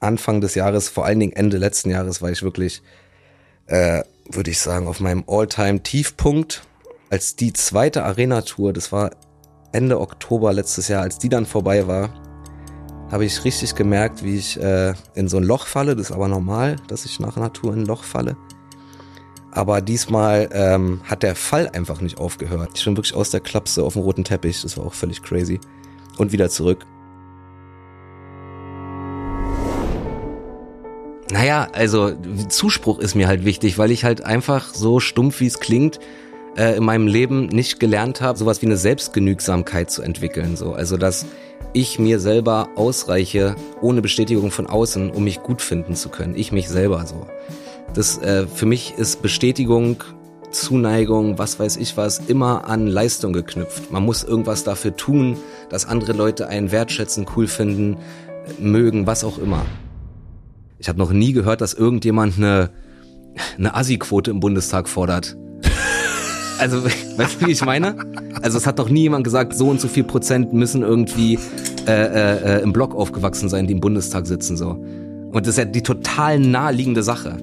Anfang des Jahres, vor allen Dingen Ende letzten Jahres, war ich wirklich, äh, würde ich sagen, auf meinem All-Time-Tiefpunkt. Als die zweite Arena-Tour, das war Ende Oktober letztes Jahr, als die dann vorbei war, habe ich richtig gemerkt, wie ich äh, in so ein Loch falle. Das ist aber normal, dass ich nach Tour in ein Loch falle. Aber diesmal ähm, hat der Fall einfach nicht aufgehört. Ich bin wirklich aus der Klapse auf dem roten Teppich. Das war auch völlig crazy. Und wieder zurück. Naja, also Zuspruch ist mir halt wichtig, weil ich halt einfach so stumpf wie es klingt, äh, in meinem Leben nicht gelernt habe, sowas wie eine Selbstgenügsamkeit zu entwickeln. So. Also dass ich mir selber ausreiche, ohne Bestätigung von außen, um mich gut finden zu können. Ich mich selber so. Das äh, für mich ist Bestätigung, Zuneigung, was weiß ich was, immer an Leistung geknüpft. Man muss irgendwas dafür tun, dass andere Leute einen wertschätzen, cool finden, mögen, was auch immer. Ich habe noch nie gehört, dass irgendjemand eine, eine Assi-Quote im Bundestag fordert. Also, weißt du, wie ich meine? Also es hat doch nie jemand gesagt, so und so viel Prozent müssen irgendwie äh, äh, äh, im Block aufgewachsen sein, die im Bundestag sitzen so. Und das ist ja die total naheliegende Sache.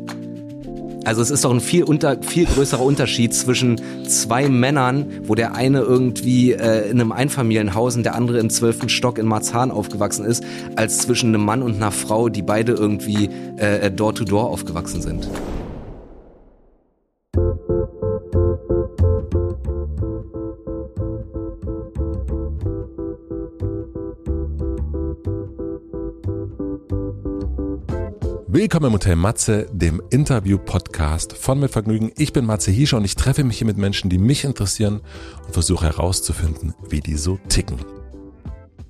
Also es ist doch ein viel, unter, viel größerer Unterschied zwischen zwei Männern, wo der eine irgendwie äh, in einem Einfamilienhaus und der andere im zwölften Stock in Marzahn aufgewachsen ist, als zwischen einem Mann und einer Frau, die beide irgendwie äh, door-to-door -door aufgewachsen sind. Willkommen im Hotel Matze, dem Interview-Podcast von Mit Vergnügen. Ich bin Matze Hiescher und ich treffe mich hier mit Menschen, die mich interessieren und versuche herauszufinden, wie die so ticken.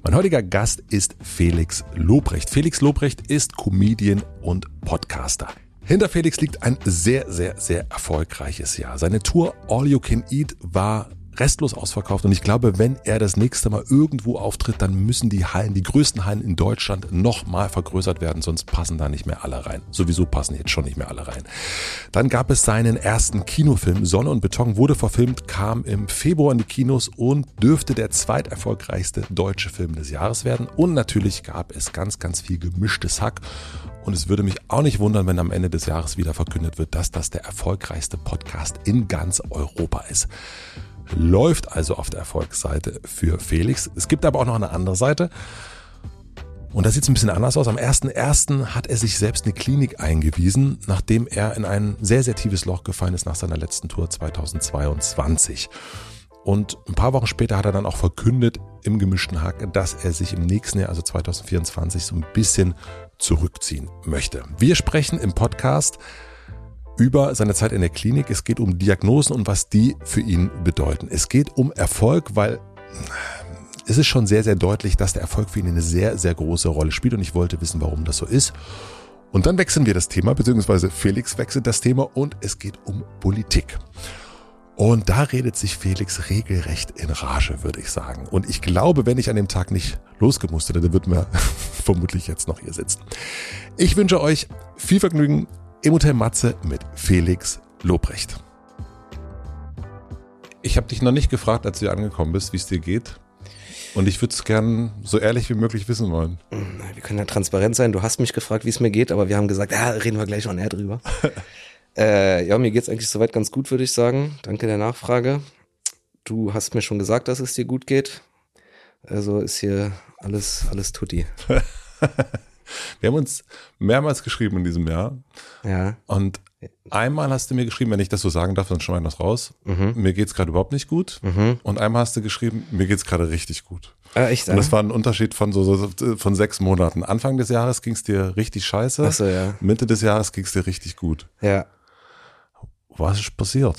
Mein heutiger Gast ist Felix Lobrecht. Felix Lobrecht ist Comedian und Podcaster. Hinter Felix liegt ein sehr, sehr, sehr erfolgreiches Jahr. Seine Tour All You Can Eat war restlos ausverkauft. Und ich glaube, wenn er das nächste Mal irgendwo auftritt, dann müssen die Hallen, die größten Hallen in Deutschland, nochmal vergrößert werden, sonst passen da nicht mehr alle rein. Sowieso passen jetzt schon nicht mehr alle rein. Dann gab es seinen ersten Kinofilm. Sonne und Beton wurde verfilmt, kam im Februar in die Kinos und dürfte der zweiterfolgreichste deutsche Film des Jahres werden. Und natürlich gab es ganz, ganz viel gemischtes Hack. Und es würde mich auch nicht wundern, wenn am Ende des Jahres wieder verkündet wird, dass das der erfolgreichste Podcast in ganz Europa ist läuft also auf der Erfolgsseite für Felix. Es gibt aber auch noch eine andere Seite. Und da sieht es ein bisschen anders aus. Am 1.1. hat er sich selbst eine Klinik eingewiesen, nachdem er in ein sehr, sehr tiefes Loch gefallen ist nach seiner letzten Tour 2022. Und ein paar Wochen später hat er dann auch verkündet im gemischten Hack, dass er sich im nächsten Jahr, also 2024, so ein bisschen zurückziehen möchte. Wir sprechen im Podcast über seine Zeit in der Klinik. Es geht um Diagnosen und was die für ihn bedeuten. Es geht um Erfolg, weil es ist schon sehr, sehr deutlich, dass der Erfolg für ihn eine sehr, sehr große Rolle spielt und ich wollte wissen, warum das so ist. Und dann wechseln wir das Thema, beziehungsweise Felix wechselt das Thema und es geht um Politik. Und da redet sich Felix regelrecht in Rage, würde ich sagen. Und ich glaube, wenn ich an dem Tag nicht losgemustert hätte, würden wir vermutlich jetzt noch hier sitzen. Ich wünsche euch viel Vergnügen im Hotel Matze mit Felix Lobrecht. Ich habe dich noch nicht gefragt, als du hier angekommen bist, wie es dir geht. Und ich würde es gern so ehrlich wie möglich wissen wollen. Wir können ja transparent sein. Du hast mich gefragt, wie es mir geht, aber wir haben gesagt, ja, reden wir gleich on air drüber. äh, ja, mir geht's eigentlich soweit ganz gut, würde ich sagen. Danke der Nachfrage. Du hast mir schon gesagt, dass es dir gut geht. Also ist hier alles, alles tutti. Wir haben uns mehrmals geschrieben in diesem Jahr. Ja. Und einmal hast du mir geschrieben, wenn ich das so sagen darf, dann schneiden wir das raus. Mhm. Mir geht's gerade überhaupt nicht gut. Mhm. Und einmal hast du geschrieben, mir geht's gerade richtig gut. Ah, echt? Und das war ein Unterschied von so, so von sechs Monaten. Anfang des Jahres ging's dir richtig scheiße. So, ja. Mitte des Jahres ging's dir richtig gut. Ja. Was ist passiert?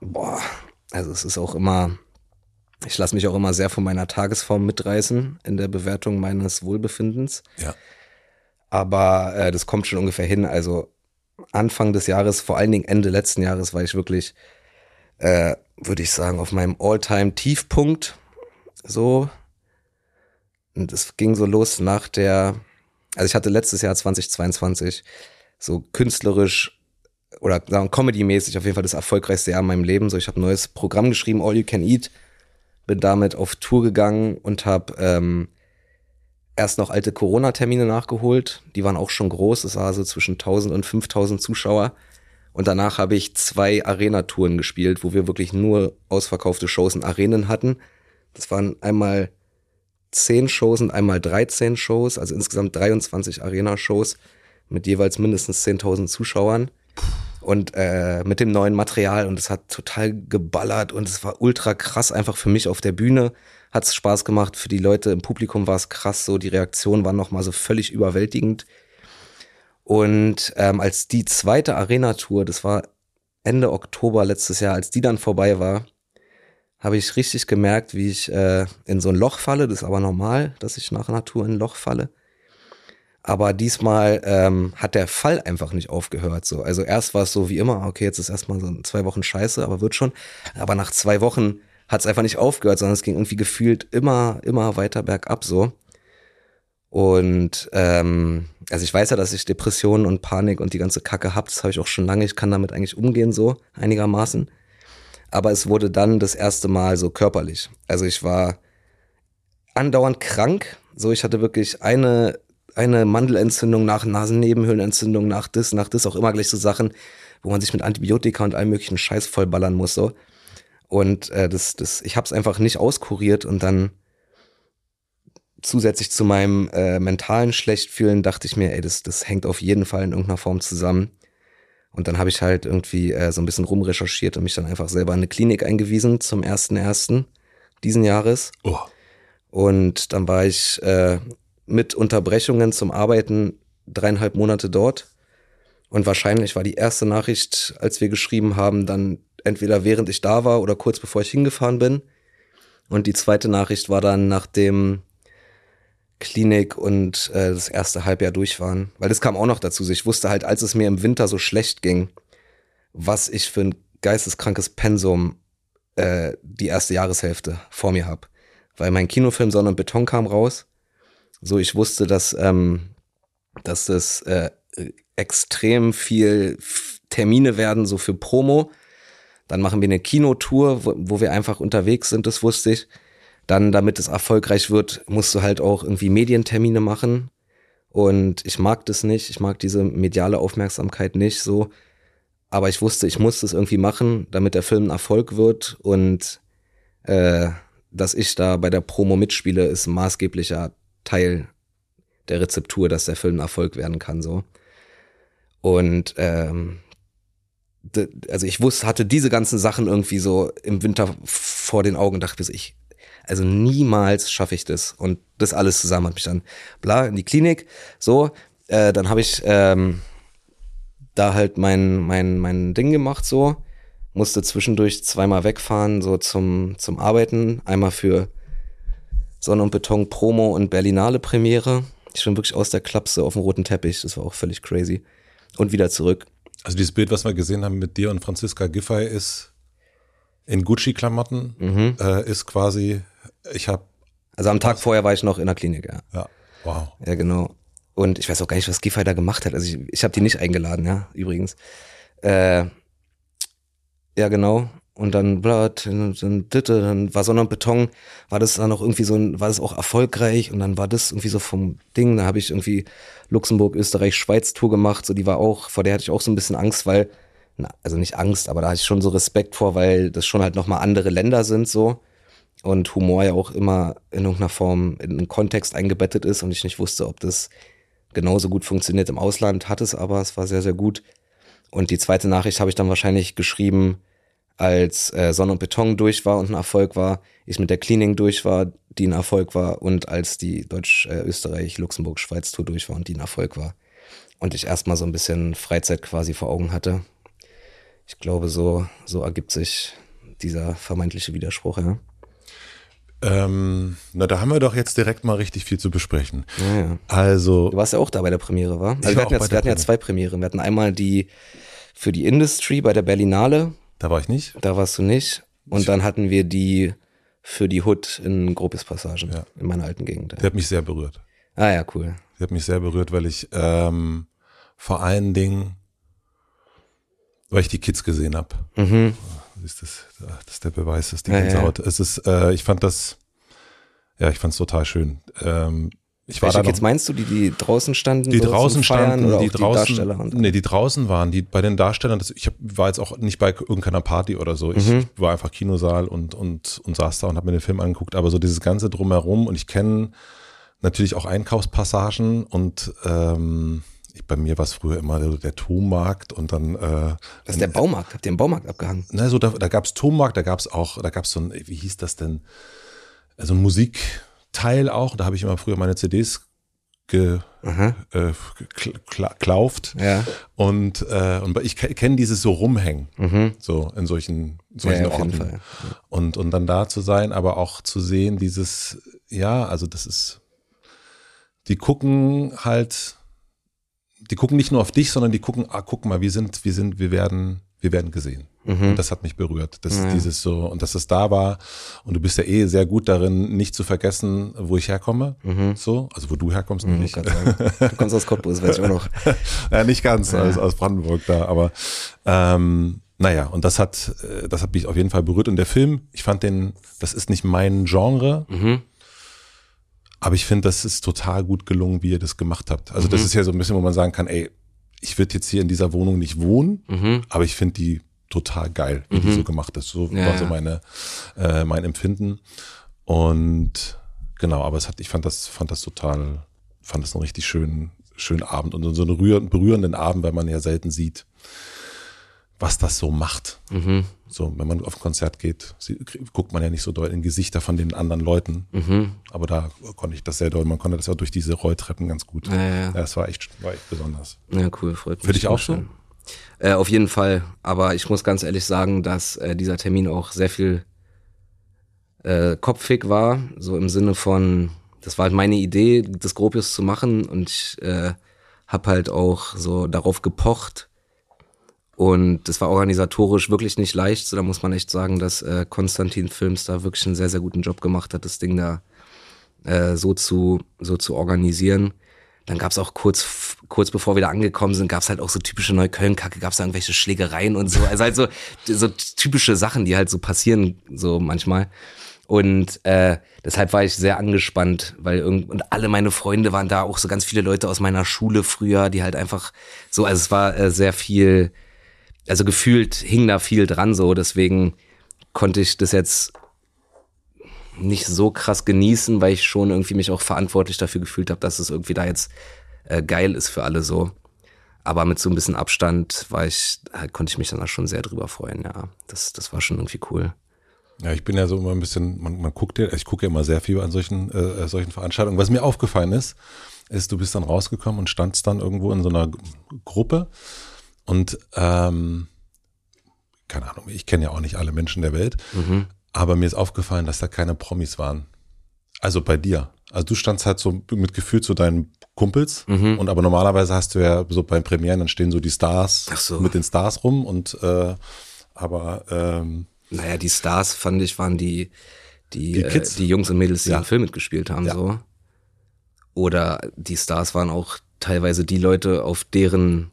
Boah, also es ist auch immer, ich lasse mich auch immer sehr von meiner Tagesform mitreißen in der Bewertung meines Wohlbefindens. Ja. Aber äh, das kommt schon ungefähr hin. Also Anfang des Jahres, vor allen Dingen Ende letzten Jahres, war ich wirklich, äh, würde ich sagen, auf meinem All-Time-Tiefpunkt. So. Und es ging so los nach der, also ich hatte letztes Jahr 2022 so künstlerisch oder sagen Comedy-mäßig auf jeden Fall das erfolgreichste Jahr in meinem Leben. So, ich habe ein neues Programm geschrieben, All You Can Eat, bin damit auf Tour gegangen und habe ähm, erst noch alte Corona-Termine nachgeholt. Die waren auch schon groß. Es war so zwischen 1000 und 5000 Zuschauer. Und danach habe ich zwei Arena-Touren gespielt, wo wir wirklich nur ausverkaufte Shows in Arenen hatten. Das waren einmal 10 Shows und einmal 13 Shows, also insgesamt 23 Arena-Shows mit jeweils mindestens 10.000 Zuschauern und äh, mit dem neuen Material und es hat total geballert und es war ultra krass einfach für mich auf der Bühne hat es Spaß gemacht für die Leute im Publikum war es krass so die Reaktion war noch mal so völlig überwältigend und ähm, als die zweite Arena Tour das war Ende Oktober letztes Jahr als die dann vorbei war habe ich richtig gemerkt wie ich äh, in so ein Loch falle das ist aber normal dass ich nach einer Tour in ein Loch falle aber diesmal ähm, hat der Fall einfach nicht aufgehört. So. Also erst war es so wie immer, okay, jetzt ist erstmal so zwei Wochen scheiße, aber wird schon. Aber nach zwei Wochen hat es einfach nicht aufgehört, sondern es ging irgendwie gefühlt immer, immer weiter bergab so. Und ähm, also ich weiß ja, dass ich Depressionen und Panik und die ganze Kacke hab. Das habe ich auch schon lange. Ich kann damit eigentlich umgehen, so einigermaßen. Aber es wurde dann das erste Mal so körperlich. Also ich war andauernd krank. So, ich hatte wirklich eine eine Mandelentzündung nach Nasennebenhöhlenentzündung, nach das, nach das auch immer gleich so Sachen, wo man sich mit Antibiotika und allem möglichen Scheiß vollballern muss so. Und äh, das, das, ich habe es einfach nicht auskuriert und dann zusätzlich zu meinem äh, mentalen Schlechtfühlen dachte ich mir, ey, das, das hängt auf jeden Fall in irgendeiner Form zusammen. Und dann habe ich halt irgendwie äh, so ein bisschen rumrecherchiert und mich dann einfach selber in eine Klinik eingewiesen zum ersten ersten diesen Jahres. Oh. Und dann war ich äh, mit Unterbrechungen zum Arbeiten dreieinhalb Monate dort. Und wahrscheinlich war die erste Nachricht, als wir geschrieben haben, dann entweder während ich da war oder kurz bevor ich hingefahren bin. Und die zweite Nachricht war dann, nachdem Klinik und äh, das erste Halbjahr durch waren. Weil das kam auch noch dazu. Ich wusste halt, als es mir im Winter so schlecht ging, was ich für ein geisteskrankes Pensum äh, die erste Jahreshälfte vor mir habe. Weil mein Kinofilm Sonne und Beton kam raus so, ich wusste, dass, ähm, dass das äh, extrem viel Termine werden, so für Promo. Dann machen wir eine Kinotour, wo, wo wir einfach unterwegs sind, das wusste ich. Dann, damit es erfolgreich wird, musst du halt auch irgendwie Medientermine machen. Und ich mag das nicht. Ich mag diese mediale Aufmerksamkeit nicht so. Aber ich wusste, ich muss das irgendwie machen, damit der Film ein Erfolg wird. Und äh, dass ich da bei der Promo mitspiele, ist ein maßgeblicher Teil der Rezeptur, dass der Film ein Erfolg werden kann, so. Und ähm, also ich wusste, hatte diese ganzen Sachen irgendwie so im Winter vor den Augen, dachte ich, also niemals schaffe ich das. Und das alles zusammen hat mich dann bla in die Klinik. So, äh, dann habe ich ähm, da halt mein, mein, mein Ding gemacht, so. Musste zwischendurch zweimal wegfahren, so zum, zum Arbeiten. Einmal für Sonne und Beton Promo und Berlinale Premiere. Ich bin wirklich aus der Klapse auf dem roten Teppich. Das war auch völlig crazy. Und wieder zurück. Also dieses Bild, was wir gesehen haben mit dir und Franziska Giffey ist in Gucci-Klamotten, mhm. äh, ist quasi, ich habe. Also am Tag vorher war ich noch in der Klinik, ja. Ja, wow. Ja, genau. Und ich weiß auch gar nicht, was Giffey da gemacht hat. Also ich, ich habe die nicht eingeladen, ja, übrigens. Äh, ja, genau und dann Blatt, dann Ditte, dann war Sonne und Beton, war das dann auch irgendwie so, ein, war das auch erfolgreich und dann war das irgendwie so vom Ding, da habe ich irgendwie Luxemburg, Österreich, Schweiz Tour gemacht, so die war auch, vor der hatte ich auch so ein bisschen Angst, weil, na, also nicht Angst, aber da hatte ich schon so Respekt vor, weil das schon halt nochmal andere Länder sind so und Humor ja auch immer in irgendeiner Form in einen Kontext eingebettet ist und ich nicht wusste, ob das genauso gut funktioniert im Ausland, hat es aber, es war sehr, sehr gut. Und die zweite Nachricht habe ich dann wahrscheinlich geschrieben, als äh, Sonne und Beton durch war und ein Erfolg war, ich mit der Cleaning durch war, die ein Erfolg war und als die Deutsch, äh, Österreich, Luxemburg, Schweiz Tour durch war und die ein Erfolg war. Und ich erstmal so ein bisschen Freizeit quasi vor Augen hatte. Ich glaube, so, so ergibt sich dieser vermeintliche Widerspruch, ja. Ähm, na, da haben wir doch jetzt direkt mal richtig viel zu besprechen. Ja, ja. Also. Du warst ja auch da bei der Premiere, war? Also wir hatten, jetzt, wir hatten ja zwei Premiere. Wir hatten einmal die für die Industry bei der Berlinale, da war ich nicht. Da warst du nicht. Und dann hatten wir die für die Hood in Grobis Passagen ja. in meiner alten Gegend. Der hat mich sehr berührt. Ah ja, cool. Der hat mich sehr berührt, weil ich ähm, vor allen Dingen, weil ich die Kids gesehen habe. Mhm. Das, das, das ist der Beweis, dass die ja, Gänsehaut. Ja. Es ist, äh, ich fand das, ja, ich fand es total schön. Ähm, Ich war Welche Kids meinst du, die, die draußen standen? die draußen standen, oder die draußen, die Darsteller und nee, die draußen waren, die bei den Darstellern, das, ich hab, war jetzt auch nicht bei irgendeiner Party oder so. Ich Mhm. war einfach Kinosaal und, und, und saß da und habe mir den Film angeguckt, aber so dieses ganze drumherum und ich kenne natürlich auch Einkaufspassagen und ähm, ich, bei mir war es früher immer der, Tommarkt und dann äh, Das ist der Baumarkt. Habt ihr den Baumarkt abgehangen? na, so da, da gab es Tommarkt, da gab es auch, da gab es so ein, wie hieß das denn? So ein Musikteil auch, da habe ich immer früher meine CDs ge, äh, geklauft. Ja. Und, äh, und ich kenne dieses so rumhängen, so in solchen, solchen Mhm. Ja, Orten. Fall. Und, und dann da zu sein, aber auch zu sehen, dieses, ja, also das ist, die gucken halt, die gucken nicht nur auf dich, sondern die gucken, ah, guck mal, wir sind, wir sind, wir werden, wir werden gesehen. Mhm. Und das hat mich berührt. Das ist dieses so, und dass es da war. Und du bist ja eh sehr gut darin, nicht zu vergessen, wo ich herkomme. So, also wo du herkommst, Mhm, nicht. Du kommst aus Cottbus, weiß ich auch noch. ja, nicht ganz aus, aus Brandenburg da, aber ähm, naja, und das hat, äh, das hat mich auf jeden Fall berührt. Und der Film, ich fand den, das ist nicht mein Genre, Mhm. aber ich finde, das ist total gut gelungen, wie ihr das gemacht habt. Also das ist ja so ein bisschen, wo man sagen kann, ey, ich würde jetzt hier in dieser Wohnung nicht wohnen, Mhm. aber ich finde die total geil, wie die so gemacht ist. So Ja, war so meine, äh, mein Empfinden. Und genau, aber es hat, ich fand das, fand das total, fand das einen richtig schönen, schönen Abend und so einen rührenden, berührenden Abend, weil man ja selten sieht, was das so macht. Mhm. So, wenn man auf ein Konzert geht, sie, guckt man ja nicht so doll in Gesichter von den anderen Leuten. Mhm. Aber da konnte ich das sehr doll. Man konnte das ja durch diese Rolltreppen ganz gut. Ja, ja, ja. es war echt, war echt besonders. Ja, cool, freut mich. Für dich auch so? Schön. Äh, auf jeden Fall. Aber ich muss ganz ehrlich sagen, dass äh, dieser Termin auch sehr viel äh, kopfig war. So im Sinne von, das war halt meine Idee, das Gropius zu machen. Und ich äh, habe halt auch so darauf gepocht. Und das war organisatorisch wirklich nicht leicht. So, da muss man echt sagen, dass äh, Konstantin Films da wirklich einen sehr, sehr guten Job gemacht hat, das Ding da äh, so zu so zu organisieren. Dann gab's auch kurz kurz bevor wir da angekommen sind, gab's halt auch so typische Neukölln-Kacke, gab's da irgendwelche Schlägereien und so. Also halt so, so typische Sachen, die halt so passieren, so manchmal. Und äh, deshalb war ich sehr angespannt, weil irgend und alle meine Freunde waren da, auch so ganz viele Leute aus meiner Schule früher, die halt einfach so, also es war äh, sehr viel, also gefühlt hing da viel dran so, deswegen konnte ich das jetzt nicht so krass genießen, weil ich schon irgendwie mich auch verantwortlich dafür gefühlt habe, dass es irgendwie da jetzt äh, geil ist für alle so. Aber mit so ein bisschen Abstand war ich, konnte ich mich dann auch schon sehr drüber freuen, ja. Das, das war schon irgendwie cool. Ja, ich bin ja so immer ein bisschen, man, man guckt ja, ich gucke ja immer sehr viel an solchen, äh, solchen Veranstaltungen. Was mir aufgefallen ist, ist, du bist dann rausgekommen und standst dann irgendwo in so einer Gruppe und ähm, keine Ahnung, ich kenne ja auch nicht alle Menschen der Welt, aber mir ist aufgefallen, dass da keine Promis waren. Also bei dir. Also du standst halt so mit Gefühl zu deinen Kumpels und aber normalerweise hast du ja so beim Premieren, dann stehen so die Stars so. mit den Stars rum und äh, aber ähm, Naja, die Stars, fand ich, waren die, die, Die äh, Kids. die Jungs und Mädels, die Ja. im Film mitgespielt haben, Ja. so. Oder die Stars waren auch teilweise die Leute, auf deren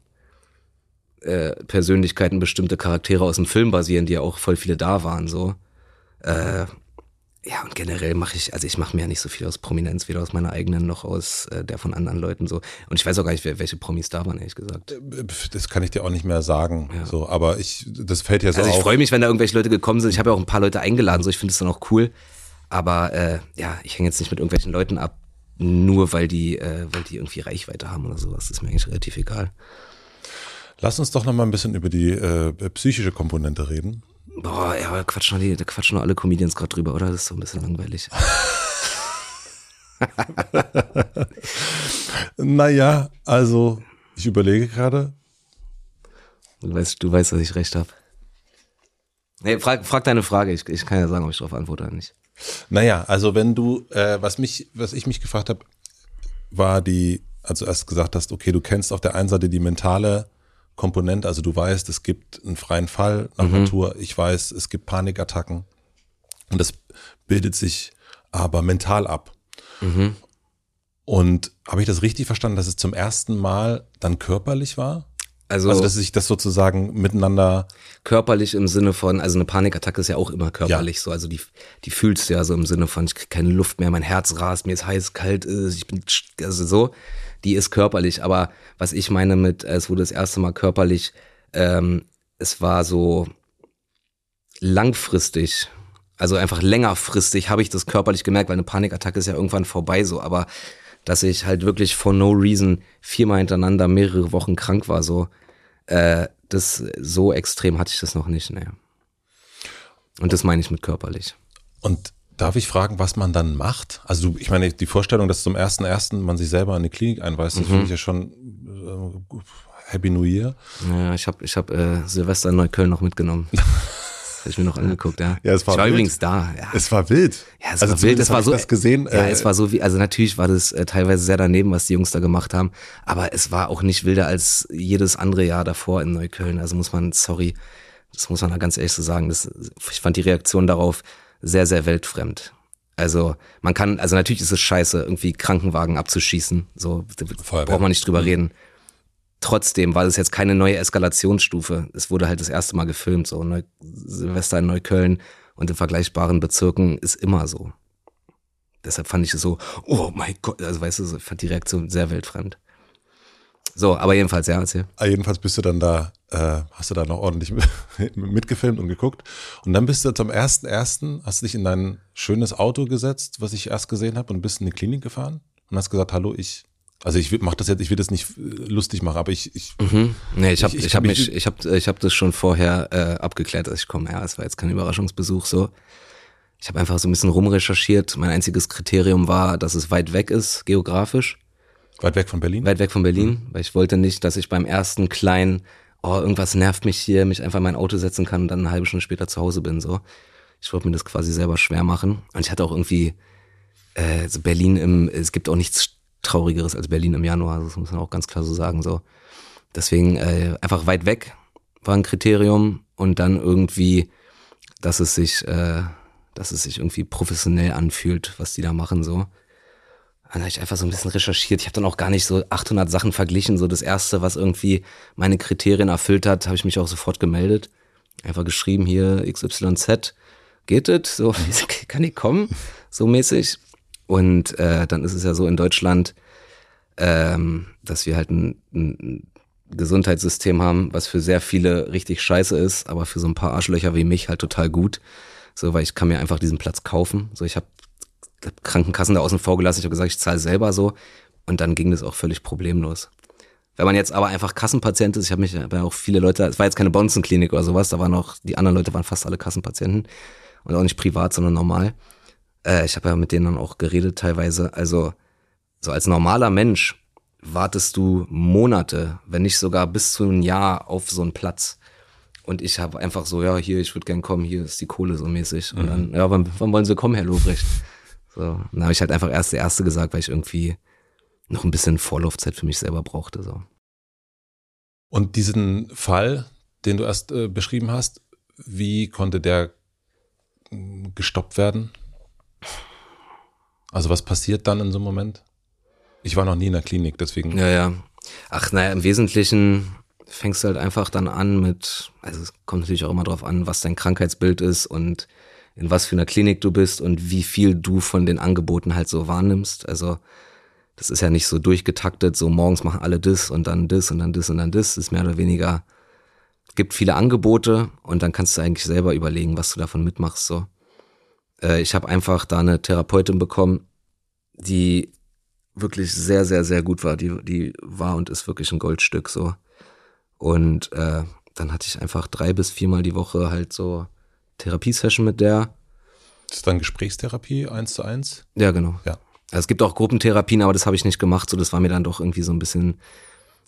äh, Persönlichkeiten bestimmte Charaktere aus dem Film basieren, die ja auch voll viele da waren, so. Äh, ja, und generell mache ich, also ich mache mir ja nicht so viel aus Prominenz, weder aus meiner eigenen noch aus äh, der von anderen Leuten so. Und ich weiß auch gar nicht, welche Promis da waren, ehrlich gesagt. das kann ich dir auch nicht mehr sagen. So, aber ich, das fällt ja so Also ich freue mich, wenn da irgendwelche Leute gekommen sind. Ich habe ja auch ein paar Leute eingeladen, so ich finde es dann auch cool. Aber äh, ja, ich hänge jetzt nicht mit irgendwelchen Leuten ab, nur weil die, äh, weil die irgendwie Reichweite haben oder sowas. Das ist mir eigentlich relativ egal. Lass uns doch noch mal ein bisschen über die äh, psychische Komponente reden. Boah, ja, da quatschen noch, die, da quatschen noch alle Comedians gerade drüber, oder? Das ist so ein bisschen langweilig. Naja, also ich überlege gerade. Du weißt, du weißt, dass ich recht habe. Nee, frag, frag deine Frage. Ich, ich kann ja sagen, ob ich darauf antworte oder nicht. Naja, also wenn du, äh, was mich, was ich mich gefragt habe, war die, also erst gesagt hast, okay, du kennst auf der einen Seite die mentale Komponente, also du weißt, es gibt einen freien Fall nach Natur, ich weiß, es gibt Panikattacken. Und das bildet sich aber mental ab. Und habe ich das richtig verstanden, dass es zum ersten Mal dann körperlich war? Also, Also, dass sich das sozusagen miteinander, körperlich im Sinne von, also eine Panikattacke ist ja auch immer körperlich so, also die, die fühlst du ja so im Sinne von, ich krieg keine Luft mehr, mein Herz rast, mir ist heiß, kalt, äh, ich bin, also so, die ist körperlich, aber was ich meine mit, es wurde das erste Mal körperlich, ähm, es war so langfristig, also einfach längerfristig habe ich das körperlich gemerkt, weil eine Panikattacke ist ja irgendwann vorbei so, aber dass ich halt wirklich for no reason viermal hintereinander mehrere Wochen krank war, so, äh, das so extrem hatte ich das noch nicht, ne. Und das meine ich mit körperlich. und darf ich fragen, was man dann macht? Also, ich meine, die Vorstellung, dass zum ersten ersten man sich selber in eine Klinik einweist, Mhm. das finde ich ja schon äh, Happy New Year. Ja, ich habe ich hab, äh, Silvester in Neukölln noch mitgenommen. Habe ich mir noch angeguckt, ja. Ja, es war ich war wild. übrigens da, ja. Es war wild. Ja, es also war wild, es war so. das gesehen. Ja, äh, es war so wie, also natürlich war das äh, teilweise sehr daneben, was die Jungs da gemacht haben, aber es war auch nicht wilder als jedes andere Jahr davor in Neukölln. Also muss man, sorry, das muss man da ganz ehrlich so sagen. Das, ich fand die Reaktion darauf sehr, sehr weltfremd. Also man kann, also natürlich ist es scheiße, irgendwie Krankenwagen abzuschießen. So da Feuerwehr. braucht man nicht drüber reden. Trotzdem war das jetzt keine neue Eskalationsstufe. Es wurde halt das erste Mal gefilmt, so Neu Silvester in Neukölln und in vergleichbaren Bezirken ist immer so. Deshalb fand ich es so, oh mein Gott, also weißt du, so, ich fand die Reaktion sehr weltfremd. So, aber jedenfalls, ja, erzähl. Ah, Jedenfalls bist du dann da, äh, hast du da noch ordentlich mitgefilmt und geguckt. Und dann bist du zum ersten ersten, hast dich in dein schönes Auto gesetzt, was ich erst gesehen habe, und bist in die Klinik gefahren und hast gesagt, hallo, ich, also ich mach das jetzt, ich will das nicht äh, lustig machen, aber ich, ich Mhm. Nee, ich habe Ich- ich, ich hab hab mich- mich, ich habe ich hab das schon vorher äh, abgeklärt, dass ich komme. Ja, es war jetzt kein Überraschungsbesuch so. Ich habe einfach so ein bisschen rumrecherchiert. Mein einziges Kriterium war, dass es weit weg ist, geografisch. Weit weg von Berlin. weit weg von Berlin, weil ich wollte nicht, dass ich beim ersten kleinen, oh, irgendwas nervt mich hier, mich einfach in mein Auto setzen kann und dann eine halbe Stunde später zu Hause bin, so. Ich wollte mir das quasi selber schwer machen. Und ich hatte auch irgendwie, äh, so Berlin im, es gibt auch nichts Traurigeres als Berlin im Januar, das muss man auch ganz klar so sagen, so. Deswegen, äh, einfach weit weg war ein Kriterium und dann irgendwie, dass es sich, äh, dass es sich irgendwie professionell anfühlt, was die da machen, so. Dann habe ich einfach so ein bisschen recherchiert. Ich habe dann auch gar nicht so 800 Sachen verglichen. So das erste, was irgendwie meine Kriterien erfüllt hat, habe ich mich auch sofort gemeldet. Einfach geschrieben hier XYZ. Geht es? So kann ich kommen? So mäßig. Und äh, dann ist es ja so in Deutschland, ähm, dass wir halt ein, ein Gesundheitssystem haben, was für sehr viele richtig scheiße ist, aber für so ein paar Arschlöcher wie mich halt total gut. So, weil ich kann mir einfach diesen Platz kaufen. So, ich habe hab Krankenkassen da außen vor gelassen. Ich habe gesagt, ich zahle selber so. Und dann ging das auch völlig problemlos. Wenn man jetzt aber einfach Kassenpatient ist, ich habe mich ja auch viele Leute, es war jetzt keine Bonzenklinik oder sowas, da waren auch, die anderen Leute waren fast alle Kassenpatienten und auch nicht privat, sondern normal. Äh, ich habe ja mit denen dann auch geredet teilweise. Also so als normaler Mensch wartest du Monate, wenn nicht sogar bis zu ein Jahr auf so einen Platz. Und ich habe einfach so, ja, hier, ich würde gern kommen, hier ist die Kohle so mäßig. Und dann, ja, wann, wann wollen Sie kommen, Herr Lobrecht? So, und dann habe ich halt einfach erst der Erste gesagt, weil ich irgendwie noch ein bisschen Vorlaufzeit für mich selber brauchte. So. Und diesen Fall, den du erst äh, beschrieben hast, wie konnte der mh, gestoppt werden? Also was passiert dann in so einem Moment? Ich war noch nie in der Klinik, deswegen. Ja, ja. Ach, naja, im Wesentlichen fängst du halt einfach dann an mit, also es kommt natürlich auch immer drauf an, was dein Krankheitsbild ist und in was für einer Klinik du bist und wie viel du von den Angeboten halt so wahrnimmst. Also das ist ja nicht so durchgetaktet, so morgens machen alle das und dann das und dann das und dann das. Ist mehr oder weniger, gibt viele Angebote und dann kannst du eigentlich selber überlegen, was du davon mitmachst. So. Äh, ich habe einfach da eine Therapeutin bekommen, die wirklich sehr, sehr, sehr gut war. Die, die war und ist wirklich ein Goldstück so. Und äh, dann hatte ich einfach drei bis viermal die Woche halt so Therapiesession mit der. Das ist dann Gesprächstherapie eins zu eins? Ja, genau. Ja. Also es gibt auch Gruppentherapien, aber das habe ich nicht gemacht. So, das war mir dann doch irgendwie so ein bisschen.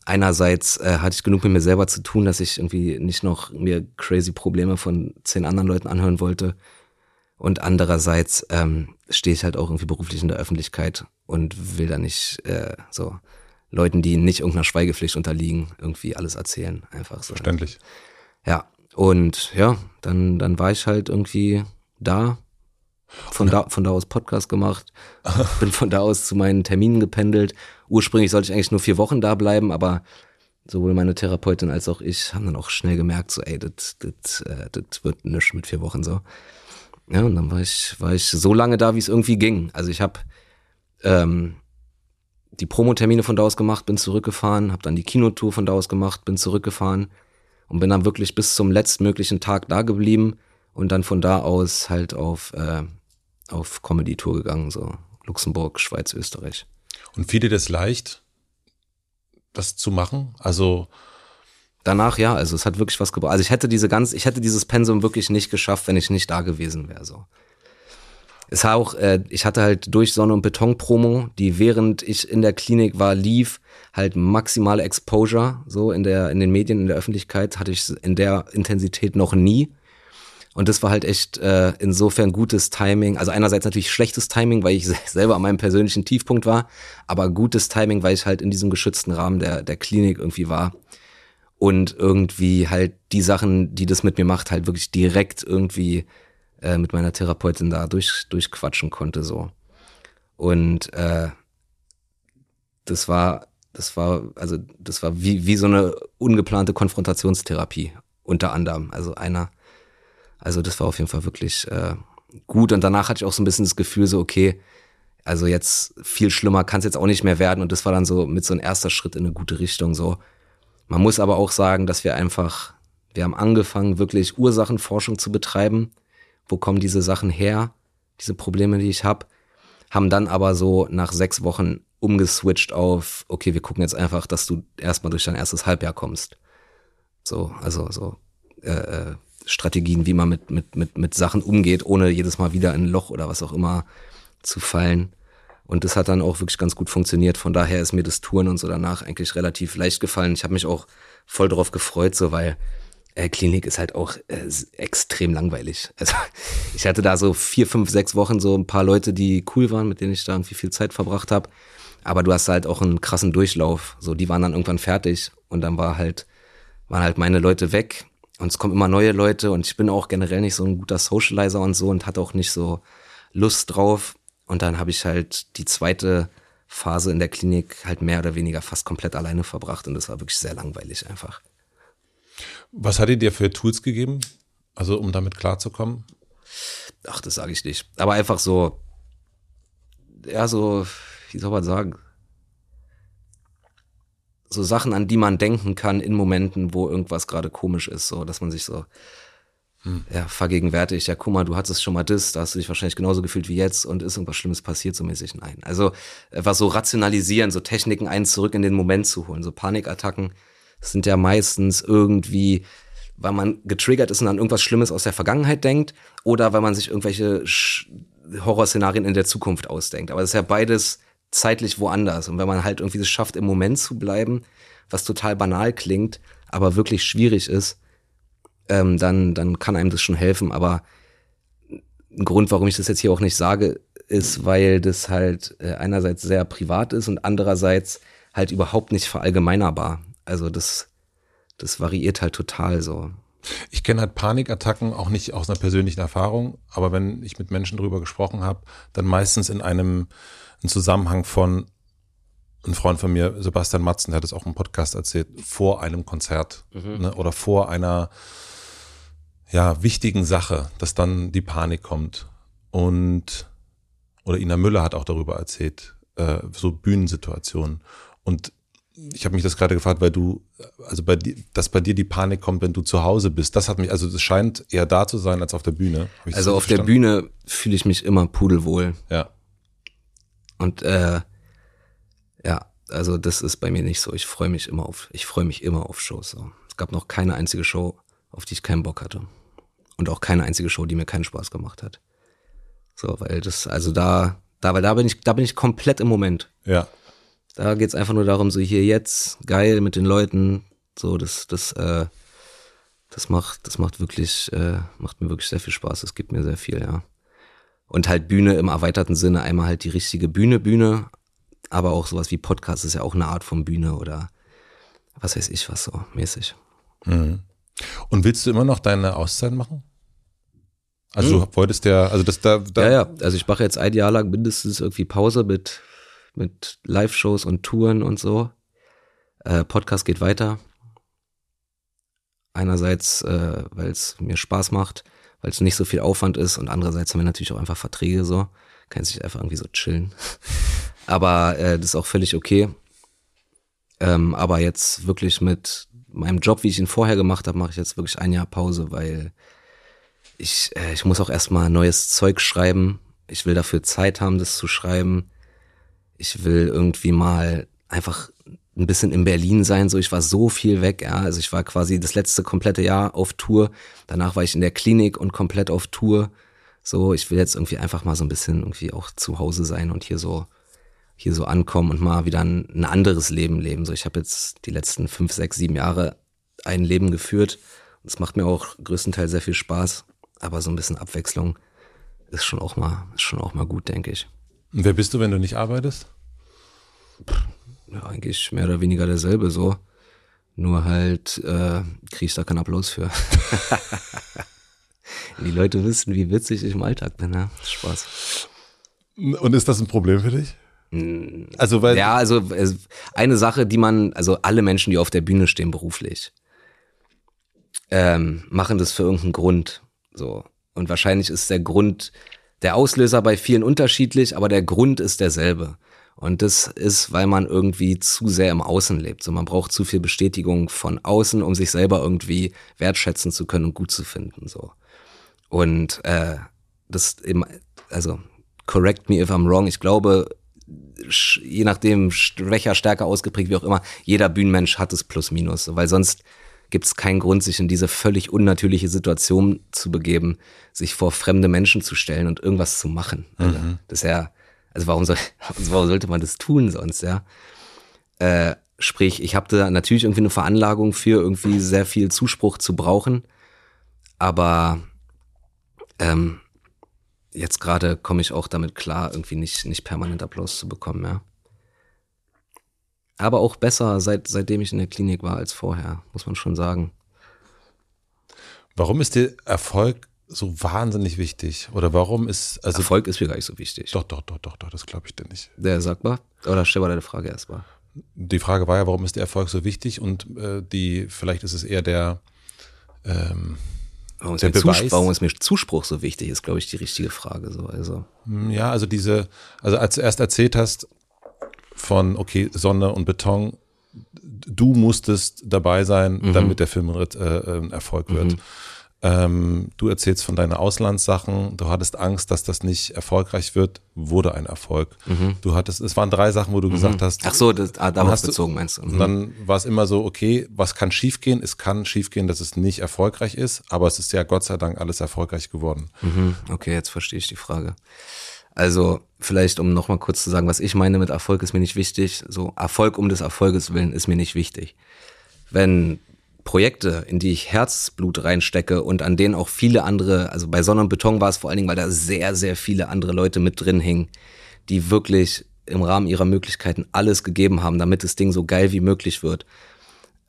Einerseits äh, hatte ich genug mit mir selber zu tun, dass ich irgendwie nicht noch mir crazy Probleme von zehn anderen Leuten anhören wollte. Und andererseits ähm, stehe ich halt auch irgendwie beruflich in der Öffentlichkeit und will da nicht äh, so Leuten, die nicht irgendeiner Schweigepflicht unterliegen, irgendwie alles erzählen. Einfach so. Verständlich. Ja. Und ja, dann, dann war ich halt irgendwie da. Von da, von da aus Podcast gemacht, bin von da aus zu meinen Terminen gependelt. Ursprünglich sollte ich eigentlich nur vier Wochen da bleiben, aber sowohl meine Therapeutin als auch ich haben dann auch schnell gemerkt, so, ey, das, das, äh, das wird nichts mit vier Wochen so. Ja, und dann war ich, war ich so lange da, wie es irgendwie ging. Also ich habe ähm, die Promotermine von da aus gemacht, bin zurückgefahren, habe dann die Kinotour von da aus gemacht, bin zurückgefahren und bin dann wirklich bis zum letztmöglichen Tag da geblieben und dann von da aus halt auf, äh, auf Comedy-Tour gegangen, so Luxemburg, Schweiz, Österreich. Und fiel dir das leicht, das zu machen? Also Danach ja, also es hat wirklich was gebracht. Also ich hätte diese ganz, ich hätte dieses Pensum wirklich nicht geschafft, wenn ich nicht da gewesen wäre. So. Es war auch, äh, ich hatte halt durch Sonne und Beton Promo, die während ich in der Klinik war, lief, halt maximale Exposure, so in der, in den Medien, in der Öffentlichkeit, hatte ich in der Intensität noch nie. Und das war halt echt äh, insofern gutes Timing. Also einerseits natürlich schlechtes Timing, weil ich selber an meinem persönlichen Tiefpunkt war, aber gutes Timing, weil ich halt in diesem geschützten Rahmen der, der Klinik irgendwie war und irgendwie halt die Sachen, die das mit mir macht, halt wirklich direkt irgendwie äh, mit meiner Therapeutin da durch, durchquatschen konnte so. Und äh, das war, das war, also das war wie, wie so eine ungeplante Konfrontationstherapie unter anderem. Also einer, also das war auf jeden Fall wirklich äh, gut. Und danach hatte ich auch so ein bisschen das Gefühl, so, okay, also jetzt viel schlimmer kann es jetzt auch nicht mehr werden. Und das war dann so mit so ein erster Schritt in eine gute Richtung. So, man muss aber auch sagen, dass wir einfach, wir haben angefangen, wirklich Ursachenforschung zu betreiben. Wo kommen diese Sachen her? Diese Probleme, die ich habe. Haben dann aber so nach sechs Wochen umgeswitcht auf, okay, wir gucken jetzt einfach, dass du erstmal durch dein erstes Halbjahr kommst. So, also so äh, äh, Strategien, wie man mit, mit, mit, mit Sachen umgeht, ohne jedes Mal wieder in ein Loch oder was auch immer zu fallen. Und das hat dann auch wirklich ganz gut funktioniert. Von daher ist mir das Touren und so danach eigentlich relativ leicht gefallen. Ich habe mich auch voll darauf gefreut, so weil äh, Klinik ist halt auch äh, extrem langweilig. Also ich hatte da so vier, fünf, sechs Wochen so ein paar Leute, die cool waren, mit denen ich da irgendwie viel Zeit verbracht habe. Aber du hast halt auch einen krassen Durchlauf. So, die waren dann irgendwann fertig und dann war halt, waren halt meine Leute weg und es kommen immer neue Leute und ich bin auch generell nicht so ein guter Socializer und so und hatte auch nicht so Lust drauf. Und dann habe ich halt die zweite Phase in der Klinik halt mehr oder weniger fast komplett alleine verbracht und das war wirklich sehr langweilig einfach. Was hat ihr dir für Tools gegeben? Also um damit klarzukommen? Ach, das sage ich nicht. Aber einfach so, ja, so, wie soll man sagen? So Sachen, an die man denken kann in Momenten, wo irgendwas gerade komisch ist, so, dass man sich so, hm. ja, vergegenwärtigt, ja, guck mal, du hattest schon mal das, da hast du dich wahrscheinlich genauso gefühlt wie jetzt und ist irgendwas Schlimmes passiert, so mäßig. Nein. Also etwas so rationalisieren, so Techniken einen zurück in den Moment zu holen. So Panikattacken sind ja meistens irgendwie, weil man getriggert ist und an irgendwas Schlimmes aus der Vergangenheit denkt oder weil man sich irgendwelche Horrorszenarien in der Zukunft ausdenkt. Aber das ist ja beides zeitlich woanders. Und wenn man halt irgendwie es schafft, im Moment zu bleiben, was total banal klingt, aber wirklich schwierig ist, ähm, dann, dann kann einem das schon helfen. Aber ein Grund, warum ich das jetzt hier auch nicht sage, ist, weil das halt äh, einerseits sehr privat ist und andererseits halt überhaupt nicht verallgemeinerbar. Also das, das variiert halt total so. Ich kenne halt Panikattacken auch nicht aus einer persönlichen Erfahrung, aber wenn ich mit Menschen drüber gesprochen habe, dann meistens in einem, einem Zusammenhang von ein Freund von mir, Sebastian Matzen, der hat es auch im Podcast erzählt, vor einem Konzert mhm. ne, oder vor einer ja, wichtigen Sache, dass dann die Panik kommt. Und, oder Ina Müller hat auch darüber erzählt, äh, so Bühnensituationen. Und ich habe mich das gerade gefragt, weil du, also bei dir, dass bei dir die Panik kommt, wenn du zu Hause bist. Das hat mich, also es scheint eher da zu sein als auf der Bühne. Also auf verstanden? der Bühne fühle ich mich immer pudelwohl. Ja. Und äh, ja, also das ist bei mir nicht so. Ich freue mich immer auf, ich freue mich immer auf Shows. So. Es gab noch keine einzige Show, auf die ich keinen Bock hatte und auch keine einzige Show, die mir keinen Spaß gemacht hat. So, weil das, also da, da, weil da bin ich, da bin ich komplett im Moment. Ja. Da geht's einfach nur darum, so hier jetzt, geil mit den Leuten, so, das, das, äh, das macht, das macht wirklich, äh, macht mir wirklich sehr viel Spaß. Es gibt mir sehr viel, ja. Und halt Bühne im erweiterten Sinne, einmal halt die richtige Bühne, Bühne, aber auch sowas wie Podcast ist ja auch eine Art von Bühne oder was weiß ich was so mäßig. Mhm. Und willst du immer noch deine Auszeit machen? Also hm. du wolltest ja, also das da, da. Ja, ja, also ich mache jetzt ein Jahr lang mindestens irgendwie Pause mit, mit Live-Shows und Touren und so. Äh, Podcast geht weiter. Einerseits, äh, weil es mir Spaß macht, weil es nicht so viel Aufwand ist und andererseits haben wir natürlich auch einfach Verträge so. Kann sich einfach irgendwie so chillen. aber äh, das ist auch völlig okay. Ähm, aber jetzt wirklich mit meinem Job, wie ich ihn vorher gemacht habe, mache ich jetzt wirklich ein Jahr Pause, weil ich, äh, ich muss auch erstmal neues Zeug schreiben. Ich will dafür Zeit haben, das zu schreiben. Ich will irgendwie mal einfach ein bisschen in Berlin sein. So, ich war so viel weg, ja. Also ich war quasi das letzte komplette Jahr auf Tour. Danach war ich in der Klinik und komplett auf Tour. So, ich will jetzt irgendwie einfach mal so ein bisschen irgendwie auch zu Hause sein und hier so hier so ankommen und mal wieder ein, ein anderes Leben leben. So, ich habe jetzt die letzten fünf, sechs, sieben Jahre ein Leben geführt. Es macht mir auch größtenteils sehr viel Spaß, aber so ein bisschen Abwechslung ist schon auch mal, ist schon auch mal gut, denke ich. Und wer bist du, wenn du nicht arbeitest? Ja, eigentlich mehr oder weniger derselbe so. Nur halt äh, kriege ich da keinen Applaus für. Die Leute wissen, wie witzig ich im Alltag bin, ne? Spaß. Und ist das ein Problem für dich? Also weil ja, also eine Sache, die man, also alle Menschen, die auf der Bühne stehen beruflich, ähm, machen das für irgendeinen Grund. So und wahrscheinlich ist der Grund, der Auslöser bei vielen unterschiedlich, aber der Grund ist derselbe. Und das ist, weil man irgendwie zu sehr im Außen lebt. So man braucht zu viel Bestätigung von außen, um sich selber irgendwie wertschätzen zu können und gut zu finden. So und äh, das eben, also correct me if I'm wrong. Ich glaube je nachdem, schwächer, stärker ausgeprägt, wie auch immer, jeder Bühnenmensch hat es plus minus, weil sonst gibt es keinen Grund, sich in diese völlig unnatürliche Situation zu begeben, sich vor fremde Menschen zu stellen und irgendwas zu machen. Mhm. Das ist ja, also warum, soll, warum sollte man das tun sonst, ja? Äh, sprich, ich habe da natürlich irgendwie eine Veranlagung für irgendwie sehr viel Zuspruch zu brauchen, aber ähm, jetzt gerade komme ich auch damit klar, irgendwie nicht, nicht permanent Applaus zu bekommen, ja. Aber auch besser, seit, seitdem ich in der Klinik war als vorher, muss man schon sagen. Warum ist dir Erfolg so wahnsinnig wichtig? Oder warum ist. Also Erfolg ist mir gar nicht so wichtig. Doch, doch, doch, doch, doch das glaube ich dir nicht. Der sagt mal. Oder stell mal deine Frage erstmal. Die Frage war ja, warum ist der Erfolg so wichtig? Und äh, die, vielleicht ist es eher der, ähm, Warum ist, der Beweis, warum ist mir Zuspruch so wichtig, ist, glaube ich, die richtige Frage. So. Also. Ja, also diese, also als du erst erzählt hast von, okay, Sonne und Beton, du musstest dabei sein, mhm. damit der Film äh, ein Erfolg wird. Mhm. Ähm, du erzählst von deinen Auslandssachen, du hattest Angst, dass das nicht erfolgreich wird, wurde ein Erfolg. Mhm. Du hattest, es waren drei Sachen, wo du mhm. gesagt hast. Ach so, das, ah, darauf bezogen meinst du. Mhm. Dann war es immer so, okay, was kann schiefgehen? Es kann schiefgehen, dass es nicht erfolgreich ist, aber es ist ja Gott sei Dank alles erfolgreich geworden. Mhm. Okay, jetzt verstehe ich die Frage. Also vielleicht, um nochmal kurz zu sagen, was ich meine mit Erfolg ist mir nicht wichtig. So Erfolg um des Erfolges willen ist mir nicht wichtig. Wenn Projekte, in die ich Herzblut reinstecke und an denen auch viele andere, also bei Sonne und Beton war es vor allen Dingen, weil da sehr, sehr viele andere Leute mit drin hingen, die wirklich im Rahmen ihrer Möglichkeiten alles gegeben haben, damit das Ding so geil wie möglich wird.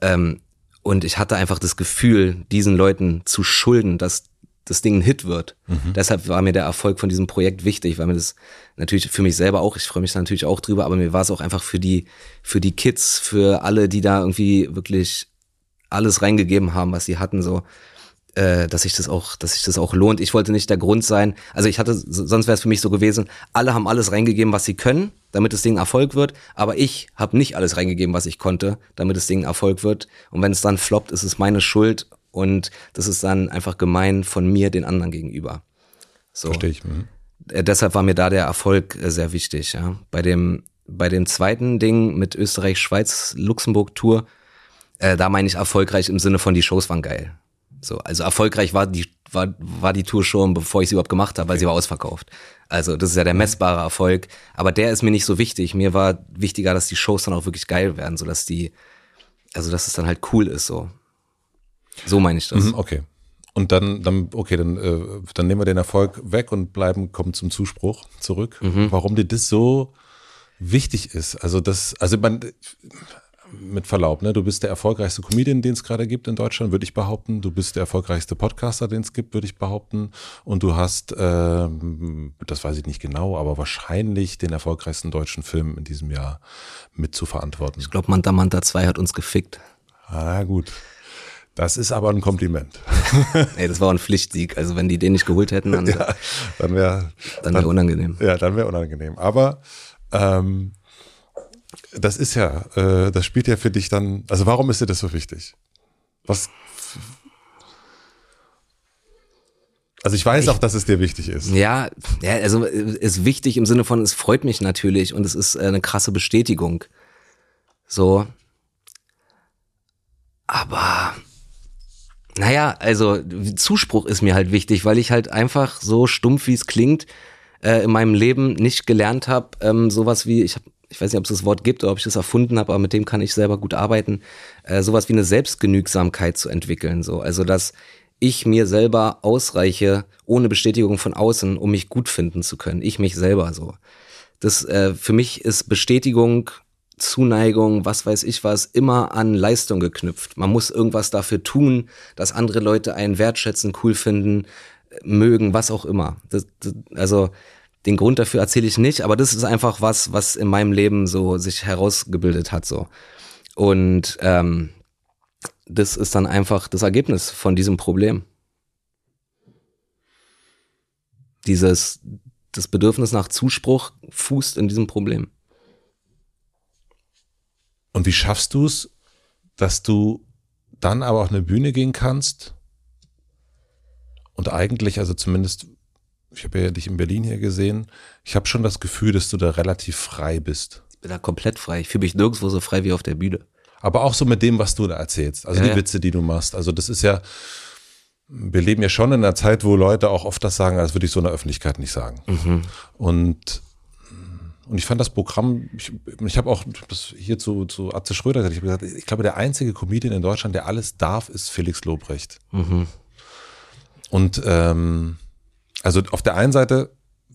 Ähm, und ich hatte einfach das Gefühl, diesen Leuten zu schulden, dass das Ding ein Hit wird. Mhm. Deshalb war mir der Erfolg von diesem Projekt wichtig, weil mir das natürlich für mich selber auch, ich freue mich natürlich auch drüber, aber mir war es auch einfach für die, für die Kids, für alle, die da irgendwie wirklich alles reingegeben haben, was sie hatten, so äh, dass sich das auch, dass sich das auch lohnt. Ich wollte nicht der Grund sein. Also ich hatte, sonst wäre es für mich so gewesen, alle haben alles reingegeben, was sie können, damit das Ding Erfolg wird, aber ich habe nicht alles reingegeben, was ich konnte, damit das Ding Erfolg wird. Und wenn es dann floppt, ist es meine Schuld und das ist dann einfach gemein von mir den anderen gegenüber. So. Verstehe ich. Mhm. Äh, deshalb war mir da der Erfolg äh, sehr wichtig. Ja. Bei dem bei dem zweiten Ding mit Österreich, Schweiz, Luxemburg Tour äh, da meine ich erfolgreich im Sinne von die Shows waren geil. So, also erfolgreich war die war war die Tour schon, bevor ich sie überhaupt gemacht habe, weil okay. sie war ausverkauft. Also das ist ja der messbare Erfolg. Aber der ist mir nicht so wichtig. Mir war wichtiger, dass die Shows dann auch wirklich geil werden, so dass die, also dass es dann halt cool ist. So, so meine ich das. Mhm, okay. Und dann, dann, okay, dann, äh, dann nehmen wir den Erfolg weg und bleiben, kommen zum Zuspruch zurück. Mhm. Warum dir das so wichtig ist. Also das, also man, mit Verlaub, ne? Du bist der erfolgreichste Comedian, den es gerade gibt in Deutschland, würde ich behaupten. Du bist der erfolgreichste Podcaster, den es gibt, würde ich behaupten. Und du hast, ähm, das weiß ich nicht genau, aber wahrscheinlich den erfolgreichsten deutschen Film in diesem Jahr mit zu verantworten. Ich glaube, Manta Manta 2 hat uns gefickt. Ah, gut. Das ist aber ein Kompliment. Ey, das war ein Pflichtsieg. Also wenn die den nicht geholt hätten, dann, ja, dann wäre dann wär unangenehm. Ja, dann wäre unangenehm. Aber ähm, das ist ja, äh, das spielt ja für dich dann, also warum ist dir das so wichtig? Was? Also ich weiß Ich- auch, dass es dir wichtig ist. Ja, ja, also äh, ist wichtig im Sinne von, es freut mich natürlich und es ist äh, eine krasse Bestätigung. So. Aber naja, also Zuspruch ist mir halt wichtig, weil ich halt einfach so stumpf wie es klingt, äh, in meinem Leben nicht gelernt habe, ähm, sowas wie, ich hab, ich weiß nicht, ob es das Wort gibt oder ob ich das erfunden habe, aber mit dem kann ich selber gut arbeiten, äh, sowas wie eine Selbstgenügsamkeit zu entwickeln. So. Also dass ich mir selber ausreiche, ohne Bestätigung von außen, um mich gut finden zu können. Ich mich selber so. Das äh, für mich ist Bestätigung, Zuneigung, was weiß ich was, immer an Leistung geknüpft. Man muss irgendwas dafür tun, dass andere Leute einen wertschätzen, cool finden, mögen, was auch immer. Das, das, also den Grund dafür erzähle ich nicht, aber das ist einfach was, was in meinem Leben so sich herausgebildet hat so. Und ähm, das ist dann einfach das Ergebnis von diesem Problem. Dieses, das Bedürfnis nach Zuspruch fußt in diesem Problem. Und wie schaffst du es, dass du dann aber auf eine Bühne gehen kannst und eigentlich, also zumindest, ich habe ja dich in Berlin hier gesehen, ich habe schon das Gefühl, dass du da relativ frei bist. Ich bin da komplett frei. Ich fühle mich nirgendwo so frei wie auf der Bühne. Aber auch so mit dem, was du da erzählst. Also Ja, die. Witze, die du machst. Also das ist ja, wir leben ja schon in einer Zeit, wo Leute auch oft das sagen, das würde ich so in der Öffentlichkeit nicht sagen. Mhm. Und, und ich fand das Programm, ich, ich habe auch das hier zu, zu Atze Schröder gesagt, ich habe gesagt, ich glaube, der einzige Comedian in Deutschland, der alles darf, ist Felix Lobrecht. Mhm. Und ähm, also auf der einen Seite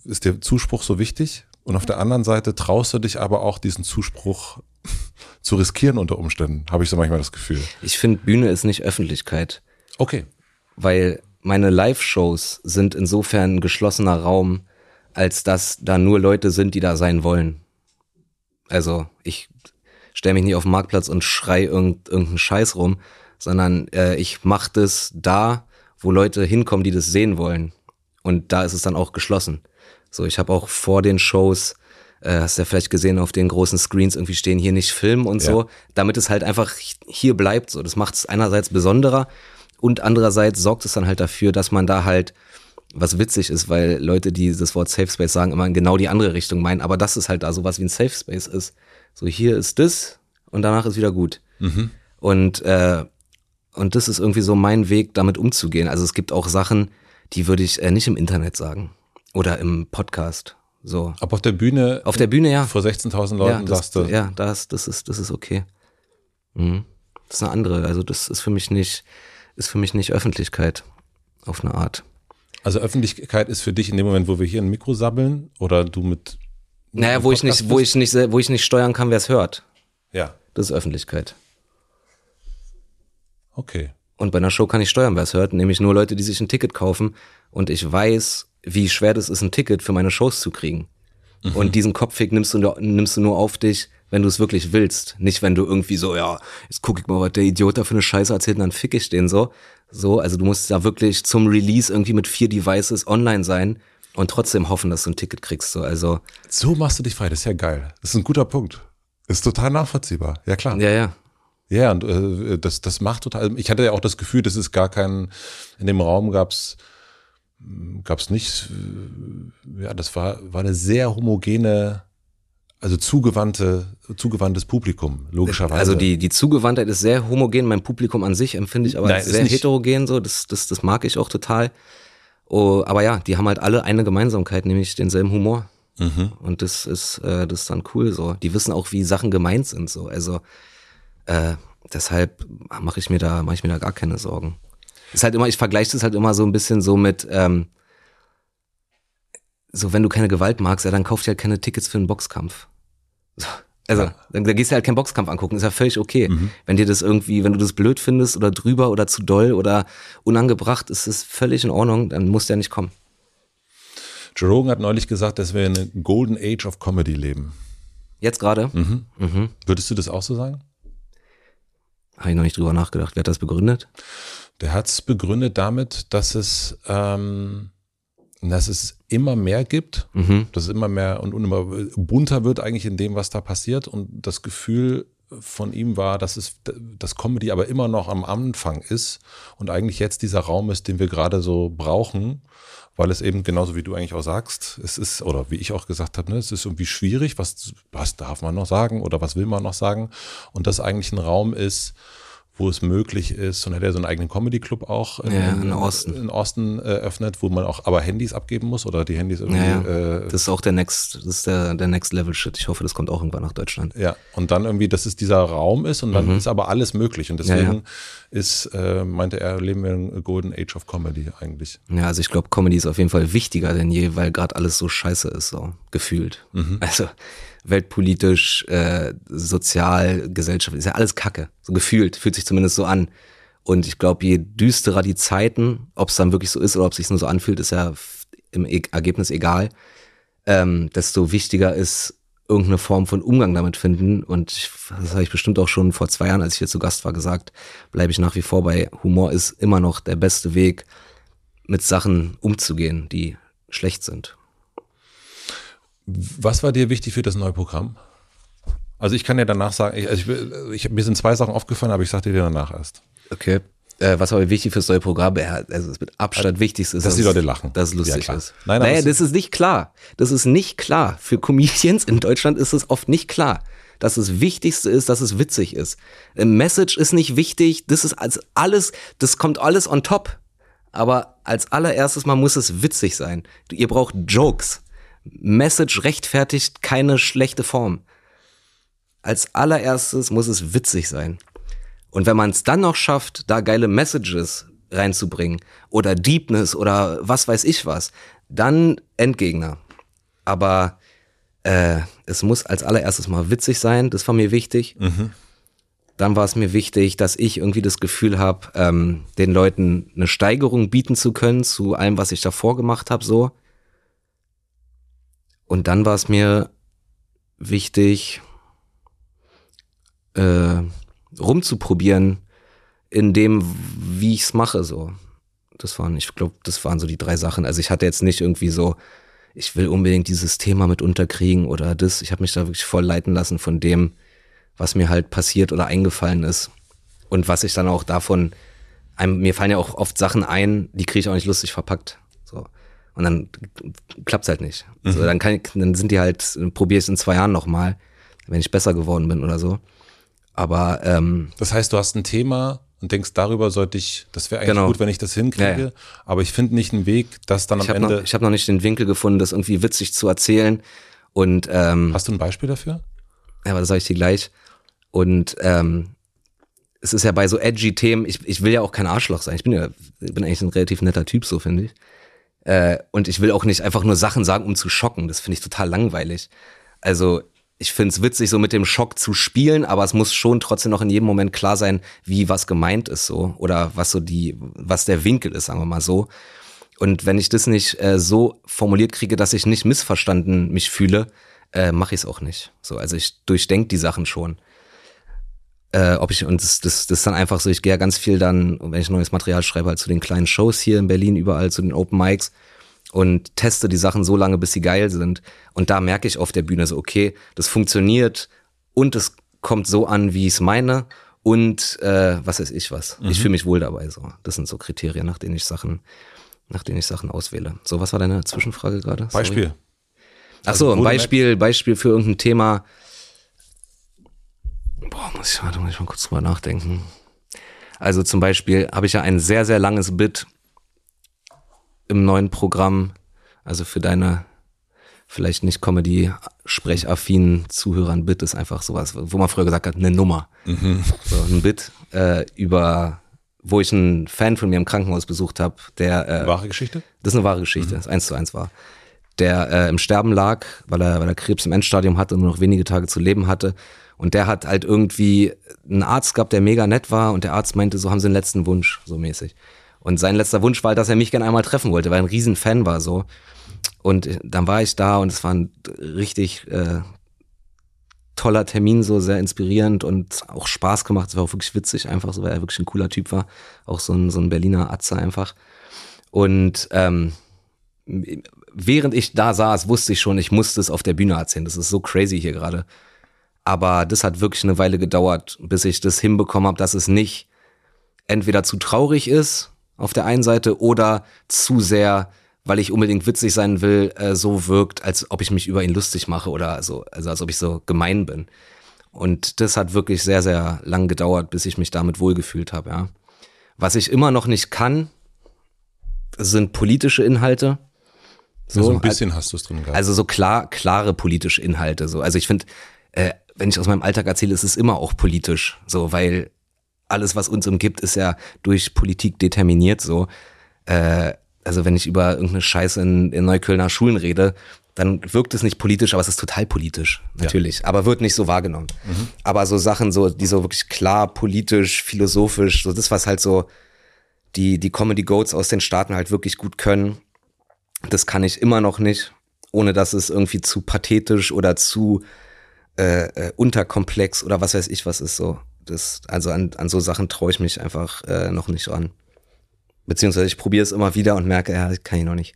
ist der Zuspruch so wichtig und auf der anderen Seite traust du dich aber auch diesen Zuspruch zu riskieren unter Umständen, habe ich so manchmal das Gefühl. Ich finde, Bühne ist nicht Öffentlichkeit, Okay. weil meine Live-Shows sind insofern ein geschlossener Raum, als dass da nur Leute sind, die da sein wollen. Also ich stelle mich nicht auf den Marktplatz und schrei irgend, irgendeinen Scheiß rum, sondern äh, ich mache das da, wo Leute hinkommen, die das sehen wollen. Und da ist es dann auch geschlossen. So, ich habe auch vor den Shows, äh, hast ja vielleicht gesehen, auf den großen Screens irgendwie stehen hier nicht Film und Ja. so, damit es halt einfach hier bleibt. So, das macht es einerseits besonderer und andererseits sorgt es dann halt dafür, dass man da halt was witzig ist, weil Leute, die das Wort Safe Space sagen, immer in genau die andere Richtung meinen, aber das ist halt da sowas wie ein Safe Space ist. So hier ist das und danach ist wieder gut. Und äh, und das ist irgendwie so mein Weg, damit umzugehen. Also es gibt auch Sachen, die würde ich äh, nicht im Internet sagen oder im Podcast. So Aber auf der Bühne, auf der Bühne ja. vor 16.000 ja, Leuten das, sagst du, ja, das, das ist, das ist okay. Mhm. Das ist eine andere. Also das ist für mich nicht, ist für mich nicht Öffentlichkeit auf eine Art. Also Öffentlichkeit ist für dich in dem Moment, wo wir hier ein Mikro sabbeln oder du mit Naja, wo ich nicht, wo ich nicht, wo ich nicht steuern kann, wer es hört. Ja, Das ist Öffentlichkeit. okay. Und bei einer Show kann ich steuern, wer es hört, nämlich nur Leute, die sich ein Ticket kaufen. Und ich weiß, wie schwer das ist, ein Ticket für meine Shows zu kriegen. Und diesen Kopfweg nimmst du, nimmst du nur auf dich, wenn du es wirklich willst. Nicht, wenn du irgendwie so, ja, jetzt guck ich mal, was der Idiot da für eine Scheiße erzählt und dann fick ich den so. So, also du musst da wirklich zum Release irgendwie mit vier Devices online sein und trotzdem hoffen, dass du ein Ticket kriegst. So, also, So machst du dich frei, das ist ja geil. Das ist ein guter Punkt. Ist total nachvollziehbar. Ja, klar. ja, ja. Ja, und äh, das, das macht total. Ich hatte ja auch das Gefühl, dass es gar kein, in dem Raum gab's gab's nicht, äh, ja, das war, war eine sehr homogene, also zugewandte, zugewandtes Publikum, logischerweise. Also die, die Zugewandtheit ist sehr homogen. Mein Publikum an sich empfinde ich aber Nein, sehr heterogen. So, das, das, das mag ich auch total. Oh, aber ja, die haben halt alle eine Gemeinsamkeit, nämlich denselben Humor. Mhm. Und das ist, äh, das ist dann cool. So, die wissen auch, wie Sachen gemeint sind. So, also äh, deshalb mache ich mir da, mache ich mir da gar keine Sorgen. Ist halt immer, ich vergleiche das halt immer so ein bisschen so mit, ähm, so wenn du keine Gewalt magst, ja, dann kauf dir halt keine Tickets für einen Boxkampf. So, Also, Ja. dann, da gehst du halt keinen Boxkampf angucken, ist ja völlig okay. Wenn dir das irgendwie, wenn du das blöd findest oder drüber oder zu doll oder unangebracht, ist es völlig in Ordnung, dann muss der nicht kommen. Joe Rogan hat neulich gesagt, dass wir in einer Golden Age of Comedy leben. Jetzt gerade, Würdest du das auch so sagen? habe ich noch nicht drüber nachgedacht. Wer hat das begründet? Der hat es begründet damit, dass es, ähm, dass es immer mehr gibt, dass es immer mehr und, und immer bunter wird eigentlich in dem, was da passiert. Und das Gefühl von ihm war, dass es, dass Comedy aber immer noch am Anfang ist. Und eigentlich jetzt dieser Raum ist, den wir gerade so brauchen, weil es eben genauso wie du eigentlich auch sagst, es ist, oder wie ich auch gesagt habe, ne, es ist irgendwie schwierig, was, was darf man noch sagen oder was will man noch sagen? Und das eigentlich ein Raum ist, wo es möglich ist, und hat er so einen eigenen Comedy-Club auch in, Ja, in Austin. in Austin äh, öffnet, wo man auch aber Handys abgeben muss oder die Handys irgendwie, Ja, ja. äh, Das ist auch der Next, das ist der, der Next Level Shit. Ich hoffe, das kommt auch irgendwann nach Deutschland. Ja, und dann irgendwie, dass es dieser Raum ist und dann ist aber alles möglich. Und deswegen Mhm. Ist, äh, meinte er, leben wir in Golden Age of Comedy eigentlich. Ja, also ich glaube, Comedy ist auf jeden Fall wichtiger denn je, weil gerade alles so scheiße ist, so gefühlt. Also weltpolitisch, äh, sozial, Gesellschaft, ist ja alles Kacke. So gefühlt, fühlt sich zumindest so an. Und ich glaube, je düsterer die Zeiten, ob es dann wirklich so ist oder ob es sich nur so anfühlt, ist ja im e Ergebnis egal. Ähm, desto wichtiger ist irgendeine Form von Umgang damit finden. Und ich, das habe ich bestimmt auch schon vor zwei Jahren, als ich hier zu Gast war, gesagt, bleibe ich nach wie vor bei Humor ist immer noch der beste Weg, mit Sachen umzugehen, die schlecht sind. Was war dir wichtig für das neue Programm? Also ich kann dir danach sagen, ich, also ich, ich, mir sind zwei Sachen aufgefallen, aber ich sag dir danach erst. Okay. Äh, was aber wichtig fürs neue Programm, ja, also das mit Abstand wichtigste ist, Dass die Leute lachen. dass es lustig Ja, ist. Nein, naja, das ist nicht klar. Das ist nicht klar. Für Comedians in Deutschland ist es oft nicht klar. Dass das Wichtigste ist, dass es witzig ist. Ein Message ist nicht wichtig, das ist als alles, das kommt alles on top. Aber als allererstes mal muss es witzig sein. Ihr braucht Jokes. Message rechtfertigt keine schlechte Form. Als allererstes muss es witzig sein. Und wenn man es dann noch schafft, da geile Messages reinzubringen oder Deepness oder was weiß ich was, dann Endgegner. Aber äh, es muss als allererstes mal witzig sein, das war mir wichtig. Dann war es mir wichtig, dass ich irgendwie das Gefühl habe, ähm, den Leuten eine Steigerung bieten zu können zu allem, was ich davor gemacht habe, so. Und dann war es mir wichtig, äh, rumzuprobieren in dem, wie ich's mache, so. Das waren, ich glaube, das waren so die drei Sachen. Also ich hatte jetzt nicht irgendwie so, ich will unbedingt dieses Thema mit unterkriegen oder das. Ich habe mich da wirklich voll leiten lassen von dem, was mir halt passiert oder eingefallen ist. Und was ich dann auch davon, einem, mir fallen ja auch oft Sachen ein, die kriege ich auch nicht lustig verpackt. So. Und dann klappt's halt nicht. So, dann kann ich, dann sind die halt, probiere ich es in zwei Jahren nochmal, wenn ich besser geworden bin oder so. Aber ähm, Das heißt, du hast ein Thema und denkst, darüber sollte ich, das wäre eigentlich Genau. gut, wenn ich das hinkriege, Ja, ja. aber ich finde nicht einen Weg, das dann am ich habe noch, Ende. ich hab noch nicht den Winkel gefunden, das irgendwie witzig zu erzählen. Und ähm, hast du ein Beispiel dafür? Ja, aber das sage ich dir gleich. Und ähm, es ist ja bei so edgy Themen, ich, ich will ja auch kein Arschloch sein. Ich bin ja, ich bin eigentlich ein relativ netter Typ, so finde ich. Äh, und ich will auch nicht einfach nur Sachen sagen, um zu schocken. Das finde ich total langweilig. Also ich finde es witzig, so mit dem Schock zu spielen, aber es muss schon trotzdem noch in jedem Moment klar sein, wie was gemeint ist so oder was so die, was der Winkel ist, sagen wir mal so. Und wenn ich das nicht äh, so formuliert kriege, dass ich nicht missverstanden mich fühle, äh, mache ich es auch nicht. So, also ich durchdenke die Sachen schon. Äh, ob ich, und das, das, das ist dann einfach so, ich gehe ja ganz viel dann, wenn ich neues Material schreibe, halt zu den kleinen Shows hier in Berlin, überall zu den Open Mics und teste die Sachen so lange, bis sie geil sind. Und da merke ich auf der Bühne so, okay, das funktioniert und es kommt so an, wie ich es meine. Und äh, was weiß ich was. Ich fühle mich wohl dabei. So, das sind so Kriterien, nach denen ich Sachen, nach denen ich Sachen auswähle. So, was war deine Zwischenfrage gerade? Sorry. Beispiel. Ach so, Also, ein Beispiel, Beispiel für irgendein Thema. Boah, muss ich, warte, muss ich mal kurz drüber nachdenken. Also zum Beispiel habe ich ja ein sehr, sehr langes Bit im neuen Programm. Also für deine vielleicht nicht Comedy-sprechaffinen Zuhörer ein Bit ist einfach sowas, wo man früher gesagt hat, eine Nummer. So ein Bit äh, über, wo ich einen Fan von mir im Krankenhaus besucht habe, der äh, Wahre Geschichte? das ist eine wahre Geschichte, das ist eins zu eins war. der äh, im Sterben lag, weil er, weil er Krebs im Endstadium hatte und nur noch wenige Tage zu leben hatte. Und der hat halt irgendwie einen Arzt gehabt, der mega nett war und der Arzt meinte, so haben sie einen letzten Wunsch, so mäßig. Und sein letzter Wunsch war, dass er mich gerne einmal treffen wollte, weil er ein riesen Fan war so. Und dann war ich da und es war ein richtig äh, toller Termin, so sehr inspirierend und auch Spaß gemacht. Es war auch wirklich witzig, einfach so, weil er wirklich ein cooler Typ war. Auch so ein, so ein Berliner Atze einfach. Und ähm, während ich da saß, wusste ich schon, ich musste es auf der Bühne erzählen. Das ist so crazy hier gerade. Aber das hat wirklich eine Weile gedauert, bis ich das hinbekommen habe, dass es nicht entweder zu traurig ist auf der einen Seite oder zu sehr, weil ich unbedingt witzig sein will, äh, so wirkt, als ob ich mich über ihn lustig mache oder so, also als ob ich so gemein bin. Und das hat wirklich sehr, sehr lang gedauert, bis ich mich damit wohlgefühlt habe, ja. Was ich immer noch nicht kann, sind politische Inhalte. So, so ein bisschen hast du es drin gehabt. Also so klar, klare politische Inhalte. So. Also ich finde, äh, wenn ich aus meinem Alltag erzähle, ist es immer auch politisch. So, weil alles, was uns umgibt, ist ja durch Politik determiniert. So. Äh, also wenn ich über irgendeine Scheiße in, in Neuköllner Schulen rede, dann wirkt es nicht politisch, aber es ist total politisch, natürlich. Ja. Aber wird nicht so wahrgenommen. Mhm. Aber so Sachen, so, die so wirklich klar politisch, philosophisch, so das, was halt so die, die Comedy Goats aus den Staaten halt wirklich gut können, das kann ich immer noch nicht, ohne dass es irgendwie zu pathetisch oder zu äh, äh, unterkomplex oder was weiß ich was ist so. Das, also an, an so Sachen traue ich mich einfach äh, noch nicht ran. Beziehungsweise ich probiere es immer wieder und merke, ja, kann ich noch nicht.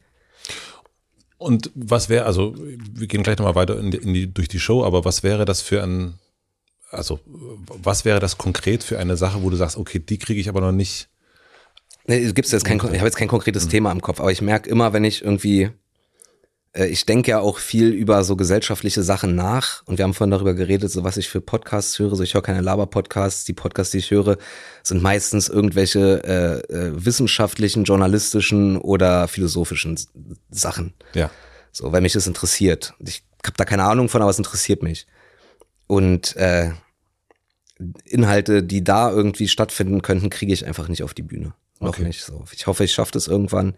Und was wäre, also wir gehen gleich nochmal weiter in die, in die, durch die Show, aber was wäre das für ein, also was wäre das konkret für eine Sache, wo du sagst, okay, die kriege ich aber noch nicht Nee, gibt's jetzt kein, ich habe jetzt kein konkretes mhm. Thema im Kopf, aber ich merke immer, wenn ich irgendwie, ich denke ja auch viel über so gesellschaftliche Sachen nach und wir haben vorhin darüber geredet, so was ich für Podcasts höre. So ich höre keine Laber-Podcasts, die Podcasts, die ich höre, sind meistens irgendwelche äh, äh, wissenschaftlichen, journalistischen oder philosophischen Sachen. Ja. So, weil mich das interessiert. Ich habe da keine Ahnung von, aber es interessiert mich. Und äh, Inhalte, die da irgendwie stattfinden könnten, kriege ich einfach nicht auf die Bühne. Noch okay. nicht so. Ich hoffe, ich schaffe das irgendwann.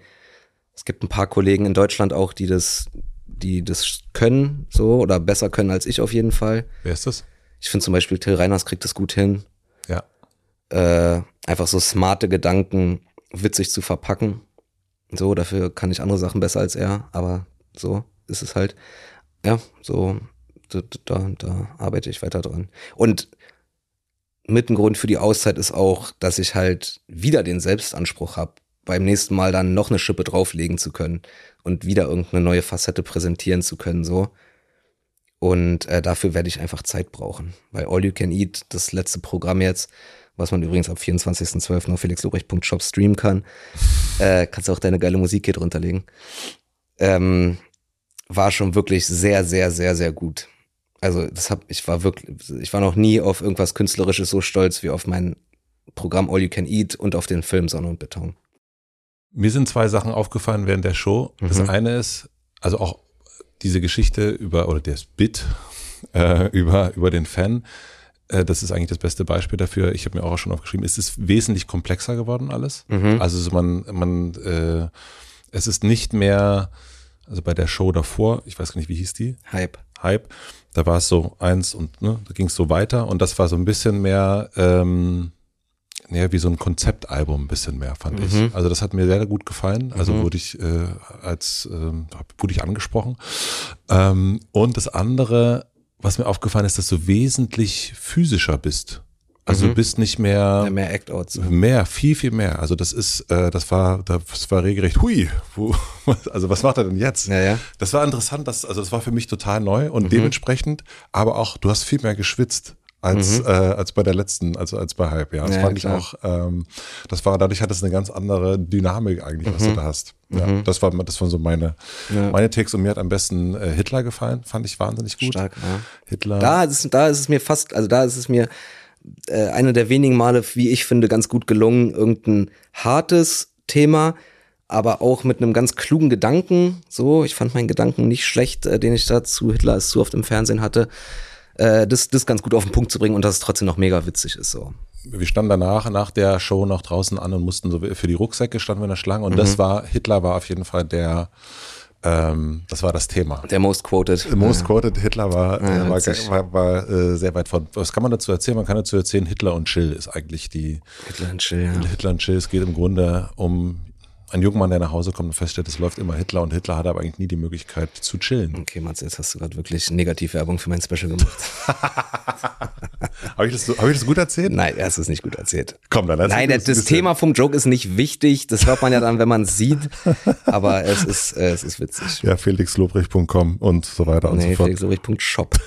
Es gibt ein paar Kollegen in Deutschland auch, die das, die das können, so, oder besser können als ich auf jeden Fall. Wer ist das? Ich finde zum Beispiel, Till Reiners kriegt das gut hin. Ja. Äh, einfach so smarte Gedanken witzig zu verpacken. So, dafür kann ich andere Sachen besser als er, aber so ist es halt. Ja, so, da, da, da arbeite ich weiter dran. Und mit ein Grund für die Auszeit ist auch, dass ich halt wieder den Selbstanspruch habe, beim nächsten Mal dann noch eine Schippe drauflegen zu können und wieder irgendeine neue Facette präsentieren zu können, so. Und äh, dafür werde ich einfach Zeit brauchen. Weil All You Can Eat, das letzte Programm jetzt, was man übrigens ab 24.12. auf felixlobrecht.shop streamen kann, äh, kannst du auch deine geile Musik hier drunter legen, ähm, war schon wirklich sehr, sehr, sehr, sehr gut. Also das hab, ich war wirklich, ich war noch nie auf irgendwas Künstlerisches so stolz wie auf mein Programm All You Can Eat und auf den Film Sonne und Beton. Mir sind zwei Sachen aufgefallen während der Show. Das mhm. eine ist, also auch diese Geschichte über, oder das Bit äh, über, über den Fan, äh, das ist eigentlich das beste Beispiel dafür. Ich habe mir auch schon aufgeschrieben, es ist wesentlich komplexer geworden alles. Mhm. Also man, man, äh, es ist nicht mehr, also bei der Show davor, ich weiß gar nicht, wie hieß die? Hype. Hype. Da war es so eins und ne, da ging es so weiter und das war so ein bisschen mehr, ähm, ja, wie so ein Konzeptalbum ein bisschen mehr, fand mhm. ich. Also das hat mir sehr gut gefallen. Also mhm. wurde ich äh, als ähm, wurde ich angesprochen. Ähm, und das andere, was mir aufgefallen ist, dass du wesentlich physischer bist. Also mhm. du bist nicht mehr ja, mehr Act-Outs. Mehr, viel, viel mehr. Also das ist, äh, das war, das war regelrecht, hui, wo, also was macht er denn jetzt? Ja, ja. Das war interessant, das, also das war für mich total neu und mhm. dementsprechend, aber auch, du hast viel mehr geschwitzt als, mhm. äh, als bei der letzten, also als bei Hype, ja. Das ja, fand klar. ich auch, ähm, das war, dadurch hat es eine ganz andere Dynamik eigentlich, was du mhm. da hast. Ja, mhm. das war, das waren so meine, ja. meine Takes und mir hat am besten äh, Hitler gefallen, fand ich wahnsinnig gut. Stark, ja. Hitler. Da ist, da ist es mir fast, also da ist es mir, äh, eine der wenigen Male, wie ich finde, ganz gut gelungen, irgendein hartes Thema, aber auch mit einem ganz klugen Gedanken. So, ich fand meinen Gedanken nicht schlecht, äh, den ich da zu Hitler ist zu oft im Fernsehen hatte. Äh, das, das ganz gut auf den Punkt zu bringen und dass es trotzdem noch mega witzig ist. So. Wir standen danach, nach der Show noch draußen an und mussten so für die Rucksäcke standen wir in der Schlange und mhm. das war, Hitler war auf jeden Fall der Ähm, das war das Thema. Der most quoted. Most quoted Hitler war, Ja, äh, war, witzig. war, war äh, sehr weit von. Was kann man dazu erzählen? Man kann dazu erzählen, Hitler und Chill ist eigentlich die Hitler und Chill, ja. Hitler und Chill. Es geht im Grunde um einen jungen Mann, der nach Hause kommt und feststellt, es läuft immer Hitler und Hitler hat aber eigentlich nie die Möglichkeit zu chillen. Okay, Mats, jetzt hast du gerade wirklich Negativwerbung für mein Special gemacht. Habe ich, das hab ich das gut erzählt? Nein, er hast es nicht gut erzählt. Komm, dann Nein, das, es ein das. Thema vom Joke ist nicht wichtig. Das hört man ja dann, wenn man es sieht. Aber es ist, äh, es ist witzig. Ja, felixlobrecht.com und so weiter und Nee, so fort. felixlobrecht.shop.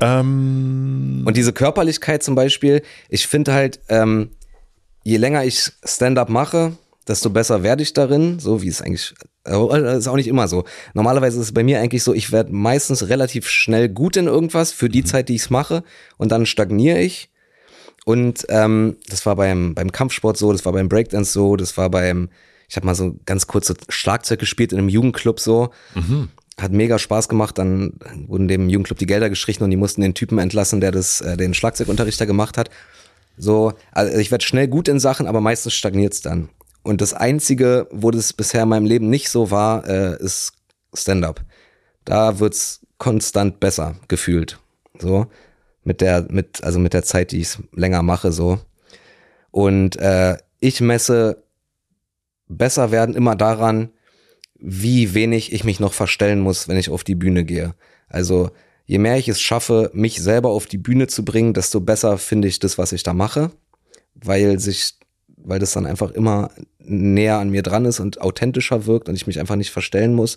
Ähm, Und diese Körperlichkeit zum Beispiel, ich finde halt, ähm, je länger ich Stand-up mache, desto besser werde ich darin, so wie es eigentlich, äh, ist auch nicht immer so. Normalerweise ist es bei mir eigentlich so, ich werde meistens relativ schnell gut in irgendwas für die Zeit, die ich es mache und dann stagniere ich. Und ähm, das war beim, beim Kampfsport so, das war beim Breakdance so, das war beim, ich habe mal so ganz kurz so Schlagzeug gespielt in einem Jugendclub so. Hat mega Spaß gemacht, dann wurden dem Jugendclub die Gelder gestrichen und die mussten den Typen entlassen, der das, äh, den Schlagzeugunterricht da gemacht hat. So, also ich werde schnell gut in Sachen, aber meistens stagniert's dann. Und das Einzige, wo das bisher in meinem Leben nicht so war, äh, ist Stand-up. Da wird's konstant besser gefühlt. So. Mit der, mit, also mit der Zeit, die ich's länger mache, so. Und äh, ich messe besser werden immer daran, wie wenig ich mich noch verstellen muss, wenn ich auf die Bühne gehe. Also je mehr ich es schaffe, mich selber auf die Bühne zu bringen, desto besser finde ich das, was ich da mache, weil sich, weil das dann einfach immer näher an mir dran ist und authentischer wirkt und ich mich einfach nicht verstellen muss.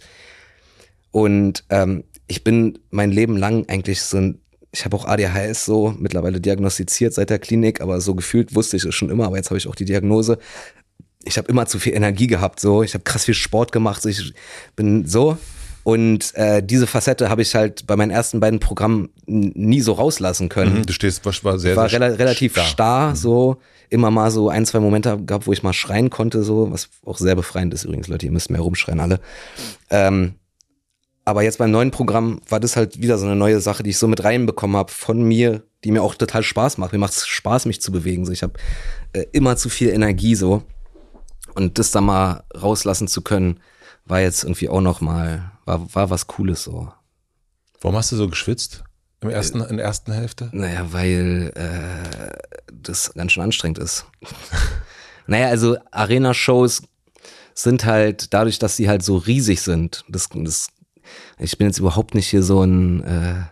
Und ähm, ich bin mein Leben lang eigentlich so ein, ich habe auch ADHS so mittlerweile diagnostiziert seit der Klinik, aber so gefühlt wusste ich es schon immer, aber jetzt habe ich auch die Diagnose ich habe immer zu viel Energie gehabt, so. Ich habe krass viel Sport gemacht, so. ich bin so. Und äh, diese Facette habe ich halt bei meinen ersten beiden Programmen nie so rauslassen können. du stehst, was war sehr, Ich war sehr rela relativ starr. starr, so. Immer mal so ein, zwei Momente gehabt, wo ich mal schreien konnte, so. Was auch sehr befreiend ist übrigens, Leute. Ihr müsst mehr rumschreien, alle. Ähm, aber jetzt beim neuen Programm war das halt wieder so eine neue Sache, die ich so mit reinbekommen habe von mir, die mir auch total Spaß macht. Mir macht es Spaß, mich zu bewegen. So, ich habe äh, immer zu viel Energie so. Und das da mal rauslassen zu können, war jetzt irgendwie auch noch mal, war, war was Cooles so. Warum hast du so geschwitzt? Im ersten, in der ersten Hälfte? Naja, weil äh, das ganz schön anstrengend ist. naja, also Arena-Shows sind halt dadurch, dass sie halt so riesig sind. Das, das, ich bin jetzt überhaupt nicht hier so ein äh,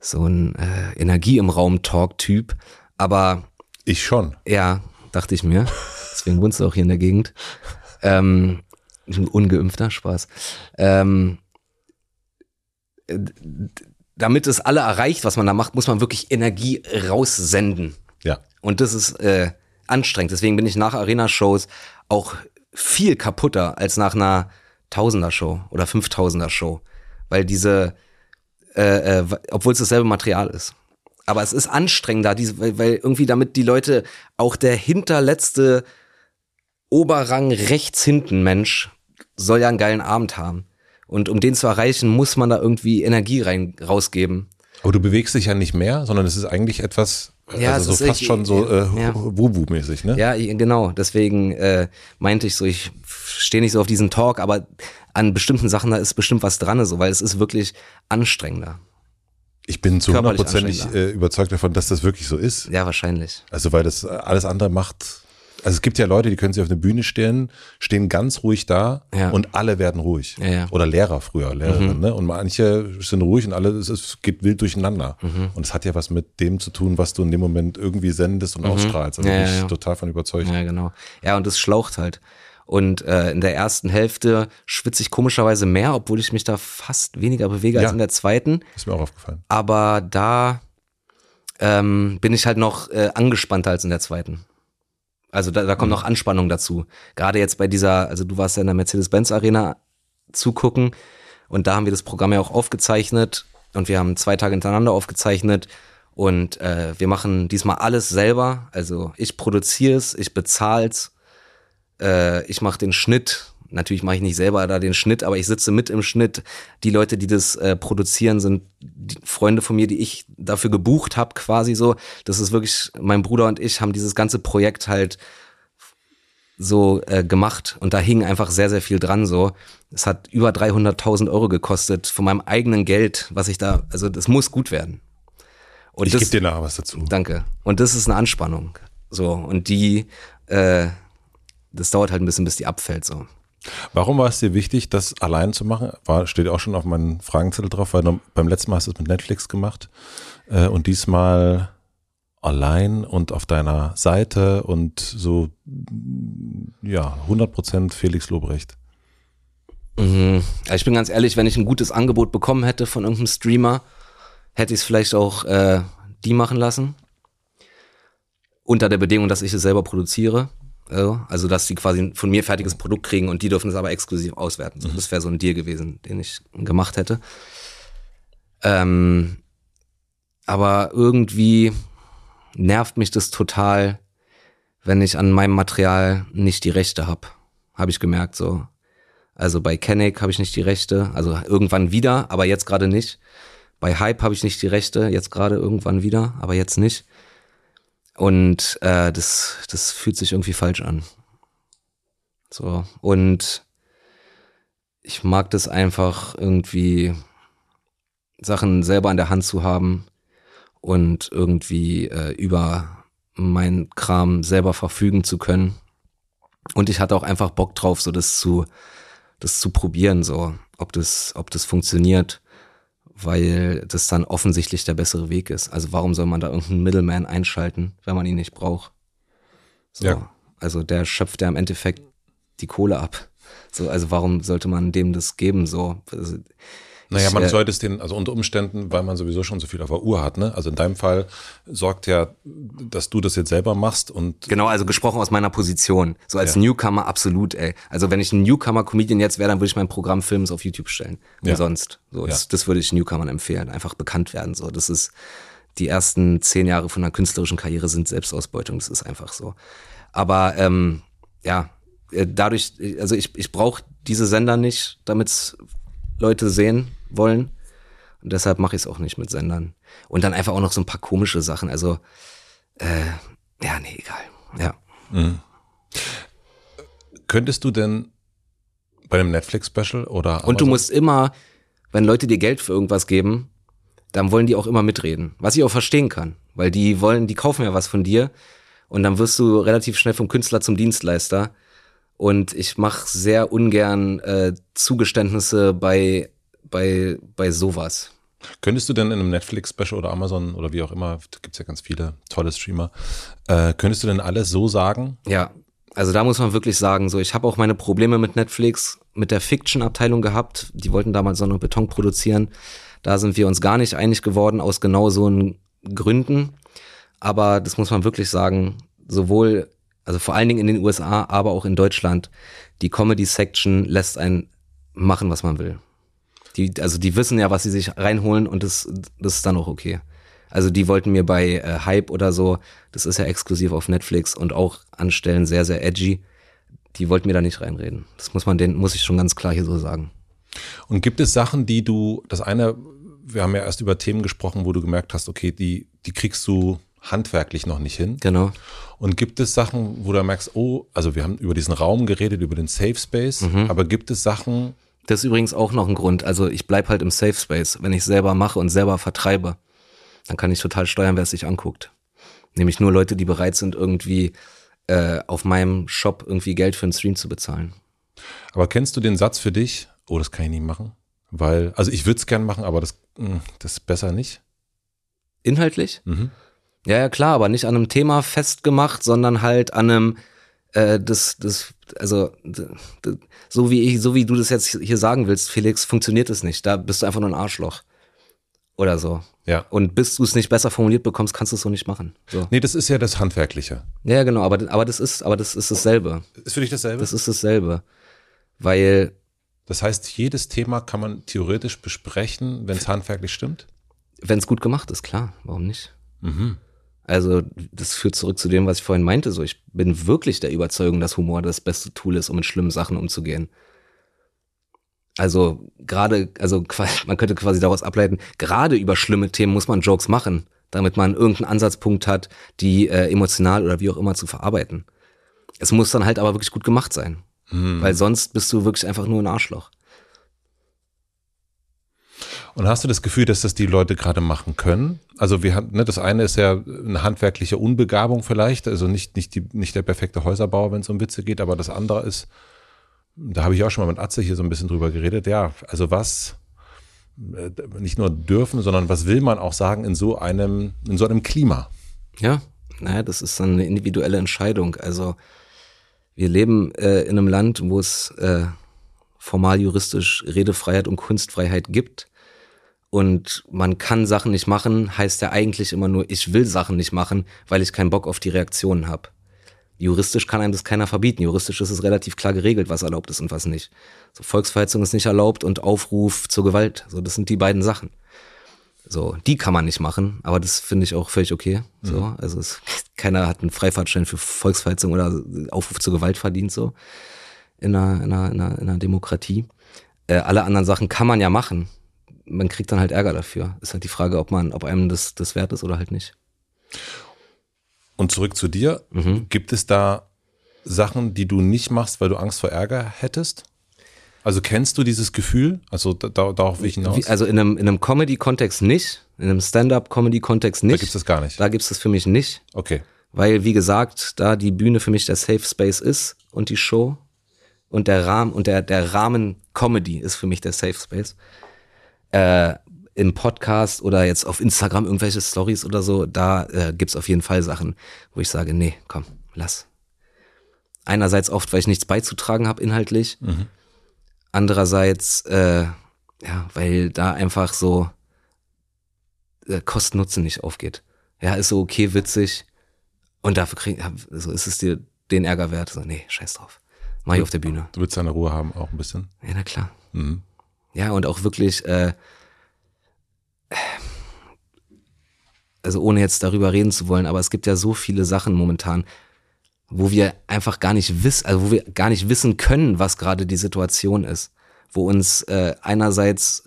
so ein äh, Energie im Raum Talk-Typ, aber Ich schon. ja, dachte ich mir. Deswegen wohnst du auch hier in der Gegend. Ähm, bin ungeimpfter, Spaß. Ähm, äh, damit es alle erreicht, was man da macht, muss man wirklich Energie raussenden. Ja. Und das ist äh, anstrengend. Deswegen bin ich nach Arena-Shows auch viel kaputter als nach einer Tausender-Show oder Fünftausender-Show. Weil diese, äh, äh, obwohl es dasselbe Material ist. Aber es ist anstrengender, diese, weil, weil irgendwie damit die Leute, auch der hinterletzte Oberrang rechts hinten Mensch soll ja einen geilen Abend haben. Und um den zu erreichen, muss man da irgendwie Energie rein rausgeben. Aber du bewegst dich ja nicht mehr, sondern es ist eigentlich etwas, Ja, also so fast echt- schon so äh, ja. Wubu-mäßig, ne? Ja, genau. Deswegen äh, meinte ich so, ich stehe nicht so auf diesen Talk, aber an bestimmten Sachen da ist bestimmt was dran, so, weil es ist wirklich anstrengender. Ich bin zu hundertprozentig äh, überzeugt davon, dass das wirklich so ist. Ja, wahrscheinlich. Also weil das äh, alles andere macht. Also es gibt ja Leute, die können sich auf eine Bühne stellen, stehen ganz ruhig da Ja. und alle werden ruhig. Ja, ja. Oder Lehrer früher, Lehrerin, ne? Und manche sind ruhig und alle, es, es geht wild durcheinander. Mhm. Und es hat ja was mit dem zu tun, was du in dem Moment irgendwie sendest und ausstrahlst. Also Mhm. Ja, bin ich total von überzeugt. Ja, genau. Ja, und es schlaucht halt. Und äh, in der ersten Hälfte schwitze ich komischerweise mehr, obwohl ich mich da fast weniger bewege als in der zweiten. Ist mir auch aufgefallen. Aber da ähm, bin ich halt noch äh, angespannter als in der zweiten. Also da, da kommt noch Anspannung dazu. Gerade jetzt bei dieser, also du warst ja in der Mercedes-Benz-Arena zugucken und da haben wir das Programm ja auch aufgezeichnet und wir haben zwei Tage hintereinander aufgezeichnet und äh, wir machen diesmal alles selber. Also ich produziere es, ich bezahle es, äh, ich mache den Schnitt. Natürlich mache ich nicht selber da den Schnitt, aber ich sitze mit im Schnitt. Die Leute, die das äh, produzieren, sind die Freunde von mir, die ich dafür gebucht habe, quasi so. Das ist wirklich, mein Bruder und ich haben dieses ganze Projekt halt so äh, gemacht und da hing einfach sehr, sehr viel dran so. Es hat über 300.000 Euro gekostet von meinem eigenen Geld, was ich da, also das muss gut werden. Und ich gebe dir nachher was dazu. Danke. Und das ist eine Anspannung. So, und die, äh, das dauert halt ein bisschen, bis die abfällt so. Warum war es dir wichtig, das allein zu machen? War, steht auch schon auf meinen Fragenzettel drauf, weil du, beim letzten Mal hast du es mit Netflix gemacht äh, und diesmal allein und auf deiner Seite und so, ja, 100% Felix Lobrecht. Mhm. Ich bin ganz ehrlich, wenn ich ein gutes Angebot bekommen hätte von irgendeinem Streamer, hätte ich es vielleicht auch äh, die machen lassen. Unter der Bedingung, dass ich es selber produziere. Also, dass die quasi von mir fertiges Produkt kriegen und die dürfen es aber exklusiv auswerten. Mhm. Das wäre so ein Deal gewesen, den ich gemacht hätte. Ähm, aber irgendwie nervt mich das total, wenn ich an meinem Material nicht die Rechte habe. Habe ich gemerkt so. Also bei Kenneck habe ich nicht die Rechte, also irgendwann wieder, aber jetzt gerade nicht. Bei Hype habe ich nicht die Rechte, jetzt gerade irgendwann wieder, aber jetzt nicht. Und äh, das, das fühlt sich irgendwie falsch an. So, und ich mag das einfach irgendwie, Sachen selber in der Hand zu haben und irgendwie äh, über mein Kram selber verfügen zu können. Und ich hatte auch einfach Bock drauf, so das zu, das zu probieren, so, ob das, ob das funktioniert, weil das dann offensichtlich der bessere Weg ist. Also warum soll man da irgendeinen Middleman einschalten, wenn man ihn nicht braucht? So, ja. Also der schöpft ja im Endeffekt die Kohle ab. So, also warum sollte man dem das geben? So, also, naja, man äh, sollte es den, also unter Umständen, weil man sowieso schon so viel auf der Uhr hat, ne? Also in deinem Fall sorgt ja, dass du das jetzt selber machst und. Genau, also gesprochen aus meiner Position. So als ja. Newcomer absolut, ey. Also wenn ich ein Newcomer-Comedian jetzt wäre, dann würde ich mein Programm Films auf YouTube stellen. Umsonst. Ja. So, das, ja. das würde ich Newcomern empfehlen. Einfach bekannt werden. So, das ist, die ersten zehn Jahre von einer künstlerischen Karriere sind Selbstausbeutung. Das ist einfach so. Aber, ähm, ja, äh, dadurch, also ich, ich brauche diese Sender nicht, damit Leute sehen wollen. Und deshalb mache ich es auch nicht mit Sendern. Und dann einfach auch noch so ein paar komische Sachen. Also, äh, ja, nee, egal. Ja. Mhm. Könntest du denn bei einem Netflix-Special oder Amazon? Und du musst immer, wenn Leute dir Geld für irgendwas geben, dann wollen die auch immer mitreden. Was ich auch verstehen kann. Weil die wollen, die kaufen ja was von dir. Und dann wirst du relativ schnell vom Künstler zum Dienstleister. Und ich mache sehr ungern äh, Zugeständnisse bei bei, bei sowas. Könntest du denn in einem Netflix-Special oder Amazon oder wie auch immer, da gibt es ja ganz viele tolle Streamer, äh, könntest du denn alles so sagen? Ja, also da muss man wirklich sagen, so ich habe auch meine Probleme mit Netflix, mit der Fiction-Abteilung gehabt. Die wollten damals so einen Beton produzieren. Da sind wir uns gar nicht einig geworden aus genau so Gründen. Aber das muss man wirklich sagen, sowohl, also vor allen Dingen in den USA, aber auch in Deutschland, die Comedy-Section lässt einen machen, was man will. Die, also die wissen ja, was sie sich reinholen und das, das ist dann auch okay. Also die wollten mir bei äh, Hype oder so, das ist ja exklusiv auf Netflix und auch anstellen sehr, sehr edgy. Die wollten mir da nicht reinreden. Das muss man den, muss ich schon ganz klar hier so sagen. Und gibt es Sachen, die du, das eine, wir haben ja erst über Themen gesprochen, wo du gemerkt hast, okay, die, die kriegst du handwerklich noch nicht hin. Genau. Und gibt es Sachen, wo du merkst, oh, also wir haben über diesen Raum geredet, über den Safe Space, mhm. aber gibt es Sachen, das ist übrigens auch noch ein Grund. Also ich bleib halt im Safe Space. Wenn ich selber mache und selber vertreibe, dann kann ich total steuern, wer es sich anguckt. Nämlich nur Leute, die bereit sind, irgendwie äh, auf meinem Shop irgendwie Geld für einen Stream zu bezahlen. Aber kennst du den Satz für dich? Oh, das kann ich nicht machen. Weil, also ich würde es gern machen, aber das, hm, das ist besser nicht. Inhaltlich? Mhm. Ja, ja, klar, aber nicht an einem Thema festgemacht, sondern halt an einem, äh, das, das, also so wie ich, so wie du das jetzt hier sagen willst, Felix, funktioniert es nicht. Da bist du einfach nur ein Arschloch. Oder so. Ja. Und bis du es nicht besser formuliert bekommst, kannst du es so nicht machen. So. Nee, das ist ja das Handwerkliche. Ja, genau, aber, aber das ist, aber das ist dasselbe. Ist für dich dasselbe? Das ist dasselbe. Weil. Das heißt, jedes Thema kann man theoretisch besprechen, wenn es handwerklich stimmt? Wenn es gut gemacht ist, klar. Warum nicht? Mhm. Also das führt zurück zu dem, was ich vorhin meinte. So, ich bin wirklich der Überzeugung, dass Humor das beste Tool ist, um mit schlimmen Sachen umzugehen. Also gerade, also man könnte quasi daraus ableiten, gerade über schlimme Themen muss man Jokes machen, damit man irgendeinen Ansatzpunkt hat, die äh, emotional oder wie auch immer zu verarbeiten. Es muss dann halt aber wirklich gut gemacht sein. Hm. Weil sonst bist du wirklich einfach nur ein Arschloch. Und hast du das Gefühl, dass das die Leute gerade machen können? Also wir haben, ne, das eine ist ja eine handwerkliche Unbegabung vielleicht, also nicht, nicht, die, nicht der perfekte Häuserbauer, wenn es um Witze geht, aber das andere ist, da habe ich auch schon mal mit Atze hier so ein bisschen drüber geredet, ja, also was äh, nicht nur dürfen, sondern was will man auch sagen in so einem, in so einem Klima? Ja, naja, das ist dann eine individuelle Entscheidung. Also wir leben äh, in einem Land, wo es äh, formal juristisch Redefreiheit und Kunstfreiheit gibt. Und man kann Sachen nicht machen, heißt ja eigentlich immer nur, ich will Sachen nicht machen, weil ich keinen Bock auf die Reaktionen habe. Juristisch kann einem das keiner verbieten. Juristisch ist es relativ klar geregelt, was erlaubt ist und was nicht. So Volksverhetzung ist nicht erlaubt und Aufruf zur Gewalt. So, das sind die beiden Sachen. So, die kann man nicht machen, aber das finde ich auch völlig okay. So, Mhm. also es, keiner hat einen Freifahrtschein für Volksverhetzung oder Aufruf zur Gewalt verdient so in einer, in einer, in einer, in einer Demokratie. Äh, alle anderen Sachen kann man ja machen. Man kriegt dann halt Ärger dafür. Ist halt die Frage, ob man, ob einem das, das wert ist oder halt nicht. Und zurück zu dir, Mhm. gibt es da Sachen, die du nicht machst, weil du Angst vor Ärger hättest? Also kennst du dieses Gefühl? Also da, da, darauf will ich hinaus. Wie, also in einem, in einem Comedy-Kontext nicht, in einem Stand-up-Comedy-Kontext da nicht. gibt's das gar nicht. Da gibt's das für mich nicht. Okay. Weil, wie gesagt, da die Bühne für mich der Safe Space ist und die Show und der Rahmen und der, der Rahmen Comedy ist für mich der Safe Space. Äh, Im Podcast oder jetzt auf Instagram irgendwelche Stories oder so, da äh, gibt's auf jeden Fall Sachen, wo ich sage, nee, komm, lass. Einerseits oft, weil ich nichts beizutragen habe inhaltlich. Andererseits, äh, ja, weil da einfach so äh, Kosten-Nutzen nicht aufgeht. Ja, ist so okay, witzig. Und dafür krieg, ja, so ist es dir den Ärger wert. So, nee, scheiß drauf. Mach ich auf der Bühne. Du willst deine Ruhe haben, auch ein bisschen. Ja, na klar. Mhm. Ja, und auch wirklich, äh, also ohne jetzt darüber reden zu wollen, aber es gibt ja so viele Sachen momentan, wo wir einfach gar nicht wissen, also wo wir gar nicht wissen können, was gerade die Situation ist. Wo uns äh, einerseits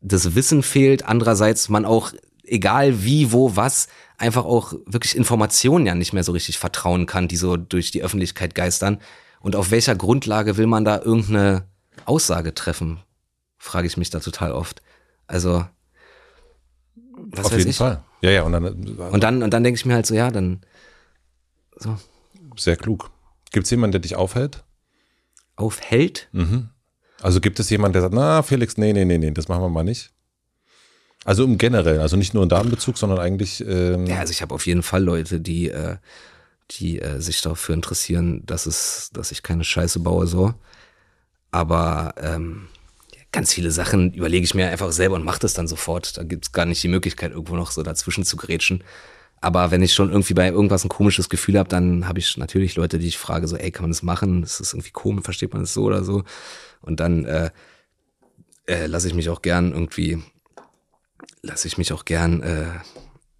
das Wissen fehlt, andererseits man auch, egal wie, wo, was, einfach auch wirklich Informationen ja nicht mehr so richtig vertrauen kann, die so durch die Öffentlichkeit geistern. Und auf welcher Grundlage will man da irgendeine Aussage treffen? Frage ich mich da total oft. Also, was Auf weiß jeden ich. Fall. Ja, ja, und dann Und dann, und dann denke ich mir halt so, ja, dann so, sehr klug. Gibt es jemanden, der dich aufhält? aufhält. Also gibt es jemanden, der sagt, na, Felix, nee, nee, nee, nee, das machen wir mal nicht. Also im Generellen, also nicht nur in Damenbezug, sondern eigentlich, ähm, Ja, also ich habe auf jeden Fall Leute, die, äh, die äh, sich dafür interessieren, dass es, dass ich keine Scheiße baue, so. Aber ähm, ganz viele Sachen überlege ich mir einfach selber und mache das dann sofort. Da gibt's gar nicht die Möglichkeit, irgendwo noch so dazwischen zu grätschen. Aber wenn ich schon irgendwie bei irgendwas ein komisches Gefühl habe, dann habe ich natürlich Leute, die ich frage, so, ey, kann man das machen? Ist das irgendwie komisch? Versteht man das so oder so? Und dann äh, äh, lasse ich mich auch gern irgendwie, lasse ich mich auch gern äh,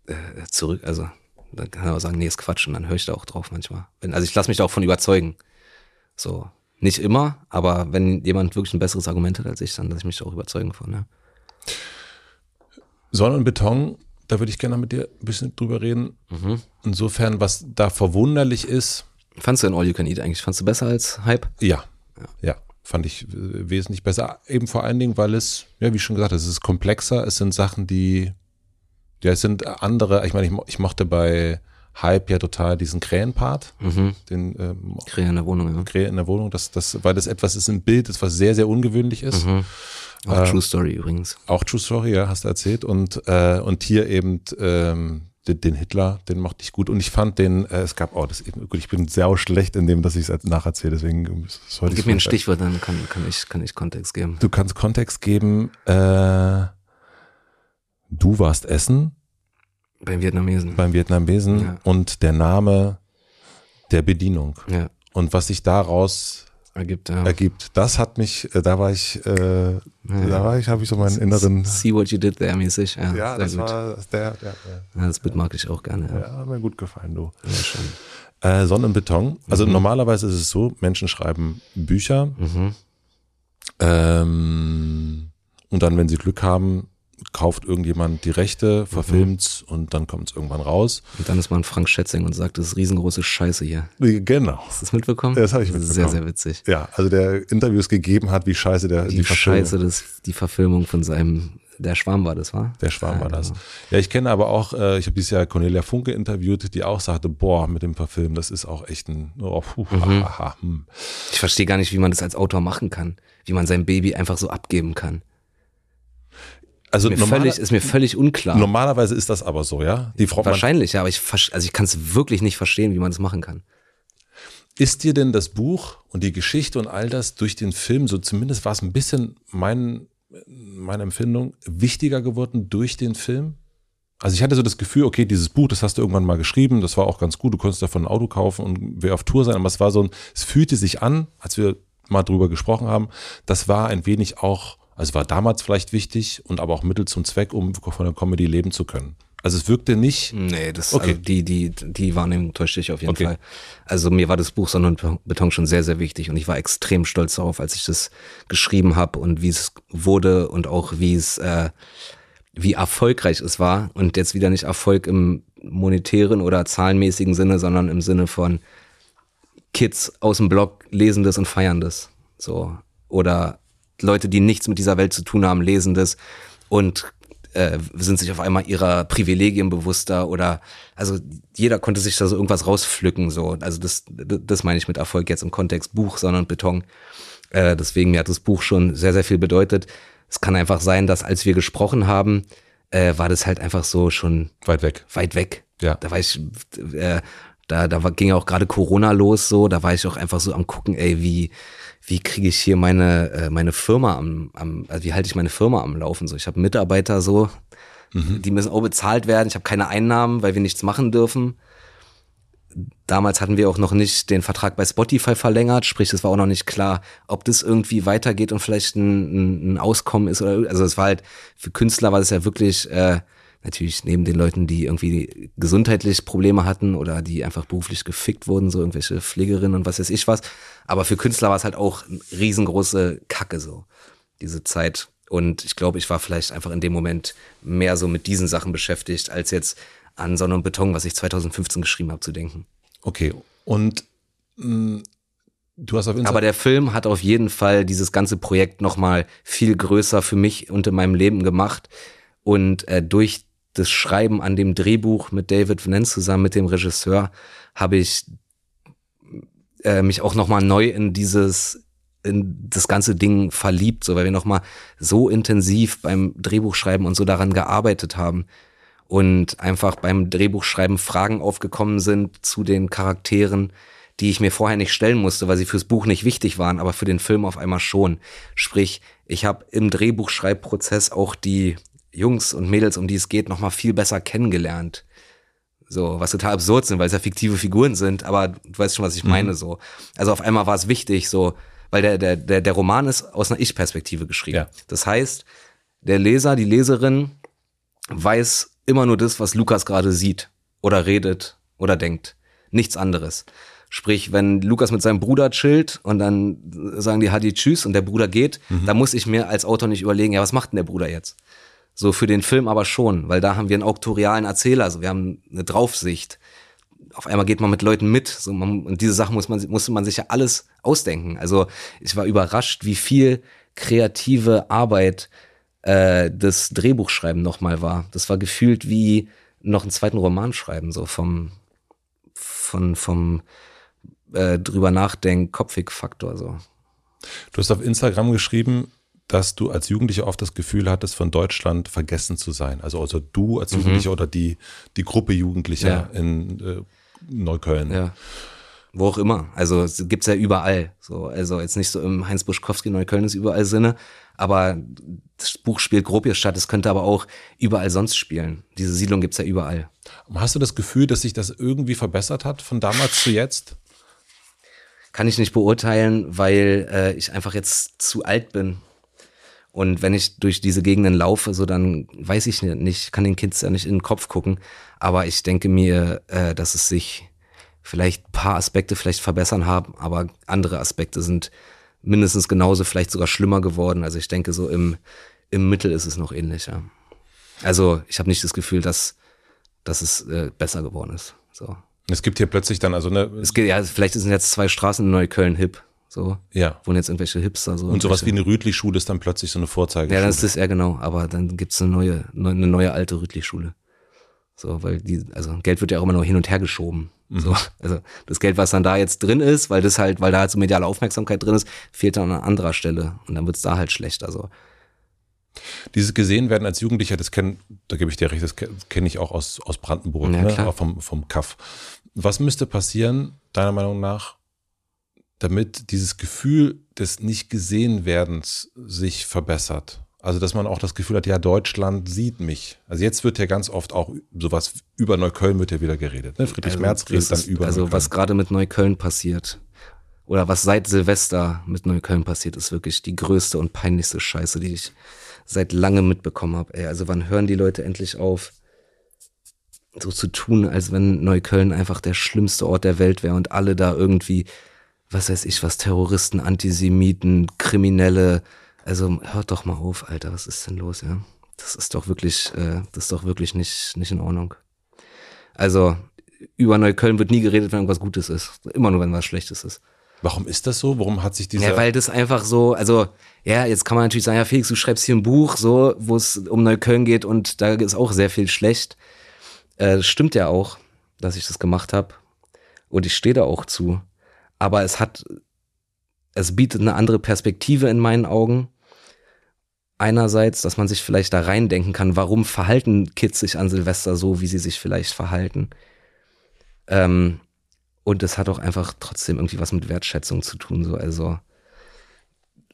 äh, zurück, also dann kann er auch sagen, nee, ist Quatsch und dann höre ich da auch drauf manchmal. Also ich lasse mich da auch von überzeugen. So, nicht immer, aber wenn jemand wirklich ein besseres Argument hat als ich, dann lasse ich mich auch überzeugen von, ja. Sonne und Beton, da würde ich gerne mit dir ein bisschen drüber reden. Mhm. Insofern, was da verwunderlich ist, Fandst du denn All You Can Eat eigentlich? Fandst du besser als Hype? ja, ja, fand ich äh, wesentlich besser. Eben vor allen Dingen, weil es, ja, wie schon gesagt, es ist komplexer. Es sind Sachen, die, ja, es sind andere. Ich meine, ich, mo- ich mochte bei Hype ja total diesen Krähenpart, Mhm. den ähm, Krähe in der Wohnung, ja. Krähe in der Wohnung, das, das, weil das etwas ist im Bild, das was sehr, sehr ungewöhnlich ist. Mhm. Auch Äh, True Story übrigens. Auch True Story, ja, hast du erzählt. Und, äh, und hier eben ähm, den, den Hitler, den mochte ich gut. Und ich fand den, äh, es gab, oh, das gut, ich bin sehr schlecht in dem, dass ich es nacherzähle, deswegen sollte Gib ich mir ein Stichwort, dann kann, kann, ich, kann ich Kontext geben. Du kannst Kontext geben. Äh, du warst essen Beim Vietnamesen. beim Vietnamesen Ja. und der Name der Bedienung. ja, Und was sich daraus ergibt, ja. ergibt, das hat mich, äh, da war ich, äh, da war ich, habe ich so meinen inneren. See what you did there mäßig. Ja, Ja, das gut. war der, der, Ja, das Bild mag ich auch gerne. Ja. ja, hat mir gut gefallen, du. Ja, schon. Äh, Sonne Beton. Also Mhm. normalerweise ist es so, Menschen schreiben Bücher Mhm. ähm, und dann, wenn sie Glück haben, kauft irgendjemand die Rechte, verfilmt's mhm. und dann kommt's irgendwann raus. Und dann ist man Frank Schätzing und sagt, das ist riesengroße Scheiße hier. Genau. Hast du das mitbekommen? Das habe ich mitbekommen. Sehr, sehr witzig. Ja, also der Interviews gegeben hat, wie scheiße der die, die Scheiße, das, die Verfilmung von seinem der Schwarm war das, war? Der Schwarm ja, war das. Genau. Ja, ich kenne aber auch, äh, ich habe dieses Jahr Cornelia Funke interviewt, die auch sagte, boah, mit dem Verfilmen, das ist auch echt ein, oh, puh, mhm. aha, hm. Ich verstehe gar nicht, wie man das als Autor machen kann, wie man sein Baby einfach so abgeben kann. Also ist mir, völlig, ist mir völlig unklar. Normalerweise ist das aber so, ja? Die Frau, Wahrscheinlich, ja, aber ich, also ich kann es wirklich nicht verstehen, wie man das machen kann. Ist dir denn das Buch und die Geschichte und all das durch den Film, so zumindest war es ein bisschen mein, meine Empfindung, wichtiger geworden durch den Film? Also ich hatte so das Gefühl, okay, dieses Buch, das hast du irgendwann mal geschrieben, das war auch ganz gut, du konntest davon ein Auto kaufen und wäre auf Tour sein, aber es war so ein, es fühlte sich an, als wir mal drüber gesprochen haben, das war ein wenig auch also war damals vielleicht wichtig und aber auch Mittel zum Zweck, um von der Comedy leben zu können. Also es wirkte nicht. Nee, das okay. also die, die, die Wahrnehmung täuschte ich auf jeden okay. Fall. Also mir war das Buch Sonne und Beton schon sehr, sehr wichtig und ich war extrem stolz darauf, als ich das geschrieben habe und wie es wurde und auch wie es, äh, wie erfolgreich es war. Und jetzt wieder nicht Erfolg im monetären oder zahlenmäßigen Sinne, sondern im Sinne von Kids aus dem Blog lesen das und feiern das. So. Oder Leute, die nichts mit dieser Welt zu tun haben, lesen das und äh, sind sich auf einmal ihrer Privilegien bewusster oder also jeder konnte sich da so irgendwas rauspflücken so. Also das das meine ich mit Erfolg jetzt im Kontext Buch sondern Beton. Äh, deswegen mir hat das Buch schon sehr sehr viel bedeutet. Es kann einfach sein dass als wir gesprochen haben äh, war das halt einfach so schon weit weg. weit weg. Ja. Da war ich äh, da da war, ging ja auch gerade Corona los so. Da war ich auch einfach so am gucken ey wie wie kriege ich hier meine, äh, meine Firma am, am, also wie halte ich meine Firma am Laufen? So, ich habe Mitarbeiter so, mhm. die müssen auch bezahlt werden. Ich habe keine Einnahmen, weil wir nichts machen dürfen. Damals hatten wir auch noch nicht den Vertrag bei Spotify verlängert, sprich, es war auch noch nicht klar, ob das irgendwie weitergeht und vielleicht ein, ein Auskommen ist oder also es war halt für Künstler war es ja wirklich äh, natürlich neben den Leuten, die irgendwie gesundheitlich Probleme hatten oder die einfach beruflich gefickt wurden, so irgendwelche Pflegerinnen und was weiß ich was. Aber für Künstler war es halt auch riesengroße Kacke so, diese Zeit. Und ich glaube, ich war vielleicht einfach in dem Moment mehr so mit diesen Sachen beschäftigt, als jetzt an Sonne und Beton, was ich 2015 geschrieben habe, zu denken. Okay. Und mh, mm, du hast auf Instagram Aber der Film hat auf jeden Fall dieses ganze Projekt nochmal viel größer für mich und in meinem Leben gemacht. Und äh, durch das Schreiben an dem Drehbuch mit David Venance zusammen mit dem Regisseur habe ich äh, mich auch noch mal neu in dieses in das ganze Ding verliebt, so weil wir noch mal so intensiv beim Drehbuchschreiben und so daran gearbeitet haben und einfach beim Drehbuchschreiben Fragen aufgekommen sind zu den Charakteren, die ich mir vorher nicht stellen musste, weil sie fürs Buch nicht wichtig waren, aber für den Film auf einmal schon. Sprich, ich habe im Drehbuchschreibprozess auch die Jungs und Mädels, um die es geht, noch mal viel besser kennengelernt. So, was total absurd sind, weil es ja fiktive Figuren sind, aber du weißt schon, was ich mhm. meine, so. Also auf einmal war es wichtig, so, weil der, der, der, der Roman ist aus einer Ich-Perspektive geschrieben. Ja. Das heißt, der Leser, die Leserin weiß immer nur das, was Lukas gerade sieht oder redet oder denkt. Nichts anderes. Sprich, wenn Lukas mit seinem Bruder chillt und dann sagen die Hadi Tschüss und der Bruder geht, mhm. dann muss ich mir als Autor nicht überlegen, ja, was macht denn der Bruder jetzt? So für den Film aber schon, weil da haben wir einen auktorialen Erzähler, also wir haben eine Draufsicht. Auf einmal geht man mit Leuten mit, so man, und diese Sachen muss man musste man sich ja alles ausdenken. Also ich war überrascht, wie viel kreative Arbeit äh, das Drehbuchschreiben nochmal war. Das war gefühlt wie noch einen zweiten Roman schreiben, so vom von vom äh, drüber nachdenken Kopfig-Faktor so. Du hast auf Instagram geschrieben, dass du als Jugendlicher oft das Gefühl hattest, von Deutschland vergessen zu sein. Also, also du als mhm. Jugendlicher oder die, die Gruppe Jugendlicher ja. in äh, Neukölln. Ja. Wo auch immer. Also es gibt's ja überall. So, also jetzt nicht so im Heinz Buschkowski Neukölln ist überall Sinne, aber das Buch spielt Gropiusstadt, es könnte aber auch überall sonst spielen. Diese Siedlung gibt's ja überall. Hast du das Gefühl, dass sich das irgendwie verbessert hat von damals zu jetzt? Kann ich nicht beurteilen, weil äh, ich einfach jetzt zu alt bin und wenn ich durch diese Gegenden laufe, so dann weiß ich nicht, kann den Kids ja nicht in den Kopf gucken. Aber ich denke mir, äh, dass es sich vielleicht ein paar Aspekte vielleicht verbessern haben, aber andere Aspekte sind mindestens genauso, vielleicht sogar schlimmer geworden. Also ich denke, so im, im Mittel ist es noch ähnlich, ja. Also ich habe nicht das Gefühl, dass, dass es äh, besser geworden ist. So. Es gibt hier plötzlich dann, also ne. Es geht, ja, vielleicht sind jetzt zwei Straßen in Neukölln hip. So. Ja. Wohnen jetzt irgendwelche Hipster. So Und sowas wie eine Rüdli-Schule ist dann plötzlich so eine Vorzeige. Ja, das ist ja genau. Aber dann gibt's eine neue, eine neue alte Rüdli-Schule. So, weil die, also Geld wird ja auch immer noch hin und her geschoben. Mhm. So, also das Geld, was dann da jetzt drin ist, weil das halt, weil da halt so mediale Aufmerksamkeit drin ist, fehlt dann an anderer Stelle und dann wird's da halt schlecht. Also dieses gesehen werden als Jugendlicher, das kenn, da gebe ich dir recht, das kenne ich auch aus, aus Brandenburg, ja, ne? auch vom, vom Kaff. Was müsste passieren, deiner Meinung nach, damit dieses Gefühl des nicht gesehen werdens sich verbessert? Also, dass man auch das Gefühl hat, ja, Deutschland sieht mich. Also jetzt wird ja ganz oft auch sowas über Neukölln wird ja wieder geredet. Ne? Friedrich also, Merz redet dann über Also Neukölln. was gerade mit Neukölln passiert oder was seit Silvester mit Neukölln passiert, ist wirklich die größte und peinlichste Scheiße, die ich seit langem mitbekommen habe. Ey, also wann hören die Leute endlich auf, so zu tun, als wenn Neukölln einfach der schlimmste Ort der Welt wäre und alle da irgendwie, was weiß ich, was Terroristen, Antisemiten, Kriminelle, also hört doch mal auf, Alter, was ist denn los, ja? Das ist doch wirklich, äh, das ist doch wirklich nicht, nicht in Ordnung. Also über Neukölln wird nie geredet, wenn irgendwas Gutes ist. Immer nur, wenn was Schlechtes ist. Warum ist das so? Warum hat sich dieser. Ja, weil das einfach so, also, ja, jetzt kann man natürlich sagen, ja, Felix, du schreibst hier ein Buch, so, wo es um Neukölln geht und da ist auch sehr viel schlecht. Äh, stimmt ja auch, dass ich das gemacht habe. Und ich stehe da auch zu. Aber es hat, es bietet eine andere Perspektive in meinen Augen. Einerseits, dass man sich vielleicht da reindenken kann, warum verhalten Kids sich an Silvester so, wie sie sich vielleicht verhalten. Ähm, und es hat auch einfach trotzdem irgendwie was mit Wertschätzung zu tun. So. Also,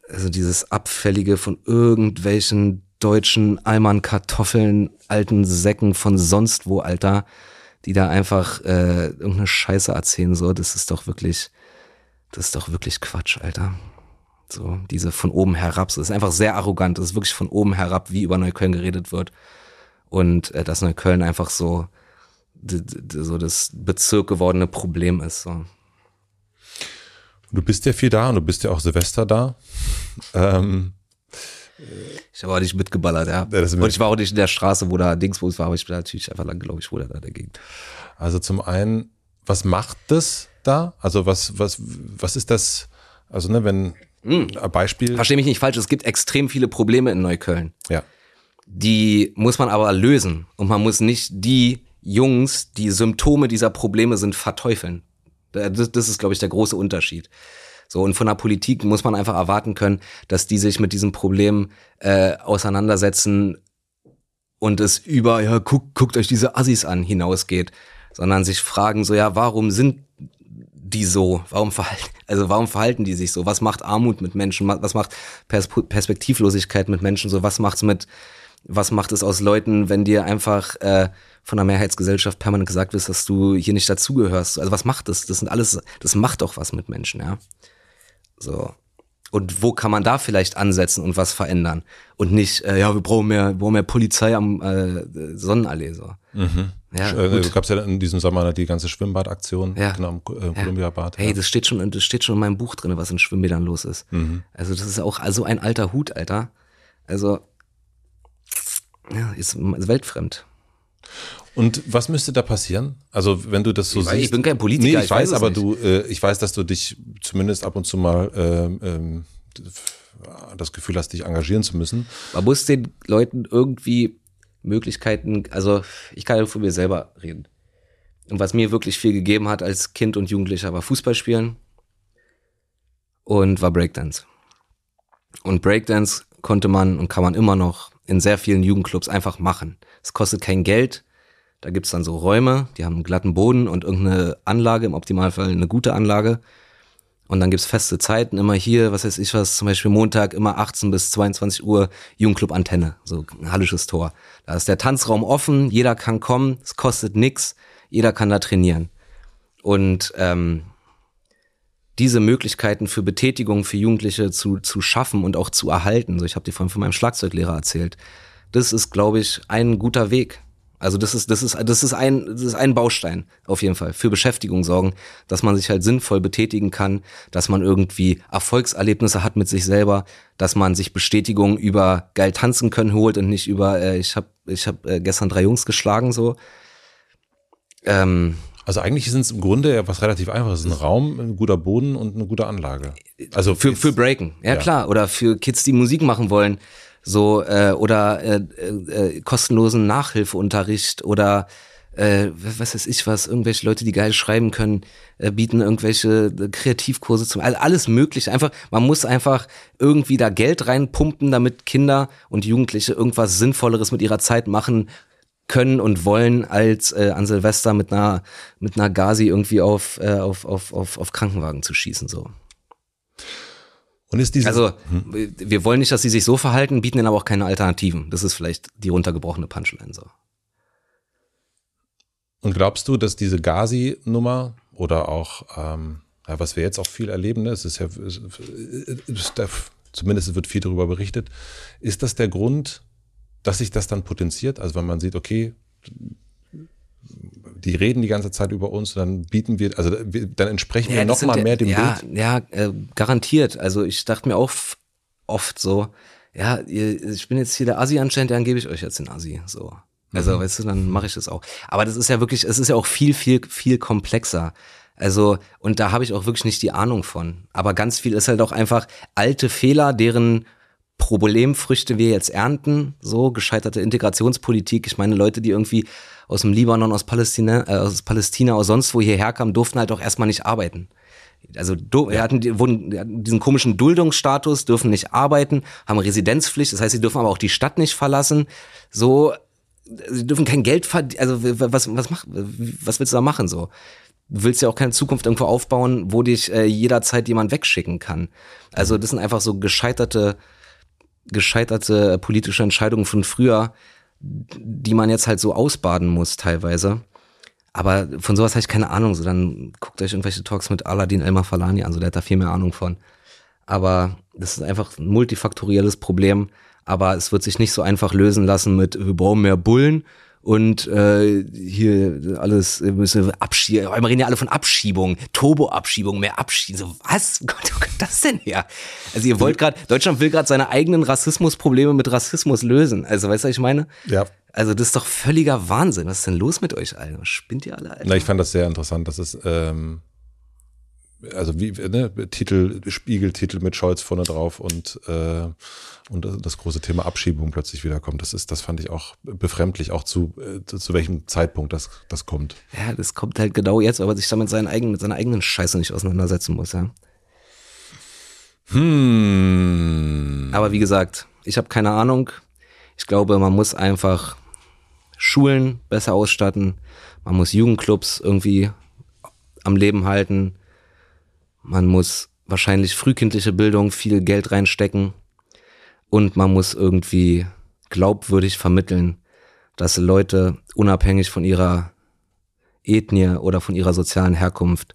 also dieses Abfällige von irgendwelchen deutschen Eimern Kartoffeln, alten Säcken von sonst wo, Alter, die da einfach äh, irgendeine Scheiße erzählen, so, das ist doch wirklich, das ist doch wirklich Quatsch, Alter. So, diese von oben herab, das ist einfach sehr arrogant, das ist wirklich von oben herab, wie über Neukölln geredet wird. Und äh, dass Neukölln einfach so, so das Bezirk gewordene Problem ist. So. Du bist ja viel da und du bist ja auch Silvester da. Ähm, ich habe auch nicht mitgeballert, ja. ja und ich war auch nicht in der Straße, wo da Dingsbus war, aber ich bin natürlich einfach lang, glaube ich, wo da der Gegend. Also zum einen, was macht das da? Also was, was, was ist das? Also, ne, wenn, hm. ein Beispiel. Verstehe mich nicht falsch, es gibt extrem viele Probleme in Neukölln. Ja. Die muss man aber lösen. Und man muss nicht die Jungs, die Symptome dieser Probleme sind, verteufeln. Das, das ist, glaube ich, der große Unterschied. So, und von der Politik muss man einfach erwarten können, dass die sich mit diesem Problem äh, auseinandersetzen und es über, ja, guckt, guckt euch diese Assis an, hinausgeht, sondern sich fragen so, ja, warum sind die so? Warum verhalten, also warum verhalten die sich so? Was macht Armut mit Menschen? Was macht Pers Perspektivlosigkeit mit Menschen so? Was macht's mit, was macht es aus Leuten, wenn dir einfach äh, von der Mehrheitsgesellschaft permanent gesagt wird, dass du hier nicht dazugehörst? Also was macht das? Das sind alles, das macht doch was mit Menschen, ja. So. Und wo kann man da vielleicht ansetzen und was verändern? Und nicht, äh, ja, wir brauchen mehr, wir brauchen mehr Polizei am äh, Sonnenallee. So. Mhm. Ja, äh, gab ja in diesem Sommer die ganze Schwimmbadaktion ja. genau, im äh, Columbia-Bad. Hey, ja. das steht schon, das steht schon in meinem Buch drin, was in Schwimmbädern los ist. Mhm. Also das ist auch also ein alter Hut, Alter. Also ja, ist weltfremd. Und was müsste da passieren? Also wenn du das so ich siehst. ich bin kein Politiker. Nee, ich, ich weiß, weiß aber nicht. du, äh, ich weiß, dass du dich zumindest ab und zu mal ähm, ähm, das Gefühl hast, dich engagieren zu müssen. Man muss den Leuten irgendwie Möglichkeiten, also ich kann ja von mir selber reden. Und was mir wirklich viel gegeben hat als Kind und Jugendlicher war Fußball spielen und war Breakdance. Und Breakdance konnte man und kann man immer noch in sehr vielen Jugendclubs einfach machen. Es kostet kein Geld, da gibt's dann so Räume, die haben einen glatten Boden und irgendeine Anlage, im Optimalfall eine gute Anlage. Und dann gibt's feste Zeiten, immer hier, was weiß ich was, zum Beispiel Montag immer 18 bis 22 Uhr Jugendclub Antenne, so ein hallisches Tor. Da ist der Tanzraum offen, jeder kann kommen, es kostet nix, jeder kann da trainieren. Und ähm, diese Möglichkeiten für Betätigung für Jugendliche zu, zu schaffen und auch zu erhalten, so ich habe dir vorhin von meinem Schlagzeuglehrer erzählt, das ist, glaube ich, ein guter Weg. Also das ist, das ist, das ist ein, das ist ein Baustein auf jeden Fall für Beschäftigung sorgen, dass man sich halt sinnvoll betätigen kann, dass man irgendwie Erfolgserlebnisse hat mit sich selber, dass man sich Bestätigung über geil tanzen können holt und nicht über äh, ich habe ich habe äh, gestern drei Jungs geschlagen so. Ähm, also eigentlich sind es im Grunde ja was relativ einfaches. Ein Raum, ein guter Boden und eine gute Anlage. Also für, für Breaken, ja, ja, klar. Oder für Kids, die Musik machen wollen so äh, oder äh, äh, kostenlosen Nachhilfeunterricht oder äh, was weiß ich was, irgendwelche Leute, die geil schreiben können, äh, bieten irgendwelche äh, Kreativkurse zum, also alles mögliche. Einfach, man muss einfach irgendwie da Geld reinpumpen, damit Kinder und Jugendliche irgendwas Sinnvolleres mit ihrer Zeit machen können und wollen, als äh, an Silvester mit einer mit einer Gazi irgendwie auf, äh, auf, auf, auf, auf Krankenwagen zu schießen. so. Und ist diese, also, hm? wir wollen nicht, dass sie sich so verhalten, bieten ihnen aber auch keine Alternativen. Das ist vielleicht die runtergebrochene Punchline so. Und glaubst du, dass diese Gazi-Nummer oder auch, ähm, ja, was wir jetzt auch viel erleben, ne, es ist ja, es, es, zumindest wird viel darüber berichtet, ist das der Grund, dass sich das dann potenziert? Also wenn man sieht, okay, die reden die ganze Zeit über uns, dann bieten wir, also dann entsprechen ja, wir noch mal mehr dem ja, Bild. Ja, äh, garantiert. Also ich dachte mir auch oft so, ja, ihr, ich bin jetzt hier der Asi anscheinend, dann gebe ich euch jetzt den Asi. So. Also, mhm. weißt du, dann mache ich das auch. Aber das ist ja wirklich, es ist ja auch viel, viel, viel komplexer. Also, und da habe ich auch wirklich nicht die Ahnung von. Aber ganz viel ist halt auch einfach alte Fehler, deren Problemfrüchte wir jetzt ernten, so gescheiterte Integrationspolitik. Ich meine, Leute, die irgendwie aus dem Libanon, aus Palästina, äh, aus Palästina, aus sonst woher herkamen, durften halt auch erstmal nicht arbeiten. Also do, ja. hatten, wurden, hatten diesen komischen Duldungsstatus, dürfen nicht arbeiten, haben Residenzpflicht, das heißt, sie dürfen aber auch die Stadt nicht verlassen. So, sie dürfen kein Geld verdienen. Also was, was, mach, was willst du da machen so? Du willst ja auch keine Zukunft irgendwo aufbauen, wo dich äh, jederzeit jemand wegschicken kann. Also das sind einfach so gescheiterte, gescheiterte politische Entscheidungen von früher, die man jetzt halt so ausbaden muss teilweise. Aber von sowas habe ich keine Ahnung. So, dann guckt euch irgendwelche Talks mit Aladdin Elmar Falani an, so der hat da viel mehr Ahnung von. Aber das ist einfach ein multifaktorielles Problem. Aber es wird sich nicht so einfach lösen lassen mit, wir brauchen mehr Bullen und äh, hier alles müssen wir abschieben. Wir reden ja alle von Abschiebung, Turbo-Abschiebung, mehr Abschieben. So, was? Gott, wo kommt das denn her? Also ihr wollt gerade, Deutschland will gerade seine eigenen Rassismusprobleme mit Rassismus lösen. Also weißt du, was ich meine? Ja. Also das ist doch völliger Wahnsinn. Was ist denn los mit euch allen? Was spinnt ihr alle? Alter? Na, ich fand das sehr interessant. Das ist ähm, also wie ne, Titel, Spiegeltitel mit Scholz vorne drauf und äh, und das große Thema Abschiebung plötzlich wiederkommt. Das ist, das fand ich auch befremdlich, auch zu, äh, zu welchem Zeitpunkt das, das kommt. Ja, das kommt halt genau jetzt, aber sich damit seinen eigenen, mit seiner eigenen Scheiße nicht auseinandersetzen muss, ja. Hm. Aber wie gesagt, ich habe keine Ahnung. Ich glaube, man muss einfach Schulen besser ausstatten. Man muss Jugendclubs irgendwie am Leben halten. Man muss wahrscheinlich frühkindliche Bildung viel Geld reinstecken und man muss irgendwie glaubwürdig vermitteln, dass Leute unabhängig von ihrer Ethnie oder von ihrer sozialen Herkunft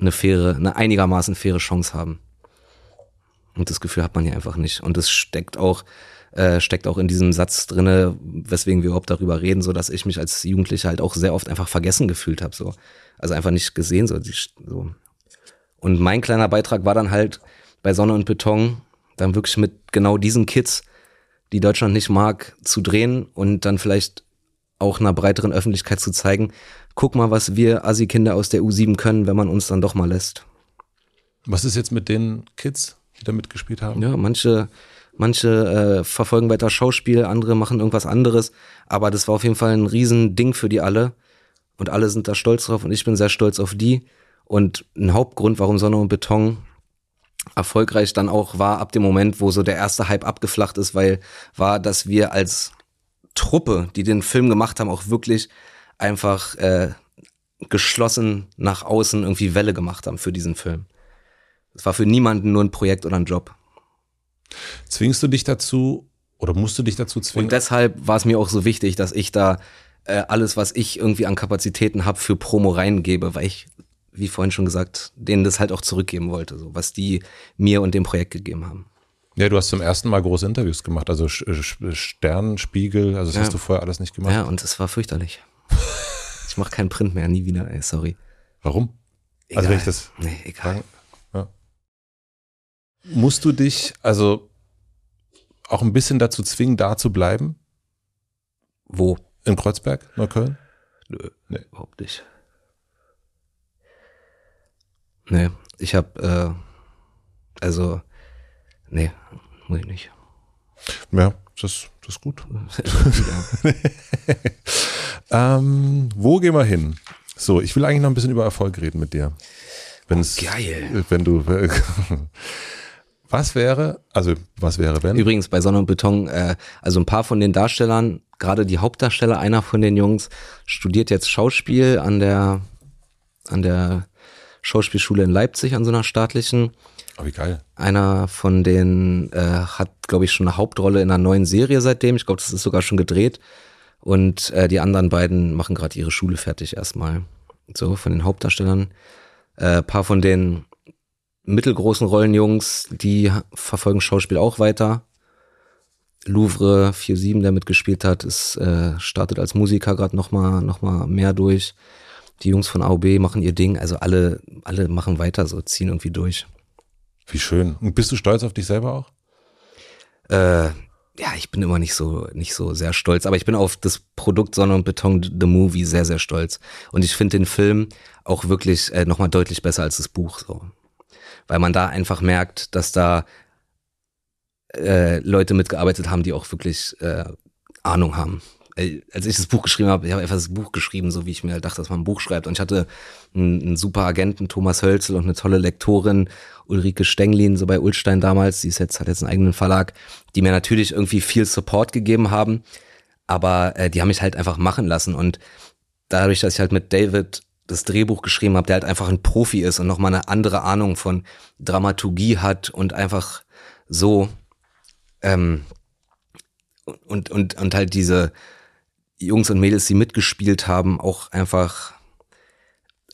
eine faire, eine einigermaßen faire Chance haben. Und das Gefühl hat man hier einfach nicht. Und es steckt auch, äh, steckt auch in diesem Satz drinne, weswegen wir überhaupt darüber reden, so dass ich mich als Jugendlicher halt auch sehr oft einfach vergessen gefühlt habe, so. Also einfach nicht gesehen, so, die, so und mein kleiner Beitrag war dann halt bei Sonne und Beton dann wirklich mit genau diesen Kids, die Deutschland nicht mag, zu drehen und dann vielleicht auch einer breiteren Öffentlichkeit zu zeigen, guck mal, was wir Assi-Kinder aus der U7 können, wenn man uns dann doch mal lässt. Was ist jetzt mit den Kids, die da mitgespielt haben? Ja, manche, manche äh, verfolgen weiter Schauspiel, andere machen irgendwas anderes, aber das war auf jeden Fall ein Riesending für die alle und alle sind da stolz drauf und ich bin sehr stolz auf die. Und ein Hauptgrund, warum Sonne und Beton erfolgreich dann auch war ab dem Moment, wo so der erste Hype abgeflacht ist, weil war, dass wir als Truppe, die den Film gemacht haben, auch wirklich einfach äh, geschlossen nach außen irgendwie Welle gemacht haben für diesen Film. Es war für niemanden nur ein Projekt oder ein Job. Zwingst du dich dazu oder musst du dich dazu zwingen? Und deshalb war es mir auch so wichtig, dass ich da äh, alles, was ich irgendwie an Kapazitäten habe, für Promo reingebe, weil ich wie vorhin schon gesagt, denen das halt auch zurückgeben wollte, so was die mir und dem Projekt gegeben haben. Ja, du hast zum ersten Mal große Interviews gemacht, also Sternspiegel, also das ja. hast du vorher alles nicht gemacht. Ja, und es war fürchterlich. ich mache keinen Print mehr, nie wieder, ey, sorry. Warum? Egal. Also wenn ich das. Nee, egal. Ja. Musst du dich also auch ein bisschen dazu zwingen, da zu bleiben? Wo? In Kreuzberg, Neukölln? Nö, nee. überhaupt nicht. Nee, ich habe, äh, also, nee, muss ich nicht. Ja, das, das ist gut. ähm, wo gehen wir hin? So, ich will eigentlich noch ein bisschen über Erfolg reden mit dir. Wenn's, oh, geil. Wenn du, was wäre, also was wäre, wenn? Übrigens bei Sonne und Beton, äh, also ein paar von den Darstellern, gerade die Hauptdarsteller, einer von den Jungs studiert jetzt Schauspiel an der, an der Schauspielschule in Leipzig an so einer staatlichen. Oh, wie geil. Einer von denen äh, hat, glaube ich, schon eine Hauptrolle in einer neuen Serie seitdem. Ich glaube, das ist sogar schon gedreht. Und äh, die anderen beiden machen gerade ihre Schule fertig erstmal. So, von den Hauptdarstellern. Äh, paar von den mittelgroßen Rollenjungs, die verfolgen Schauspiel auch weiter. Louvre 47, der mitgespielt hat, ist, äh, startet als Musiker gerade nochmal noch mal mehr durch. Die Jungs von AOB machen ihr Ding, also alle, alle machen weiter so, ziehen irgendwie durch. Wie schön. Und bist du stolz auf dich selber auch? Äh, ja, ich bin immer nicht so, nicht so sehr stolz, aber ich bin auf das Produkt Sonne und Beton The Movie sehr, sehr stolz. Und ich finde den Film auch wirklich äh, nochmal deutlich besser als das Buch, so. Weil man da einfach merkt, dass da äh, Leute mitgearbeitet haben, die auch wirklich äh, Ahnung haben als ich das Buch geschrieben habe, ich habe einfach das Buch geschrieben, so wie ich mir halt dachte, dass man ein Buch schreibt. Und ich hatte einen, einen super Agenten, Thomas Hölzel, und eine tolle Lektorin, Ulrike Stenglin, so bei Ulstein damals, die ist jetzt, hat jetzt einen eigenen Verlag, die mir natürlich irgendwie viel Support gegeben haben. Aber äh, die haben mich halt einfach machen lassen. Und dadurch, dass ich halt mit David das Drehbuch geschrieben habe, der halt einfach ein Profi ist und nochmal eine andere Ahnung von Dramaturgie hat und einfach so ähm, und, und, und halt diese, Jungs und Mädels, die mitgespielt haben, auch einfach,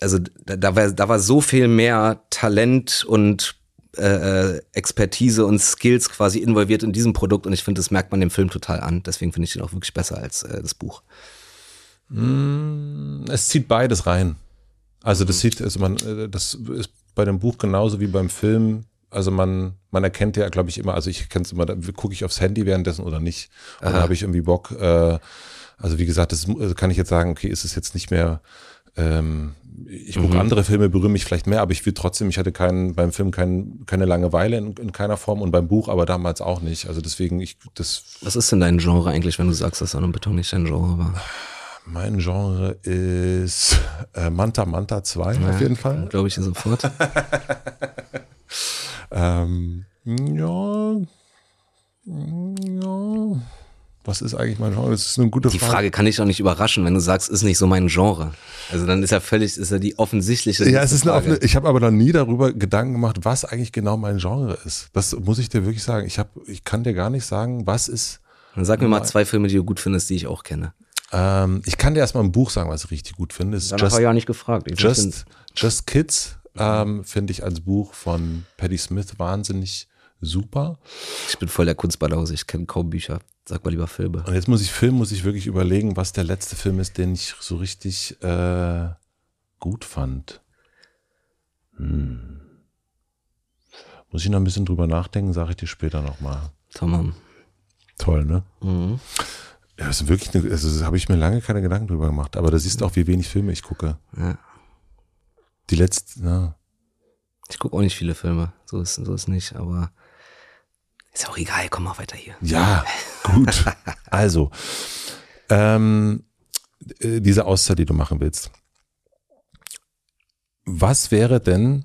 also da, da, war, da war so viel mehr Talent und äh, Expertise und Skills quasi involviert in diesem Produkt und ich finde, das merkt man dem Film total an. Deswegen finde ich den auch wirklich besser als äh, das Buch. Mm, es zieht beides rein. Also das sieht, also man, äh, das ist bei dem Buch genauso wie beim Film. Also man, man erkennt ja, glaube ich, immer, also ich kenne es immer, gucke ich aufs Handy währenddessen oder nicht. Dann habe ich irgendwie Bock, äh, also wie gesagt, das also kann ich jetzt sagen, okay, ist es jetzt nicht mehr, ähm, ich gucke mhm. andere Filme, berühre mich vielleicht mehr, aber ich will trotzdem, ich hatte keinen, beim Film kein, keine Langeweile in, in, keiner Form und beim Buch aber damals auch nicht. Also deswegen, ich, das. Was ist denn dein Genre eigentlich, wenn du sagst, dass und Beton nicht dein Genre war? Mein Genre ist äh, Manta Manta 2 ja, auf jeden Fall. Glaube ich sofort. ähm, ja. Ja was ist eigentlich mein Genre? Das ist eine gute Frage. Die Frage kann ich auch nicht überraschen, wenn du sagst, ist nicht so mein Genre. Also dann ist ja völlig, ist ja die offensichtliche. Ja, es ist eine offene, ich habe aber noch nie darüber Gedanken gemacht, was eigentlich genau mein Genre ist. Das muss ich dir wirklich sagen. Ich habe, ich kann dir gar nicht sagen, was ist. Dann sag mir mal zwei Filme, die du gut findest, die ich auch kenne. Ähm, ich kann dir erstmal ein Buch sagen, was ich richtig gut finde. Dann habe ich ja nicht gefragt. Ich Just, Just Kids ähm, finde ich als Buch von Paddy Smith wahnsinnig super. Ich bin voll der Kunstballause, ich kenne kaum Bücher. Sag mal lieber Filme. Und jetzt muss ich Film, muss ich wirklich überlegen, was der letzte Film ist, den ich so richtig äh, gut fand. Hm. Muss ich noch ein bisschen drüber nachdenken, sage ich dir später nochmal. Tamam. Toll, ne? Mhm. Ja, das ist wirklich, eine, also habe ich mir lange keine Gedanken drüber gemacht. Aber da siehst du auch, wie wenig Filme ich gucke. Ja. Die letzten, ja. Ich gucke auch nicht viele Filme. So ist, so ist nicht, aber ist auch egal, komm mal weiter hier. Ja, gut. Also, ähm, äh, diese Auszeit, die du machen willst. Was wäre denn,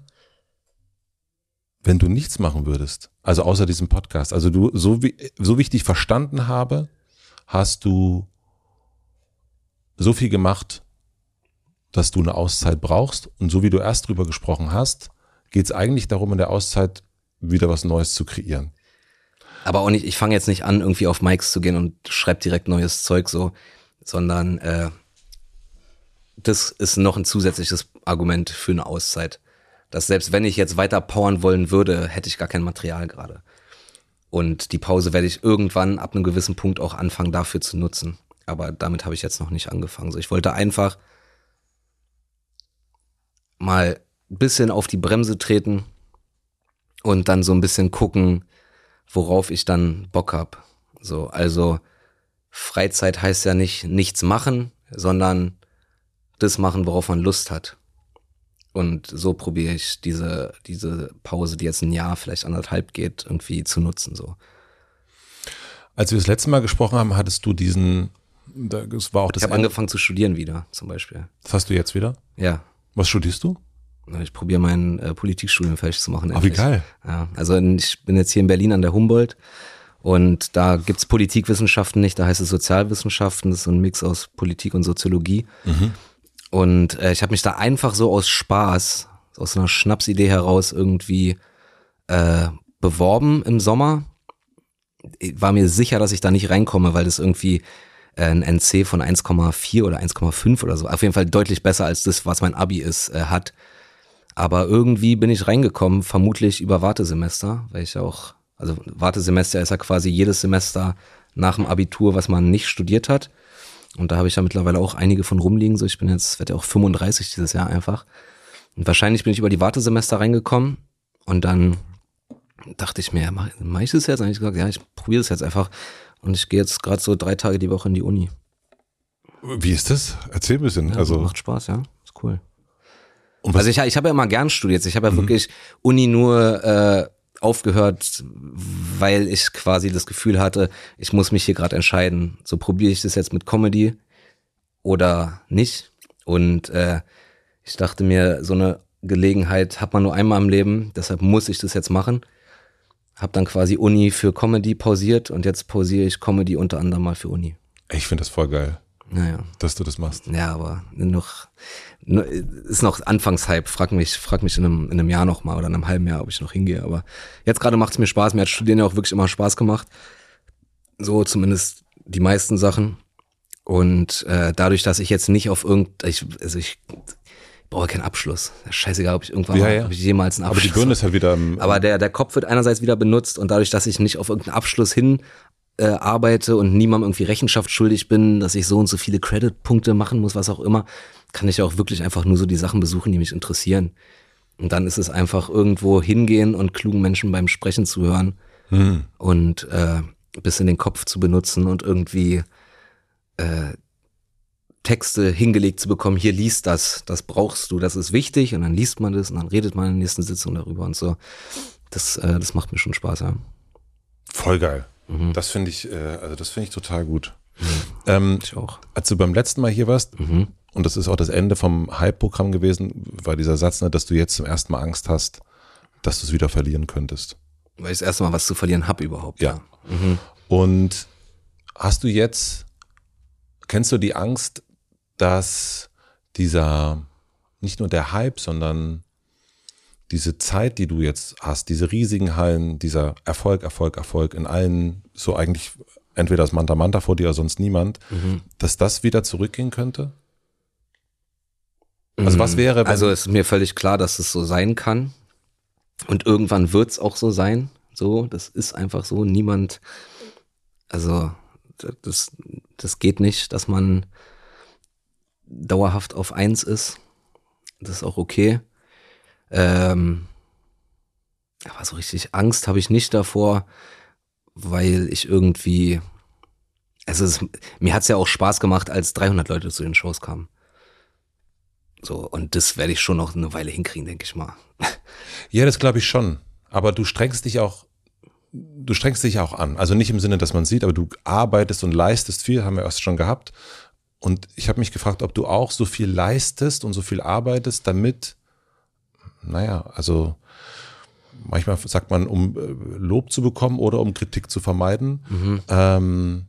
wenn du nichts machen würdest? Also außer diesem Podcast. Also du, so wie, so wie ich dich verstanden habe, hast du so viel gemacht, dass du eine Auszeit brauchst. Und so wie du erst drüber gesprochen hast, geht es eigentlich darum, in der Auszeit wieder was Neues zu kreieren. Aber auch nicht, ich fange jetzt nicht an, irgendwie auf Mikes zu gehen und schreibe direkt neues Zeug so, sondern äh, das ist noch ein zusätzliches Argument für eine Auszeit. Dass selbst wenn ich jetzt weiter powern wollen würde, hätte ich gar kein Material gerade. Und die Pause werde ich irgendwann ab einem gewissen Punkt auch anfangen, dafür zu nutzen. Aber damit habe ich jetzt noch nicht angefangen. So, ich wollte einfach mal ein bisschen auf die Bremse treten und dann so ein bisschen gucken, worauf ich dann Bock hab. So, also Freizeit heißt ja nicht nichts machen, sondern das machen, worauf man Lust hat. Und so probiere ich diese, diese Pause, die jetzt ein Jahr, vielleicht anderthalb geht, irgendwie zu nutzen. So. Als wir das letzte Mal gesprochen haben, hattest du diesen, das war auch das. Ich habe angefangen zu studieren wieder, zum Beispiel. Das hast du jetzt wieder? Ja. Was studierst du? Ich probiere mein äh, Politikstudium fertig zu machen. Ach, wie geil. Ja, also ich bin jetzt hier in Berlin an der Humboldt und da gibt's Politikwissenschaften nicht, da heißt es Sozialwissenschaften, das ist so ein Mix aus Politik und Soziologie. Mhm. Und äh, ich habe mich da einfach so aus Spaß, aus einer Schnapsidee heraus irgendwie äh, beworben im Sommer. Ich war mir sicher, dass ich da nicht reinkomme, weil das irgendwie äh, ein NC von 1,4 oder 1,5 oder so, auf jeden Fall deutlich besser als das, was mein Abi ist, äh, hat. Aber irgendwie bin ich reingekommen, vermutlich über Wartesemester, weil ich auch, also Wartesemester ist ja quasi jedes Semester nach dem Abitur, was man nicht studiert hat. Und da habe ich ja mittlerweile auch einige von rumliegen. So, ich bin jetzt, werde ja auch 35 dieses Jahr einfach. Und wahrscheinlich bin ich über die Wartesemester reingekommen und dann dachte ich mir, ja, mach, mach ich das jetzt? Und ich gesagt, ja, ich probiere das jetzt einfach. Und ich gehe jetzt gerade so drei Tage die Woche in die Uni. Wie ist das? Erzähl ein bisschen. Ja, also macht Spaß, ja. Ist cool. Also ich, ich habe ja immer gern studiert. Ich habe ja wirklich Uni nur äh, aufgehört, weil ich quasi das Gefühl hatte, ich muss mich hier gerade entscheiden. So probiere ich das jetzt mit Comedy oder nicht. Und äh, ich dachte mir, so eine Gelegenheit hat man nur einmal im Leben, deshalb muss ich das jetzt machen. Hab dann quasi Uni für Comedy pausiert und jetzt pausiere ich Comedy unter anderem mal für Uni. ich finde das voll geil, Naja. dass du das machst. Ja, aber noch, ist noch Anfangshype. Frag mich, frag mich in einem, in einem Jahr noch mal oder in einem halben Jahr, ob ich noch hingehe. Aber jetzt gerade macht es mir Spaß. Mir hat Studieren ja auch wirklich immer Spaß gemacht. So zumindest die meisten Sachen. Und äh, dadurch, dass ich jetzt nicht auf irgend, ich, also ich brauche keinen Abschluss. Scheißegal, ob ich irgendwann Ja, ja. ob ich jemals einen Aber Abschluss die Birne ist halt wieder aber der, der Kopf wird einerseits wieder benutzt und dadurch, dass ich nicht auf irgendeinen Abschluss hin äh, arbeite und niemandem irgendwie Rechenschaft schuldig bin, dass ich so und so viele Credit-Punkte machen muss, was auch immer, kann ich auch wirklich einfach nur so die Sachen besuchen, die mich interessieren. Und dann ist es einfach irgendwo hingehen und klugen Menschen beim Sprechen zuhören hm. und äh, bisschen den Kopf zu benutzen und irgendwie äh, Texte hingelegt zu bekommen, hier liest das, das brauchst du, das ist wichtig und dann liest man das und dann redet man in der nächsten Sitzung darüber und so. Das, äh, das macht mir schon Spaß, ja. voll geil. Mhm. Das finde ich, äh, also das finde ich total gut. Ähm, Ich auch. als du beim letzten Mal hier warst, Mhm. und das ist auch das Ende vom Hype-Programm gewesen, war dieser Satz, ne, dass du jetzt zum ersten Mal Angst hast, dass du es wieder verlieren könntest. Weil ich das erste Mal was zu verlieren habe überhaupt. Ja. Mhm. Und hast du jetzt, kennst du die Angst, dass dieser, nicht nur der Hype, sondern diese Zeit, die du jetzt hast, diese riesigen Hallen, dieser Erfolg, Erfolg, Erfolg in allen, so eigentlich entweder das Manta Manta vor dir oder sonst niemand, Mhm. dass das wieder zurückgehen könnte? Also was wäre, wenn- Also es ist mir völlig klar, dass es so sein kann. Und irgendwann wird's auch so sein. So, das ist einfach so. Niemand, also das, das geht nicht, dass man dauerhaft auf eins Das ist auch okay. Ähm, aber so richtig Angst habe ich nicht davor, weil ich irgendwie, also es, mir hat's ja auch Spaß gemacht, als 300 Leute zu den Shows kamen. So, und das werde ich schon noch eine Weile hinkriegen, denke ich mal. Ja, das glaube ich schon. Aber du strengst dich auch, du strengst dich auch an. Also nicht im Sinne, dass man sieht, aber du arbeitest und leistest viel, haben wir erst schon gehabt. Und ich habe mich gefragt, ob du auch so viel leistest und so viel arbeitest, damit, naja, also manchmal sagt man, um äh, Lob zu bekommen oder um Kritik zu vermeiden. Ähm,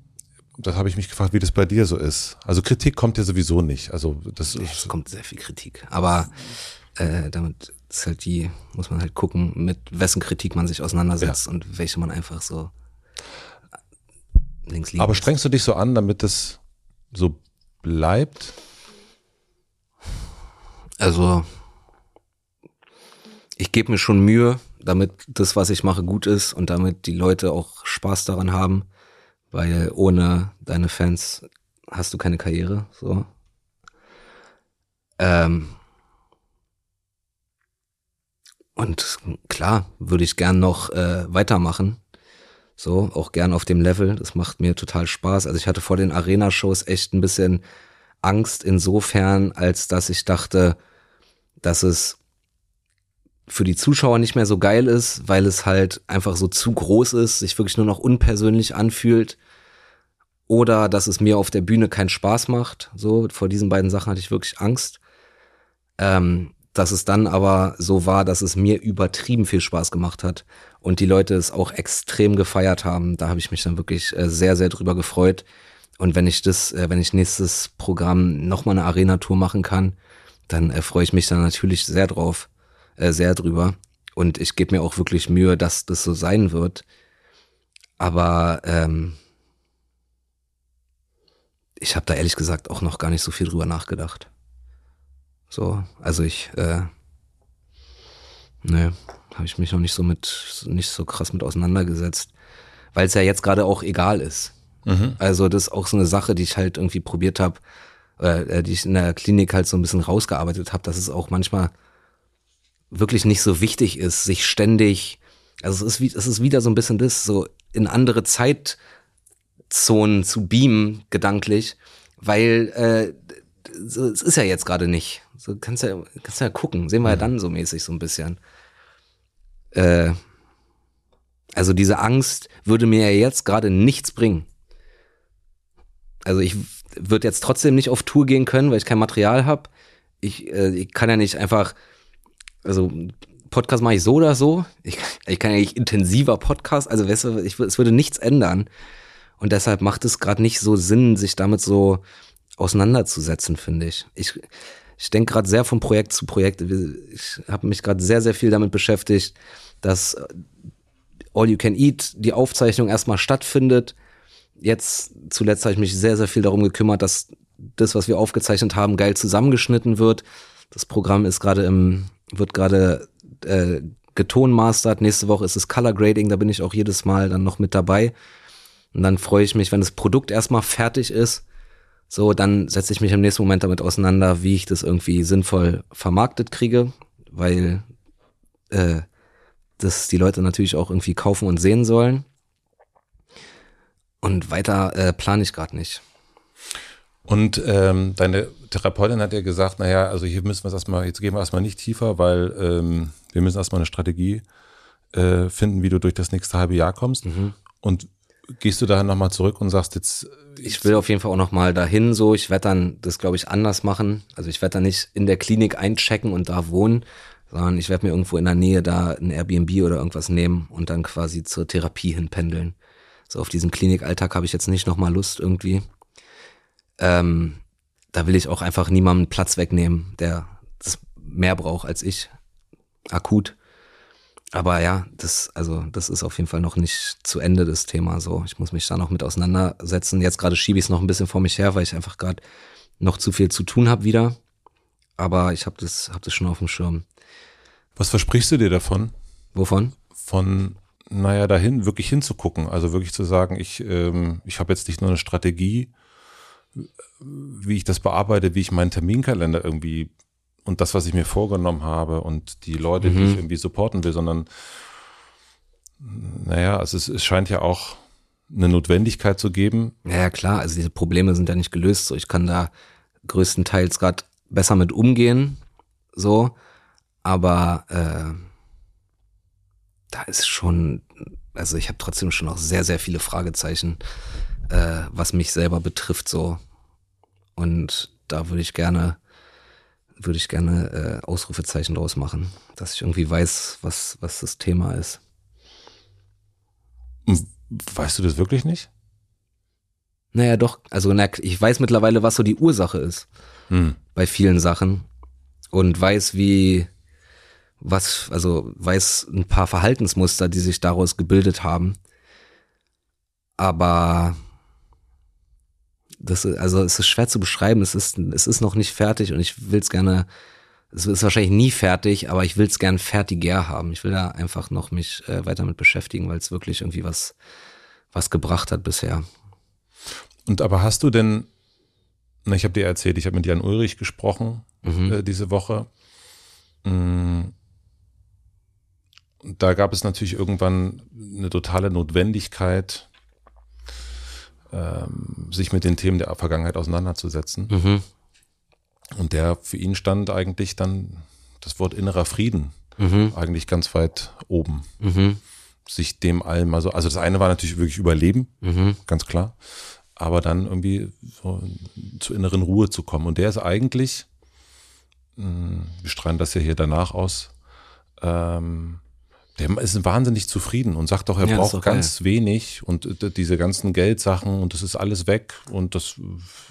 das habe ich mich gefragt, wie das bei dir so ist. Also Kritik kommt ja sowieso nicht. Also das Es kommt sehr viel Kritik. Aber äh, damit ist halt die, muss man halt gucken, mit wessen Kritik man sich auseinandersetzt und welche man einfach so links liegen aber strengst du dich so an, damit es so bleibt? Also ich gebe mir schon Mühe, damit das, was ich mache, gut ist und damit die Leute auch Spaß daran haben, weil ohne deine Fans hast du keine Karriere, so. Ähm, und klar, würde ich gern noch äh, weitermachen. So, auch gern auf dem Level. Das macht mir total Spaß. Also ich hatte vor den Arena-Shows echt ein bisschen Angst insofern, als dass ich dachte, dass es für die Zuschauer nicht mehr so geil ist, weil es halt einfach so zu groß ist, sich wirklich nur noch unpersönlich anfühlt. Oder dass es mir auf der Bühne keinen Spaß macht. So, vor diesen beiden Sachen hatte ich wirklich Angst. Ähm, dass es dann aber so war, dass es mir übertrieben viel Spaß gemacht hat und die Leute es auch extrem gefeiert haben. Da habe ich mich dann wirklich äh, sehr, sehr drüber gefreut. Und wenn ich das, äh, wenn ich nächstes Programm nochmal eine Arena-Tour machen kann, dann äh, freue ich mich dann natürlich sehr drauf, äh, sehr drüber. Und ich gebe mir auch wirklich Mühe, dass das so sein wird. Aber ähm, ich habe da ehrlich gesagt auch noch gar nicht so viel drüber nachgedacht. So, also ich, äh, ne, habe ich mich noch nicht so mit, nicht so krass mit auseinandergesetzt, weil es ja jetzt gerade auch egal ist. Mhm. Also das ist auch so eine Sache, die ich halt irgendwie probiert habe, äh, die ich in der Klinik halt so ein bisschen rausgearbeitet habe, dass es auch manchmal wirklich nicht so wichtig ist, sich ständig, also es ist, wie, es ist wieder so ein bisschen das, so in andere Zeitzonen zu beamen, gedanklich, weil äh, so, es ist ja jetzt gerade nicht. So kannst ja, kannst ja gucken. Sehen wir ja mhm. dann so mäßig so ein bisschen. Äh, also diese Angst würde mir ja jetzt gerade nichts bringen. Also ich würde jetzt trotzdem nicht auf Tour gehen können, weil ich kein Material habe. Ich, äh, ich kann ja nicht einfach, also Podcast mache ich so oder so. Ich, ich kann nicht intensiver Podcast, also weißt du, ich, es würde nichts ändern. Und deshalb macht es gerade nicht so Sinn, sich damit so auseinanderzusetzen, finde ich. Ich, ich denke gerade sehr von Projekt zu Projekt. Ich habe mich gerade sehr, sehr viel damit beschäftigt, dass All You Can Eat, die Aufzeichnung erstmal stattfindet. Jetzt zuletzt habe ich mich sehr, sehr viel darum gekümmert, dass das, was wir aufgezeichnet haben, geil zusammengeschnitten wird. Das Programm ist gerade im, wird gerade äh, getonmastert. Nächste Woche ist es Color Grading, da bin ich auch jedes Mal dann noch mit dabei. Und dann freue ich mich, wenn das Produkt erstmal fertig ist so, dann setze ich mich im nächsten Moment damit auseinander, wie ich das irgendwie sinnvoll vermarktet kriege, weil äh, das die Leute natürlich auch irgendwie kaufen und sehen sollen. Und weiter äh, plane ich gerade nicht. Und ähm, deine Therapeutin hat ja gesagt, naja, also hier müssen wir es erstmal, jetzt gehen wir erstmal nicht tiefer, weil ähm, wir müssen erstmal eine Strategie äh, finden, wie du durch das nächste halbe Jahr kommst. Mhm. Und gehst du da nochmal zurück und sagst jetzt, ich will auf jeden Fall auch noch mal dahin so. Ich werde dann das, glaube ich, anders machen. Also ich werde dann nicht in der Klinik einchecken und da wohnen, sondern ich werde mir irgendwo in der Nähe da ein Airbnb oder irgendwas nehmen und dann quasi zur Therapie hinpendeln. So auf diesen Klinikalltag habe ich jetzt nicht noch mal Lust irgendwie. Ähm, da will ich auch einfach niemandem Platz wegnehmen, der das mehr braucht als ich. Akut. Aber ja, das, also, das ist auf jeden Fall noch nicht zu Ende das Thema. So, ich muss mich da noch mit auseinandersetzen. Jetzt gerade schiebe ich es noch ein bisschen vor mich her, weil ich einfach gerade noch zu viel zu tun habe wieder. Aber ich habe das, hab das schon auf dem Schirm. Was versprichst du dir davon? Wovon? Von, naja, dahin wirklich hinzugucken. Also wirklich zu sagen, ich, ähm, ich habe jetzt nicht nur eine Strategie, wie ich das bearbeite, wie ich meinen Terminkalender irgendwie und das, was ich mir vorgenommen habe und die Leute, mhm. die ich irgendwie supporten will, sondern naja, also es, es scheint ja auch eine Notwendigkeit zu geben. Ja, klar, also diese Probleme sind ja nicht gelöst. So, ich kann da größtenteils gerade besser mit umgehen, so, aber äh, da ist schon, also ich habe trotzdem schon noch sehr, sehr viele Fragezeichen, äh, was mich selber betrifft, so. Und da würde ich gerne würde ich gerne äh, Ausrufezeichen draus machen, dass ich irgendwie weiß, was, was das Thema ist. Weißt du das wirklich nicht? Naja, doch. Also na, ich weiß mittlerweile, was so die Ursache ist hm. bei vielen Sachen und weiß, wie was, also weiß ein paar Verhaltensmuster, die sich daraus gebildet haben. Aber das, also es ist schwer zu beschreiben, es ist, es ist noch nicht fertig und ich will es gerne es ist wahrscheinlich nie fertig, aber ich will es gern fertiger haben. Ich will da einfach noch mich äh, weiter mit beschäftigen, weil es wirklich irgendwie was, was gebracht hat bisher. Und aber hast du denn, na, ich habe dir erzählt, ich habe mit Jan Ulrich gesprochen mhm. äh, diese Woche. Mm. Da gab es natürlich irgendwann eine totale Notwendigkeit, ähm, sich mit den Themen der Vergangenheit auseinanderzusetzen. Mhm. Und der für ihn stand eigentlich dann das Wort innerer Frieden mhm. eigentlich ganz weit oben. Mhm. Sich dem allem, also, also das eine war natürlich wirklich Überleben, mhm. ganz klar, aber dann irgendwie so zur inneren Ruhe zu kommen. Und der ist eigentlich, hm, wir strahlen das ja hier danach aus, ähm, der ist wahnsinnig zufrieden und sagt doch, er ja, braucht ganz geil. wenig und diese ganzen Geldsachen und das ist alles weg und das,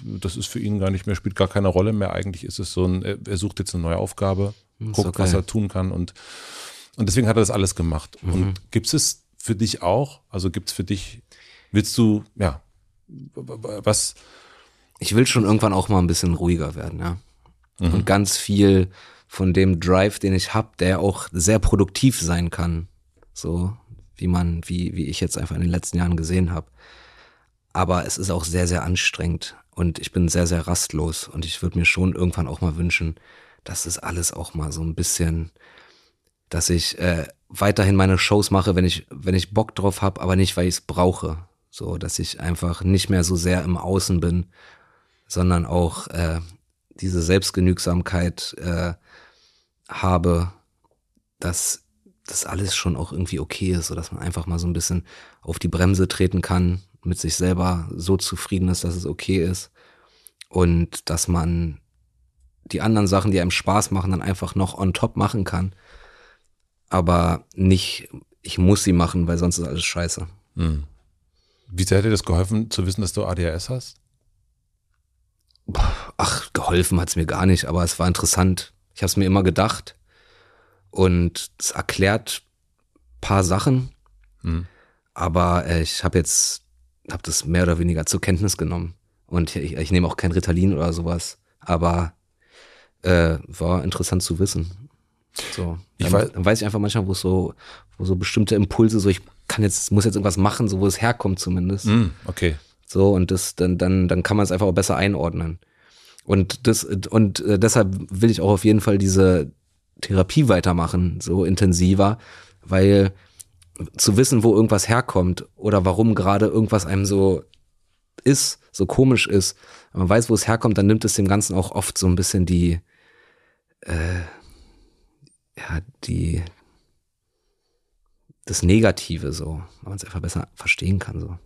das ist für ihn gar nicht mehr, spielt gar keine Rolle mehr. Eigentlich ist es so ein, er sucht jetzt eine neue Aufgabe, guckt, was er tun kann und, und deswegen hat er das alles gemacht. Mhm. Und gibt es für dich auch, also gibt es für dich, willst du, ja, was? Ich will schon irgendwann auch mal ein bisschen ruhiger werden, ja. Mhm. Und ganz viel von dem Drive, den ich habe, der auch sehr produktiv sein kann. So wie man, wie, wie ich jetzt einfach in den letzten Jahren gesehen habe. Aber es ist auch sehr, sehr anstrengend und ich bin sehr, sehr rastlos und ich würde mir schon irgendwann auch mal wünschen, dass es alles auch mal so ein bisschen, dass ich äh, weiterhin meine Shows mache, wenn ich, wenn ich Bock drauf habe, aber nicht, weil ich es brauche. So, dass ich einfach nicht mehr so sehr im Außen bin, sondern auch äh, diese Selbstgenügsamkeit äh, habe, dass das alles schon auch irgendwie okay ist, so dass man einfach mal so ein bisschen auf die Bremse treten kann, mit sich selber so zufrieden ist, dass es okay ist und dass man die anderen Sachen, die einem Spaß machen, dann einfach noch on top machen kann, aber nicht, ich muss sie machen, weil sonst ist alles scheiße. Hm. Wie sehr hat dir das geholfen, zu wissen, dass du ADHS hast? Ach, geholfen hat's mir gar nicht, aber es war interessant, ich habe es mir immer gedacht und es erklärt paar Sachen, mhm. aber äh, ich habe jetzt habe das mehr oder weniger zur Kenntnis genommen und ich, ich nehme auch kein Ritalin oder sowas, aber äh, war interessant zu wissen. So, ich dann, weiß, dann weiß ich einfach manchmal, wo so, wo so bestimmte Impulse, so ich kann jetzt, muss jetzt irgendwas machen, so wo es herkommt zumindest. Mm, okay. So und das, dann, dann, dann kann man es einfach auch besser einordnen. Und das und äh, deshalb will ich auch auf jeden Fall diese Therapie weitermachen, so intensiver, weil zu wissen, wo irgendwas herkommt oder warum gerade irgendwas einem so ist, so komisch ist, wenn man weiß, wo es herkommt, dann nimmt es dem Ganzen auch oft so ein bisschen die, äh, ja, die, das Negative so, weil man es einfach besser verstehen kann so.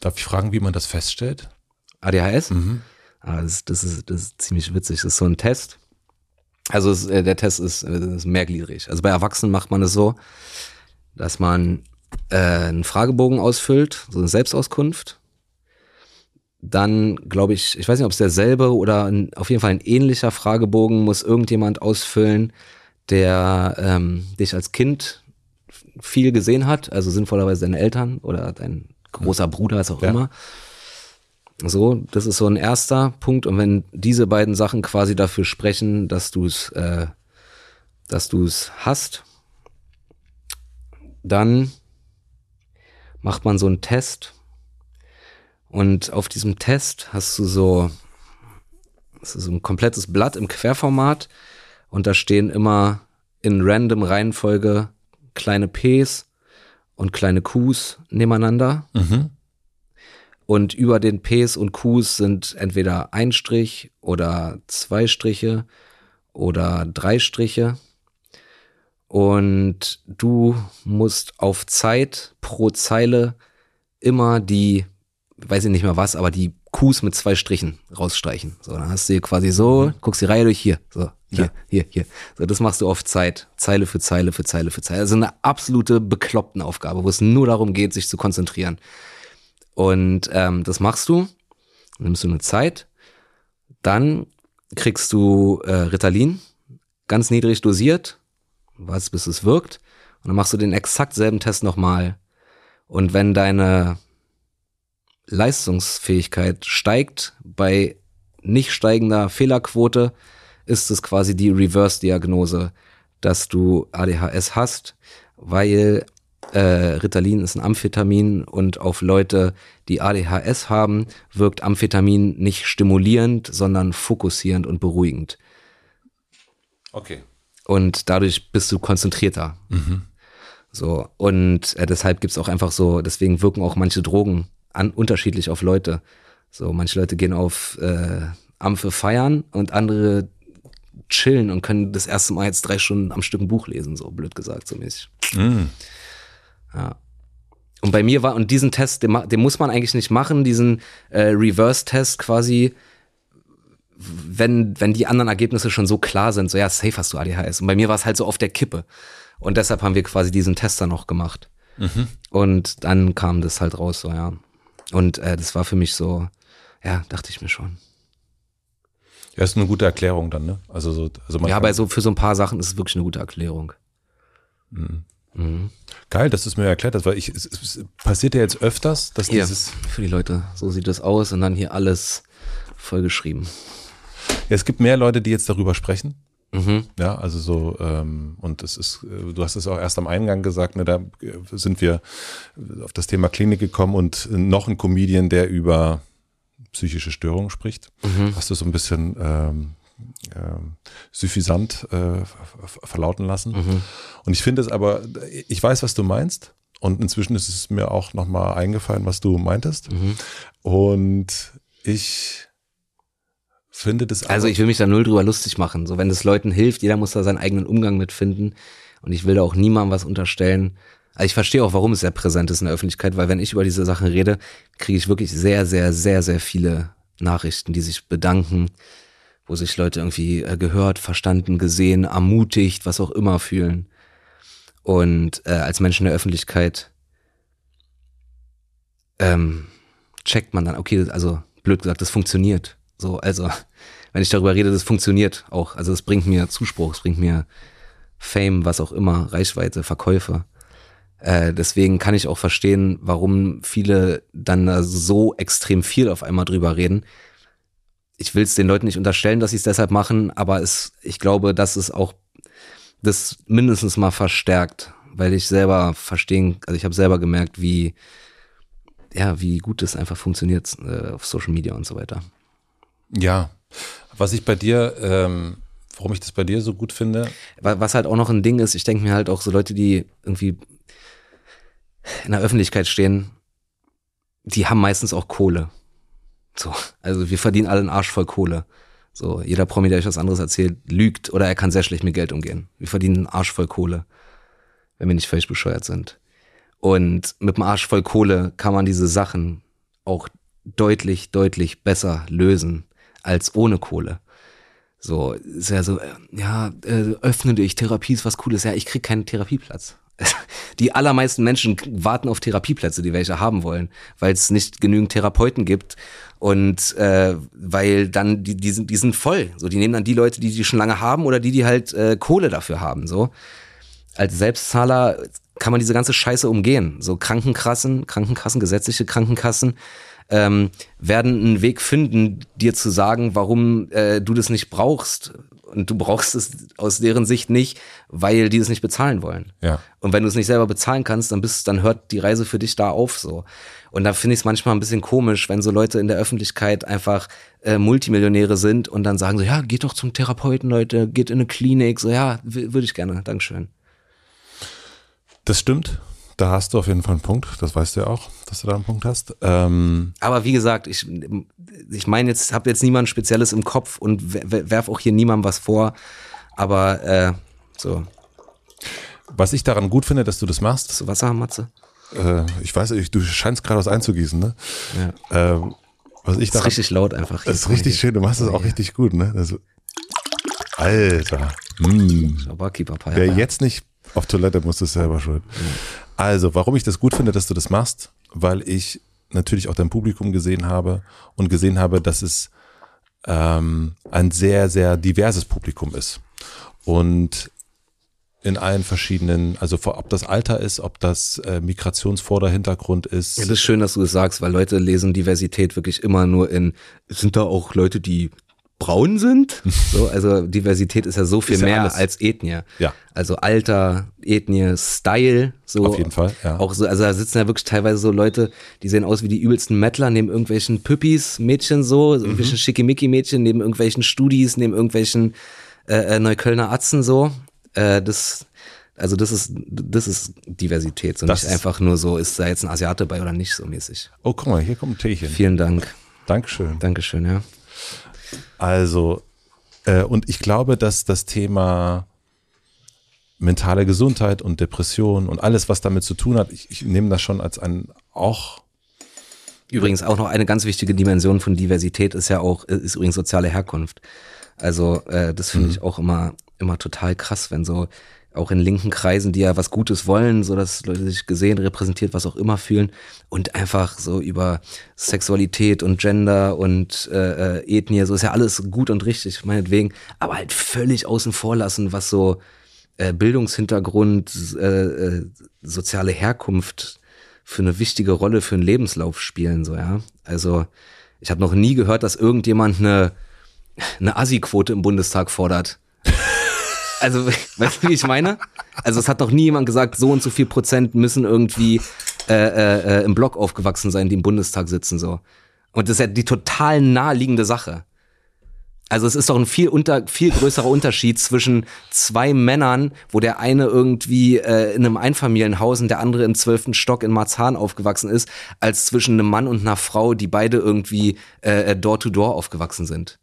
Darf ich fragen, wie man das feststellt? ADHS? Mhm. Ah, das, das, ist, das ist ziemlich witzig. Das ist so ein Test. Also es, äh, der Test ist, äh, ist mehrgliedrig. Also bei Erwachsenen macht man es so, dass man äh, einen Fragebogen ausfüllt, so eine Selbstauskunft. Dann glaube ich, ich weiß nicht, ob es derselbe oder ein, auf jeden Fall ein ähnlicher Fragebogen muss irgendjemand ausfüllen, der ähm, dich als Kind viel gesehen hat, also sinnvollerweise deine Eltern oder dein großer Bruder, ist auch ja. immer. So, das ist so ein erster Punkt. Und wenn diese beiden Sachen quasi dafür sprechen, dass du es, äh, dass du es hast, dann macht man so einen Test. Und auf diesem Test hast du so, das ist so ein komplettes Blatt im Querformat. Und da stehen immer in random Reihenfolge kleine Ps und kleine Qs nebeneinander. Mhm. Und über den Ps und Qs sind entweder ein Strich oder zwei Striche oder drei Striche. Und du musst auf Zeit pro Zeile immer die, weiß ich nicht mehr was, aber die Qs mit zwei Strichen rausstreichen. So, dann hast du hier quasi so, mhm. guckst die Reihe durch hier, so, hier, ja. hier, hier. So, das machst du auf Zeit, Zeile für Zeile für Zeile für Zeile. Also eine absolute bekloppten Aufgabe, wo es nur darum geht, sich zu konzentrieren. Und ähm, das machst du, nimmst du eine Zeit, dann kriegst du äh, Ritalin, ganz niedrig dosiert, was bis es wirkt, und dann machst du den exakt selben Test nochmal. Und wenn deine Leistungsfähigkeit steigt bei nicht steigender Fehlerquote, ist es quasi die Reverse-Diagnose, dass du ADHS hast, weil äh, Ritalin ist ein Amphetamin und auf Leute, die ADHS haben, wirkt Amphetamin nicht stimulierend, sondern fokussierend und beruhigend. Okay. Und dadurch bist du konzentrierter. Mhm. So, und äh, deshalb gibt's auch einfach so, deswegen wirken auch manche Drogen an, unterschiedlich auf Leute. So, manche Leute gehen auf äh, Amphe feiern und andere chillen und können das erste Mal jetzt drei Stunden am Stück ein Buch lesen, so blöd gesagt, so mäßig. Mhm. Ja. Und bei mir war, und diesen Test, den, den muss man eigentlich nicht machen, diesen äh, Reverse-Test quasi, wenn, wenn die anderen Ergebnisse schon so klar sind, so ja, safe hast du ADHS. Und bei mir war es halt so auf der Kippe. Und deshalb haben wir quasi diesen Test dann noch gemacht. Und dann kam das halt raus, so ja. Und äh, das war für mich so, ja, dachte ich mir schon. Ja, ist eine gute Erklärung dann, ne? Also so, also Ja, aber so für so ein paar Sachen ist es wirklich eine gute Erklärung. Geil, dass du es mir erklärt hast, weil ich, es, es passiert ja jetzt öfters, dass Hier, dieses, für die Leute, so sieht das aus und dann hier alles vollgeschrieben. ja, es gibt mehr Leute, die jetzt darüber sprechen. Mhm. Ja, also so, ähm, und es ist, äh, du hast es auch erst am Eingang gesagt, ne, da äh, sind wir auf das Thema Klinik gekommen und noch ein Comedian, der über psychische Störungen spricht. Hast du so ein bisschen ähm, suffisant äh, ver- verlauten lassen. Und ich finde es aber, ich weiß, was du meinst. Und inzwischen ist es mir auch nochmal eingefallen, was du meintest. Und ich finde das Also ich will mich da null drüber lustig machen. So, wenn es Leuten hilft, jeder muss da seinen eigenen Umgang mitfinden. Und ich will da auch niemandem was unterstellen. Also ich verstehe auch, warum es sehr präsent ist in der Öffentlichkeit, weil wenn ich über diese Sachen rede, kriege ich wirklich sehr, sehr, sehr, sehr viele Nachrichten, die sich bedanken, wo sich Leute irgendwie äh, gehört, verstanden, gesehen, ermutigt, was auch immer fühlen. Und äh, als Mensch in der Öffentlichkeit ähm, checkt man dann, okay, also blöd gesagt, das funktioniert. So, also, wenn ich darüber rede, das funktioniert auch. Also es bringt mir Zuspruch, es bringt mir Fame, was auch immer, Reichweite, Verkäufe. Äh, deswegen kann ich auch verstehen, warum viele dann da so extrem viel auf einmal drüber reden. Ich will es den Leuten nicht unterstellen, dass sie es deshalb machen, aber es, ich glaube, dass es auch das mindestens mal verstärkt, weil ich selber verstehen, also ich habe selber gemerkt, wie ja, wie gut es einfach funktioniert äh, auf Social Media und so weiter. Ja, was ich bei dir, ähm, warum ich das bei dir so gut finde, Wa- Was halt auch noch ein Ding ist, ich denke mir halt auch so Leute, die irgendwie in der Öffentlichkeit stehen, die haben meistens auch Kohle. So, also wir verdienen alle einen Arsch voll Kohle. So, jeder Promi, der euch was anderes erzählt, lügt oder er kann sehr schlecht mit Geld umgehen. Wir verdienen einen Arsch voll Kohle, wenn wir nicht völlig bescheuert sind. Und mit dem Arsch voll Kohle kann man diese Sachen auch deutlich, deutlich besser lösen als ohne Kohle. So, ist ja so, äh, ja, äh, öffne dich, Therapie ist was Cooles. Ja, ich krieg keinen Therapieplatz. Die allermeisten Menschen warten auf Therapieplätze, die welche haben wollen, weil es nicht genügend Therapeuten gibt und äh, weil dann die, die, sind, die sind voll. So, die nehmen dann die Leute, die die schon lange haben oder die, die halt äh, Kohle dafür haben. So, als Selbstzahler kann man diese ganze Scheiße umgehen. So Krankenkassen, Krankenkassen, gesetzliche Krankenkassen ähm, werden einen Weg finden, dir zu sagen, warum äh, du das nicht brauchst. Und du brauchst es aus deren Sicht nicht, weil die es nicht bezahlen wollen. Ja. Und wenn du es nicht selber bezahlen kannst, dann bist, dann hört die Reise für dich da auf so. Und da finde ich es manchmal ein bisschen komisch, wenn so Leute in der Öffentlichkeit einfach äh, Multimillionäre sind und dann sagen so, ja, geht doch zum Therapeuten, Leute, geht in eine Klinik, so ja, würde ich gerne, Dankeschön. das stimmt. Da hast du auf jeden Fall einen Punkt. Das weißt du ja auch, dass du da einen Punkt hast. Ähm, Aber wie gesagt, ich, ich meine jetzt, habe jetzt niemand Spezielles im Kopf und wer- werf auch hier niemandem was vor. Aber äh, so, was ich daran gut finde, dass du das machst, so Wasser, Matze. äh, ich weiß, ich- du scheinst gerade was einzugießen, ne? Ja. Ähm, was ich Ist daran, richtig laut einfach. das ist richtig schön. Du machst es auch richtig gut, ne? Also, Alter. Mm. Barkeeper Wer jetzt nicht auf Toilette muss, ist selber schuld. Also, warum ich das gut finde, dass du das machst, weil ich natürlich auch dein Publikum gesehen habe und gesehen habe, dass es ähm, ein sehr, sehr diverses Publikum ist. Und in allen verschiedenen, also ob das Alter ist, ob das äh, Migrationsvorderhintergrund ist. Ja, das ist schön, dass du das sagst, weil Leute lesen Diversität wirklich immer nur in, sind da auch Leute, die braun sind. So, also Diversität ist ja so viel ja mehr alles. als Ethnie. Ja. Also Alter, Ethnie, Style, so. Auf jeden Fall, ja. Auch so, also da sitzen ja wirklich teilweise so Leute, die sehen aus wie die übelsten Mettler, neben irgendwelchen Püppis, Mädchen so, Mhm. irgendwelchen Schickimicki-Mädchen, neben irgendwelchen Studis, neben irgendwelchen äh, äh, Neuköllner Atzen so. Äh, das, also das ist, das ist Diversität. So Das nicht einfach nur so, ist da jetzt ein Asiate bei oder nicht so mäßig. Oh, guck mal, hier kommt ein Teechen. Vielen Dank. Dankeschön. Dankeschön, ja. Also, äh, und ich glaube, dass das Thema mentale Gesundheit und Depression und alles, was damit zu tun hat, ich, ich nehme das schon als ein auch Übrigens auch noch eine ganz wichtige Dimension von Diversität ist ja auch, ist übrigens soziale Herkunft. Also äh, das finde ich auch immer, immer total krass, wenn so auch in linken Kreisen, die ja was Gutes wollen, so dass Leute sich gesehen, repräsentiert, was auch immer fühlen und einfach so über Sexualität und Gender und äh, äh, Ethnie, so ist ja alles gut und richtig, meinetwegen, aber halt völlig außen vor lassen, was so äh, Bildungshintergrund, äh, äh, soziale Herkunft für eine wichtige Rolle für einen Lebenslauf spielen, so, ja. Also, ich habe noch nie gehört, dass irgendjemand eine, eine Assi-Quote im Bundestag fordert. Also, weißt du, wie ich meine? Also, es hat noch nie jemand gesagt, so und so viel Prozent müssen irgendwie äh, äh, äh, im Block aufgewachsen sein, die im Bundestag sitzen, so. Und das ist ja die total naheliegende Sache. Also es ist doch ein viel unter, viel größerer Unterschied zwischen zwei Männern, wo der eine irgendwie äh, in einem Einfamilienhaus und der andere im zwölften Stock in Marzahn aufgewachsen ist, als zwischen einem Mann und einer Frau, die beide irgendwie äh, door-to-door aufgewachsen sind.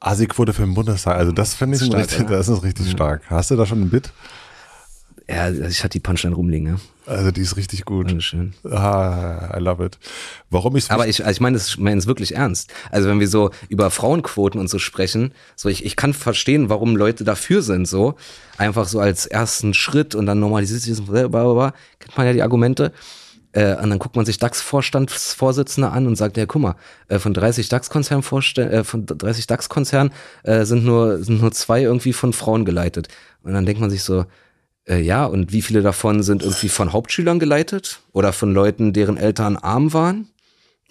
Asi-Quote für den Bundestag. Also das finde ich Stark, richtig, das ist richtig stark. Hast du da schon ein Bit? Ja, also ich hatte die Punchline rumliegen, ja. Also die ist richtig gut. Dankeschön. Ah, I love it. Warum ich Aber ich, also ich meine ich es wirklich ernst. Also wenn wir so über Frauenquoten und so sprechen, so ich, ich kann verstehen, warum Leute dafür sind, so einfach so als ersten Schritt und dann normalisiert sich das, bla, bla, bla, kennt man ja die Argumente. Äh, und dann guckt man sich DAX-Vorstandsvorsitzende an und sagt, ja, guck mal, äh, von 30 DAX-Konzernen äh, von 30 DAX-Konzernen äh, sind nur sind nur zwei irgendwie von Frauen geleitet. Und dann denkt man sich so, äh, ja, und wie viele davon sind irgendwie von Hauptschülern geleitet oder von Leuten, deren Eltern arm waren?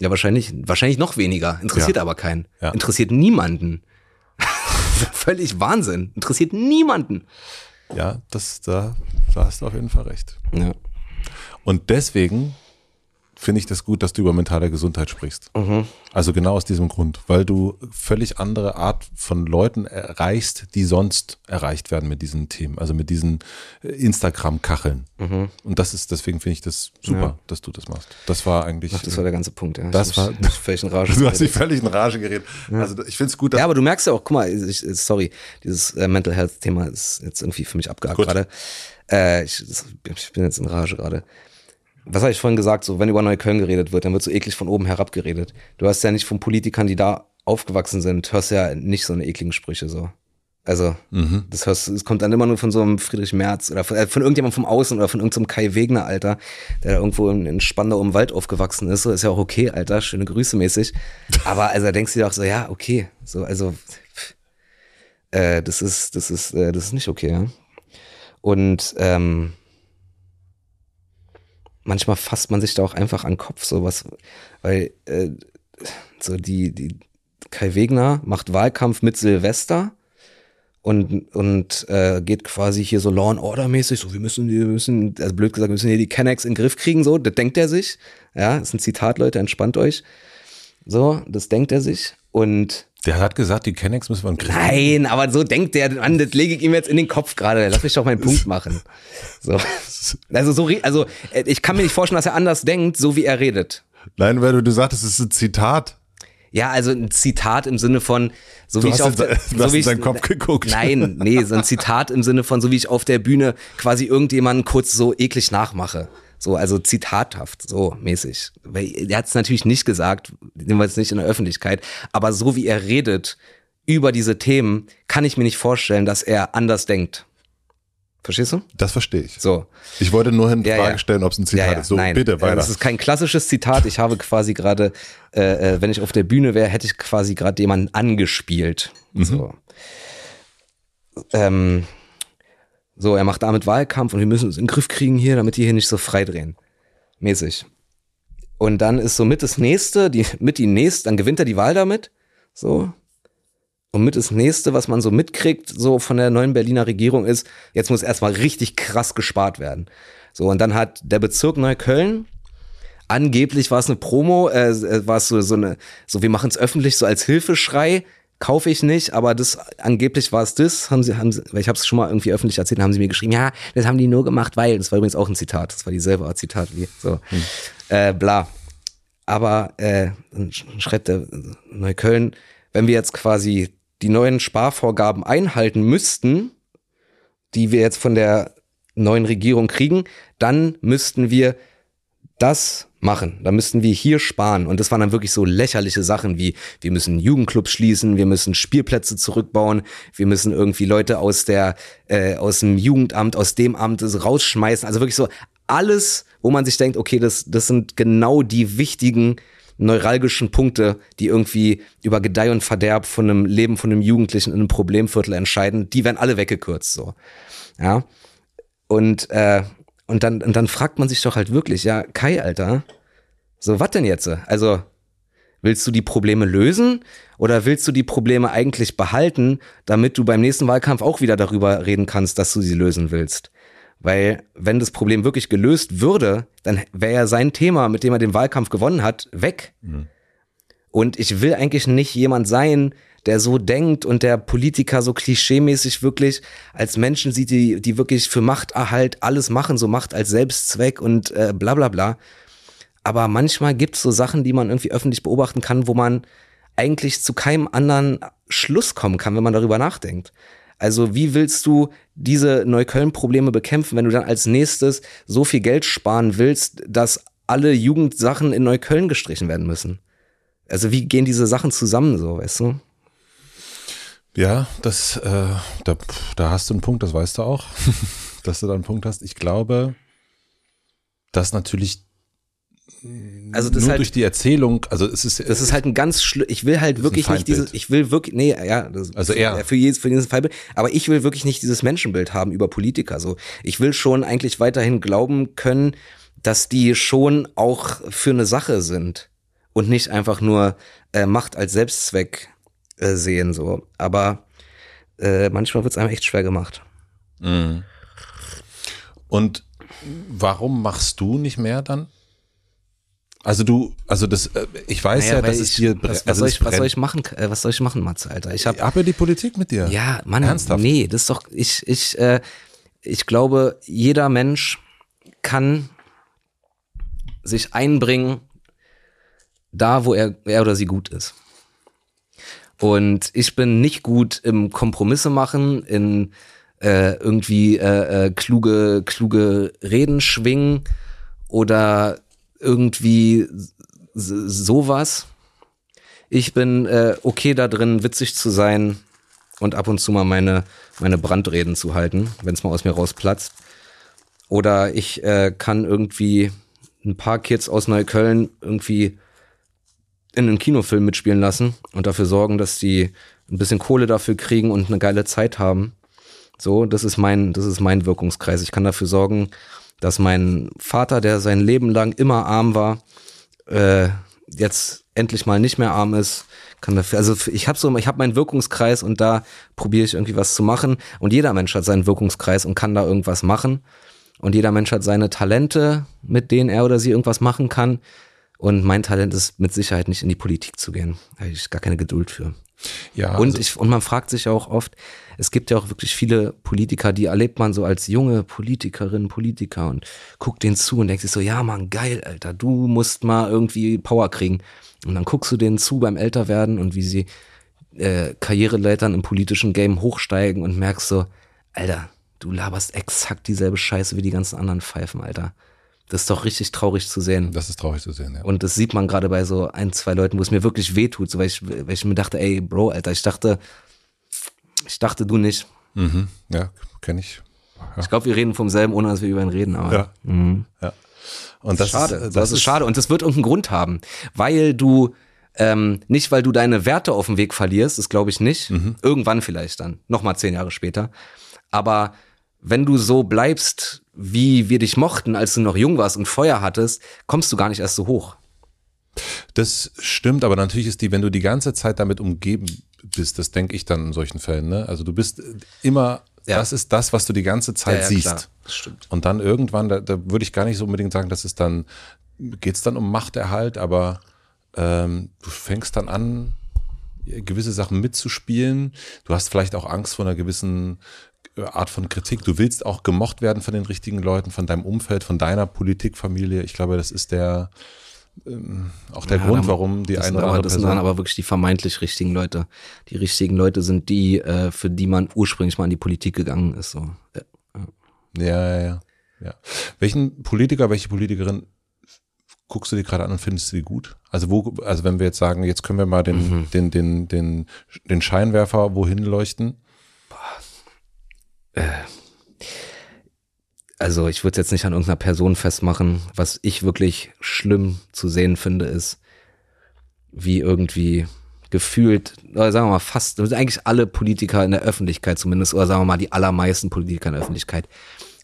Ja, wahrscheinlich, wahrscheinlich noch weniger. Interessiert Ja. aber keinen. Ja. Interessiert niemanden. Völlig Wahnsinn. Interessiert niemanden. ja, das, da, da hast du auf jeden Fall recht. Ja. Und deswegen finde ich das gut, dass du über mentale Gesundheit sprichst. Also genau aus diesem Grund, weil du völlig andere Art von Leuten erreichst, die sonst erreicht werden mit diesen Themen, also mit diesen äh, Instagram-Kacheln. Und das ist, deswegen finde ich das super, Ja. dass du das machst. Das war eigentlich. Ach, das war der ganze Punkt, ja. Das ich, war- völlig in Rage. du hast dich völlig in Rage geredet. Also ich finde es gut, dass Ja, aber du merkst ja auch, guck mal, ich, sorry, dieses äh, Mental Health Thema ist jetzt irgendwie für mich abgehakt gerade. Äh, ich, ich bin jetzt in Rage gerade. Was habe ich vorhin gesagt? So, wenn über Neukölln geredet wird, dann wird so eklig von oben herab geredet. Du hast ja nicht von Politikern, die da aufgewachsen sind, hörst ja nicht so eine ekligen Sprüche so. Also, Mhm. das hörst, es kommt dann immer nur von so einem Friedrich Merz oder von, äh, von irgendjemandem vom Außen oder von irgendeinem Kai Wegner, Alter, der da irgendwo in, in Spandau im Wald aufgewachsen ist. So ist ja auch okay, Alter, schöne Grüße mäßig. Aber also da denkst du dir auch so, ja, okay, so, also pff, äh, das ist, das ist, äh, das ist nicht okay, ja. Und ähm, manchmal fasst man sich da auch einfach an den Kopf, so was, weil äh, so die, die Kai Wegner macht Wahlkampf mit Silvester und, und äh, geht quasi hier so Law and Order mäßig, so wir müssen, wir müssen, also blöd gesagt, wir müssen hier die Kennex in den Griff kriegen, so, das denkt er sich. Ja, ist ein Zitat, Leute, entspannt euch. So, das denkt er sich. Und der hat gesagt, die Kennex müssen wir kriegen. Nein, aber so denkt der, Mann, das lege ich ihm jetzt in den Kopf gerade. Lass mich doch meinen Punkt machen. So. Also so, also äh, ich kann mir nicht vorstellen, dass er anders denkt, so wie er redet. Nein, weil du, du sagtest, es ist ein Zitat. Ja, also ein Zitat im Sinne von, so Du wie ich auf der, so wie in ich, seinen Kopf geguckt. Nein, nee, so ein Zitat im Sinne von, so wie ich auf der Bühne quasi irgendjemanden kurz so eklig nachmache. So, also zitathaft, so mäßig. Er hat es natürlich nicht gesagt, jedenfalls nicht in der Öffentlichkeit, aber so wie er redet über diese Themen, kann ich mir nicht vorstellen, dass er anders denkt. Verstehst du? Das verstehe ich. So. Ich wollte nur in Ja, Frage ja. stellen, ob es ein Zitat Ja, ist. So, nein. bitte weiter. Das ist kein klassisches Zitat. Ich habe quasi gerade, äh, äh, wenn ich auf der Bühne wäre, hätte ich quasi gerade jemanden angespielt. Mhm. So. Ähm, so, er macht damit Wahlkampf und wir müssen uns in den Griff kriegen hier, damit die hier nicht so frei drehen. Mäßig. Und dann ist so mit das nächste, die, mit die nächste, dann gewinnt er die Wahl damit. So. Und mit das nächste, was man so mitkriegt, so von der neuen Berliner Regierung ist, jetzt muss erstmal richtig krass gespart werden. So, und dann hat der Bezirk Neukölln, angeblich war es eine Promo, äh, äh war es so, so eine, so wir machen es öffentlich, so als Hilfeschrei, kaufe ich nicht, aber das angeblich war es das, haben sie, haben sie, weil ich habe es schon mal irgendwie öffentlich erzählt, haben sie mir geschrieben, ja, das haben die nur gemacht, weil, das war übrigens auch ein Zitat, das war dieselbe Art Zitat wie so, hm. äh, bla. Aber äh, dann schreibt der Neukölln, wenn wir jetzt quasi die neuen Sparvorgaben einhalten müssten, die wir jetzt von der neuen Regierung kriegen, dann müssten wir das machen. Da müssten wir hier sparen. Und das waren dann wirklich so lächerliche Sachen wie, wir müssen Jugendclubs schließen, wir müssen Spielplätze zurückbauen, wir müssen irgendwie Leute aus der, äh, aus dem Jugendamt, aus dem Amt rausschmeißen. Also wirklich so alles, wo man sich denkt, okay, das, das sind genau die wichtigen neuralgischen Punkte, die irgendwie über Gedeih und Verderb von einem Leben von einem Jugendlichen in einem Problemviertel entscheiden, die werden alle weggekürzt, so. Ja. Und, äh, und dann, und dann fragt man sich doch halt wirklich, ja, Kai, Alter, so, was denn jetzt? Also, willst du die Probleme lösen oder willst du die Probleme eigentlich behalten, damit du beim nächsten Wahlkampf auch wieder darüber reden kannst, dass du sie lösen willst? Weil, wenn das Problem wirklich gelöst würde, dann wäre ja sein Thema, mit dem er den Wahlkampf gewonnen hat, weg. Mhm. Und ich will eigentlich nicht jemand sein, der so denkt und der Politiker so klischeemäßig wirklich als Menschen sieht, die, die wirklich für Machterhalt alles machen, so Macht als Selbstzweck und äh, bla bla bla. Aber manchmal gibt es so Sachen, die man irgendwie öffentlich beobachten kann, wo man eigentlich zu keinem anderen Schluss kommen kann, wenn man darüber nachdenkt. Also wie willst du diese Neukölln-Probleme bekämpfen, wenn du dann als nächstes so viel Geld sparen willst, dass alle Jugendsachen in Neukölln gestrichen werden müssen? Also wie gehen diese Sachen zusammen so, weißt du? Ja, das, äh, da, da hast du einen Punkt, das weißt du auch, dass du da einen Punkt hast. Ich glaube, dass natürlich also das nur halt, durch die Erzählung, also es ist das ist halt ein ganz schlimm. Ich will halt wirklich nicht dieses, ich will wirklich, nee, ja, das, also er für jedes für diesen Fall, aber ich will wirklich nicht dieses Menschenbild haben über Politiker. So, ich will schon eigentlich weiterhin glauben können, dass die schon auch für eine Sache sind und nicht einfach nur äh, Macht als Selbstzweck äh, sehen, so. Aber äh, manchmal wird es einem echt schwer gemacht. Mhm. Und warum machst du nicht mehr dann? Also du, also das, äh, ich weiß naja, ja, dass es dir, was, was, also soll ich, was soll ich machen, äh, was soll ich machen, Matze, Alter? Ich habe hab ja die Politik mit dir. Ja, Mann, Ernsthaft? nee, das ist doch, ich, ich, äh, ich glaube, jeder Mensch kann sich einbringen, da, wo er, er oder sie gut ist. Und ich bin nicht gut im Kompromisse machen, in äh, irgendwie äh, äh, kluge, kluge Reden schwingen oder irgendwie sowas. Ich bin äh, okay da drin, witzig zu sein und ab und zu mal meine, meine Brandreden zu halten, wenn es mal aus mir rausplatzt. Oder ich äh, kann irgendwie ein paar Kids aus Neukölln irgendwie in einen Kinofilm mitspielen lassen und dafür sorgen, dass die ein bisschen Kohle dafür kriegen und eine geile Zeit haben. So, das ist mein, das ist mein Wirkungskreis. Ich kann dafür sorgen, dass mein Vater, der sein Leben lang immer arm war, äh, jetzt endlich mal nicht mehr arm ist. Kann dafür, also ich habe so, ich habe meinen Wirkungskreis und da probiere ich irgendwie was zu machen. Und jeder Mensch hat seinen Wirkungskreis und kann da irgendwas machen. Und jeder Mensch hat seine Talente, mit denen er oder sie irgendwas machen kann. Und mein Talent ist mit Sicherheit nicht in die Politik zu gehen. Da habe ich gar keine Geduld für. Ja, und also ich, und man fragt sich auch oft, es gibt ja auch wirklich viele Politiker, die erlebt man so als junge Politikerin, Politiker und guckt denen zu und denkt sich so, ja man, geil, Alter, du musst mal irgendwie Power kriegen. Und dann guckst du denen zu beim Älterwerden und wie sie äh, Karriereleitern im politischen Game hochsteigen und merkst so, Alter, du laberst exakt dieselbe Scheiße wie die ganzen anderen Pfeifen, Alter. Das ist doch richtig traurig zu sehen. Das ist traurig zu sehen, ja. Und das sieht man gerade bei so ein, zwei Leuten, wo es mir wirklich wehtut, so weil ich, weil ich mir dachte, ey, Bro, Alter, ich dachte, ich dachte, du nicht. Mhm. Ja, kenne ich. Ja. Ich glaube, wir reden vom selben, ohne dass wir über ihn reden, aber. Ja. Mhm. ja. Und das, das ist schade. das, das ist, ist schade. Und das wird irgendeinen Grund haben. Weil du, ähm, nicht weil du deine Werte auf dem Weg verlierst, das glaube ich nicht. Mhm. Irgendwann vielleicht dann. Nochmal zehn Jahre später. Aber wenn du so bleibst, wie wir dich mochten, als du noch jung warst und Feuer hattest, kommst du gar nicht erst so hoch. Das stimmt, aber natürlich ist die, wenn du die ganze Zeit damit umgeben bist. Das denke ich dann in solchen Fällen. Ne? Also du bist immer, Ja. das ist das, was du die ganze Zeit siehst. klar. Das stimmt. Und dann irgendwann, da, da würde ich gar nicht so unbedingt sagen, dass es dann, geht es dann um Machterhalt, aber ähm, du fängst dann an, gewisse Sachen mitzuspielen. Du hast vielleicht auch Angst vor einer gewissen äh, Art von Kritik. Du willst auch gemocht werden von den richtigen Leuten, von deinem Umfeld, von deiner Politikfamilie. Ich glaube, das ist der ähm, auch der Ja, Grund, dann- warum die eine sind oder aber, andere das sind dann Person. aber wirklich die vermeintlich richtigen Leute. Die richtigen Leute sind die, äh, für die man ursprünglich mal in die Politik gegangen ist. So. Ja. Ja, ja, ja, ja. Welchen Politiker, welche Politikerin guckst du dir gerade an und findest du die gut? Also wo, also wenn wir jetzt sagen, jetzt können wir mal den, den, den, den, den Scheinwerfer wohin leuchten. Also ich würde es jetzt nicht an irgendeiner Person festmachen. Was ich wirklich schlimm zu sehen finde, ist, wie irgendwie gefühlt, oder sagen wir mal fast, eigentlich alle Politiker in der Öffentlichkeit zumindest, oder sagen wir mal die allermeisten Politiker in der Öffentlichkeit,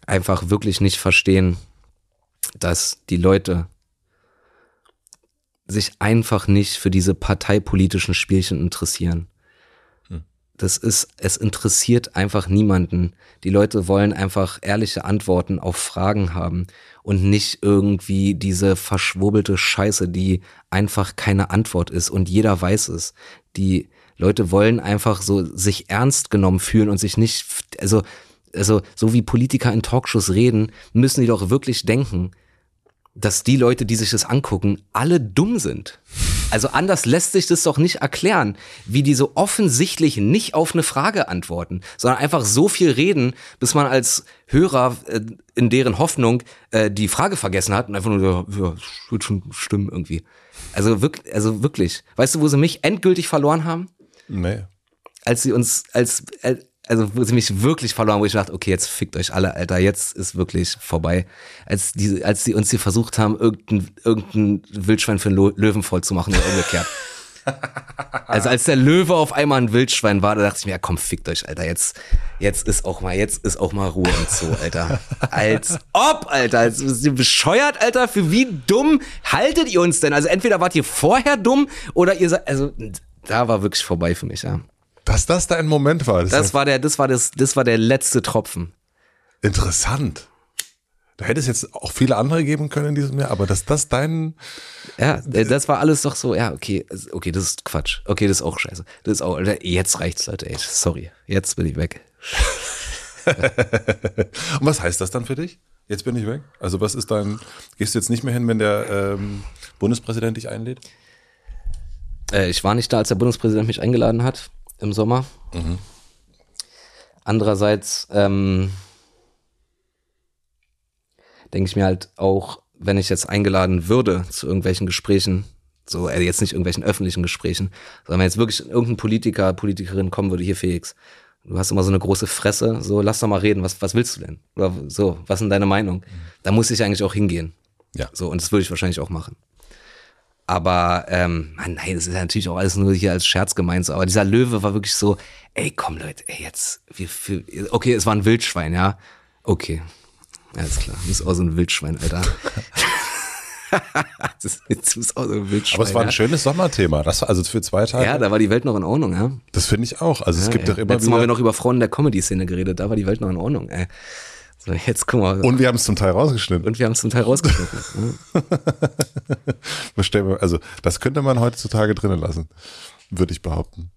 einfach wirklich nicht verstehen, dass die Leute sich einfach nicht für diese parteipolitischen Spielchen interessieren. Das ist, es interessiert einfach niemanden. Die Leute wollen einfach ehrliche Antworten auf Fragen haben und nicht irgendwie diese verschwurbelte Scheiße, die einfach keine Antwort ist und jeder weiß es. Die Leute wollen einfach so sich ernst genommen fühlen und sich nicht, also, also, so wie Politiker in Talkshows reden, müssen die doch wirklich denken, dass die Leute, die sich das angucken, alle dumm sind. Also anders lässt sich das doch nicht erklären, wie die so offensichtlich nicht auf eine Frage antworten, sondern einfach so viel reden, bis man als Hörer äh, in deren Hoffnung äh, die Frage vergessen hat und einfach nur, ja, ja wird schon stimmen irgendwie. Also wirklich, also wirklich. Weißt du, wo sie mich endgültig verloren haben? Nee. als sie uns, als, äh, also wo sie mich wirklich verloren, wo ich dachte, okay, jetzt fickt euch alle, Alter, jetzt ist wirklich vorbei. Als die, als sie uns hier versucht haben, irgendein, irgendein Wildschwein für einen Löwen voll zu machen oder umgekehrt. Also als der Löwe auf einmal ein Wildschwein war, da dachte ich mir, ja komm, fickt euch, Alter, jetzt, jetzt ist auch mal, jetzt ist auch mal Ruhe und so, Alter. Als ob, Alter, als ihr bescheuert, Alter, für wie dumm haltet ihr uns denn? Also entweder wart ihr vorher dumm oder ihr seid, also da war wirklich vorbei für mich, ja. Dass das dein Moment war, das, Das war der, das war das, das war der letzte Tropfen. interessant. Da hätte es jetzt auch viele andere geben können in diesem Jahr, aber dass das dein, Ja, äh, das war alles doch so, ja, okay, okay, das ist Quatsch. Okay, das ist auch scheiße. Das ist auch, Alter, jetzt reicht's, Leute, ey, sorry. Jetzt bin ich weg. und was heißt das dann für dich? Jetzt bin ich weg. Also was ist dein, gehst du jetzt nicht mehr hin, wenn der ähm, Bundespräsident dich einlädt? Äh, ich war nicht da, als der Bundespräsident mich eingeladen hat im Sommer. Andererseits ähm, denke ich mir halt auch, wenn ich jetzt eingeladen würde zu irgendwelchen Gesprächen, so äh, jetzt nicht irgendwelchen öffentlichen Gesprächen, sondern wenn jetzt wirklich irgendein Politiker, Politikerin kommen würde, hier Felix, du hast immer so eine große Fresse, so lass doch mal reden, was, was willst du denn? Oder so, was ist denn deine Meinung? Da muss ich eigentlich auch hingehen. Ja. So, und das würde ich wahrscheinlich auch machen. Aber, ähm, Mann, nein, das ist ja natürlich auch alles nur hier als Scherz gemeint. so. Aber dieser Löwe war wirklich so, ey, komm Leute, ey, jetzt, wir, wir, okay, es war ein Wildschwein, ja. Okay. Alles klar. Du bist auch so ein Wildschwein, Alter. das ist, du bist auch so ein Wildschwein. Aber es war ein ja. schönes Sommerthema. Das war also für zwei Tage. Ja, da war die Welt noch in Ordnung, ja. das finde ich auch. Also es gibt ja. doch immer Letztes Mal haben wir wieder. noch über Frauen in der Comedy-Szene geredet, da war die Welt noch in Ordnung, ey. So, jetzt guck mal. Und, Und wir haben es zum Teil rausgeschnitten. wir haben es zum Teil rausgeschnitten. Bestell mir- Also das könnte man heutzutage drinnen lassen, würde ich behaupten.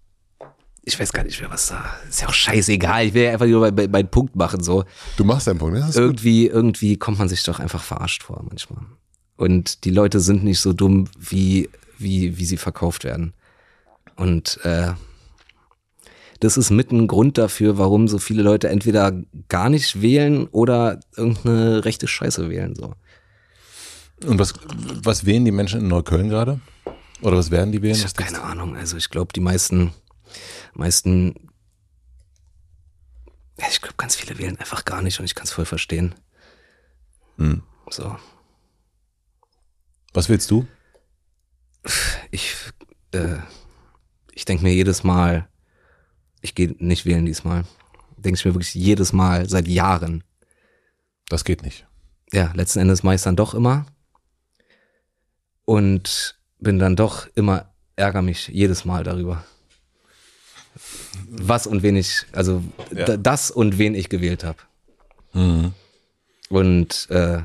Ich weiß gar nicht mehr, was da. Ist ja auch scheißegal. Ich will ja einfach nur bei, meinen Punkt machen, so. Du machst deinen Punkt. ne? Ist gut. irgendwie, irgendwie kommt man sich doch einfach verarscht vor manchmal. Und die Leute sind nicht so dumm, wie, wie, wie sie verkauft werden. Und äh, das ist mit ein Grund dafür, warum so viele Leute entweder gar nicht wählen oder irgendeine rechte Scheiße wählen. So. Und was, was wählen die Menschen in Neukölln gerade? Oder was werden die wählen? Ich habe keine Ahnung. Also ich glaube, die meisten, meisten, ich glaube, ganz viele wählen einfach gar nicht und ich kann es voll verstehen. Hm. So. Was willst du? ich, äh, ich denke mir jedes Mal, ich gehe nicht wählen diesmal. Denke ich mir wirklich jedes Mal seit Jahren. Das geht nicht. Ja, letzten Endes mache ich dann doch immer. Und bin dann doch immer, ärgere mich jedes Mal darüber. was und wen ich, also Ja. das und wen ich gewählt habe. Mhm. Und äh,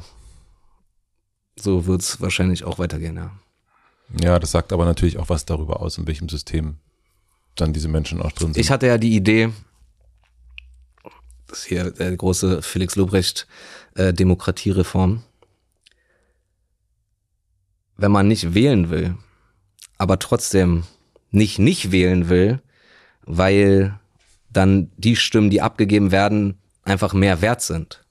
so wird es wahrscheinlich auch weitergehen, ja. Ja, das sagt aber natürlich auch was darüber aus, in welchem System dann diese Menschen auch drin sind. Ich hatte ja die Idee, das ist hier der große Felix Lobrecht äh, Demokratiereform. Wenn man nicht wählen will, aber trotzdem nicht nicht wählen will, weil dann die Stimmen, die abgegeben werden, einfach mehr wert sind.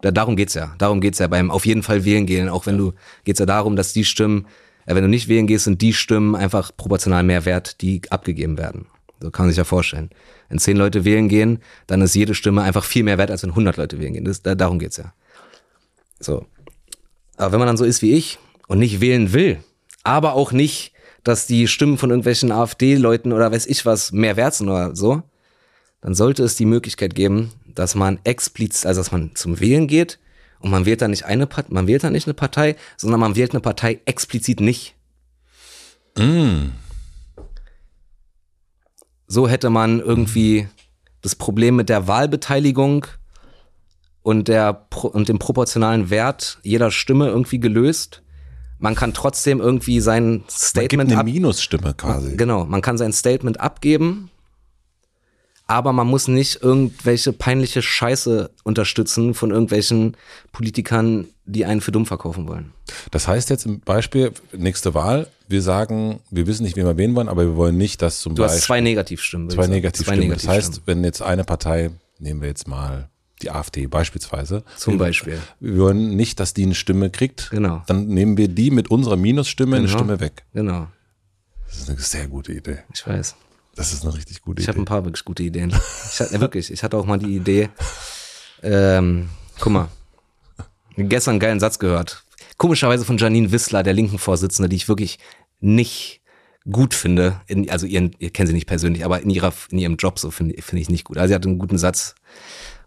Da, darum geht's ja. Darum geht's ja beim auf jeden Fall wählen gehen. Auch wenn du geht's ja darum, dass die Stimmen, wenn du nicht wählen gehst, sind die Stimmen einfach proportional mehr wert, die abgegeben werden. So kann man sich ja vorstellen. Wenn zehn Leute wählen gehen, dann ist jede Stimme einfach viel mehr wert, als wenn 100 Leute wählen gehen. Das, da, darum geht's ja. So. Aber wenn man dann so ist wie ich und nicht wählen will, aber auch nicht, dass die Stimmen von irgendwelchen AfD-Leuten oder weiß ich was mehr wert sind oder so, dann sollte es die Möglichkeit geben, dass man explizit, also dass man zum Wählen geht und man wählt dann nicht eine Partei, man wählt dann nicht eine Partei, sondern man wählt eine Partei explizit nicht. Mm. So hätte man irgendwie das Problem mit der Wahlbeteiligung und der und dem proportionalen Wert jeder Stimme irgendwie gelöst. Man kann trotzdem irgendwie sein Man gibt Statement eine Minusstimme quasi. Genau, man kann sein Statement abgeben, aber man muss nicht irgendwelche peinliche Scheiße unterstützen von irgendwelchen Politikern, die einen für dumm verkaufen wollen. Das heißt jetzt im Beispiel, nächste Wahl, wir sagen, wir wissen nicht, wen wir wählen wollen, aber wir wollen nicht, dass zum Du Beispiel hast zwei Negativstimmen. zwei. Negativstimmen. Das heißt, wenn jetzt eine Partei, nehmen wir jetzt mal die AfD beispielsweise. Zum Beispiel. Wir wollen nicht, dass die eine Stimme kriegt. Genau. Dann nehmen wir die mit unserer Minusstimme eine Genau. Stimme weg. Genau, Das ist eine sehr gute Idee. ich weiß. Das ist eine richtig gute Ich habe Idee. ein paar wirklich gute Ideen. Ich hatte, wirklich, ich hatte auch mal die Idee, ähm, guck mal, gestern einen geilen Satz gehört. Komischerweise von Janine Wissler, der linken Vorsitzende, die ich wirklich nicht gut finde. In, also ihren, ihr kennt sie nicht persönlich, aber in ihrer, in ihrem Job so finde finde ich nicht gut. Also sie hat einen guten Satz.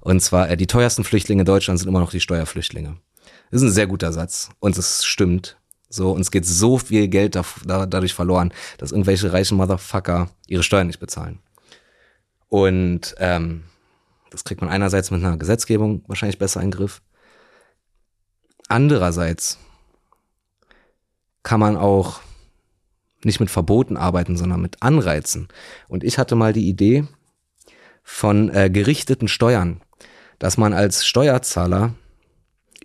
Und zwar, äh, die teuersten Flüchtlinge Deutschlands sind immer noch die Steuerflüchtlinge. Das ist ein sehr guter Satz. Und es stimmt. So, uns geht so viel Geld da, da, dadurch verloren, dass irgendwelche reichen Motherfucker ihre Steuern nicht bezahlen. Und ähm, das kriegt man einerseits mit einer Gesetzgebung wahrscheinlich besser in den Griff. Andererseits kann man auch nicht mit Verboten arbeiten, sondern mit Anreizen. Und ich hatte mal die Idee von äh, gerichteten Steuern, dass man als Steuerzahler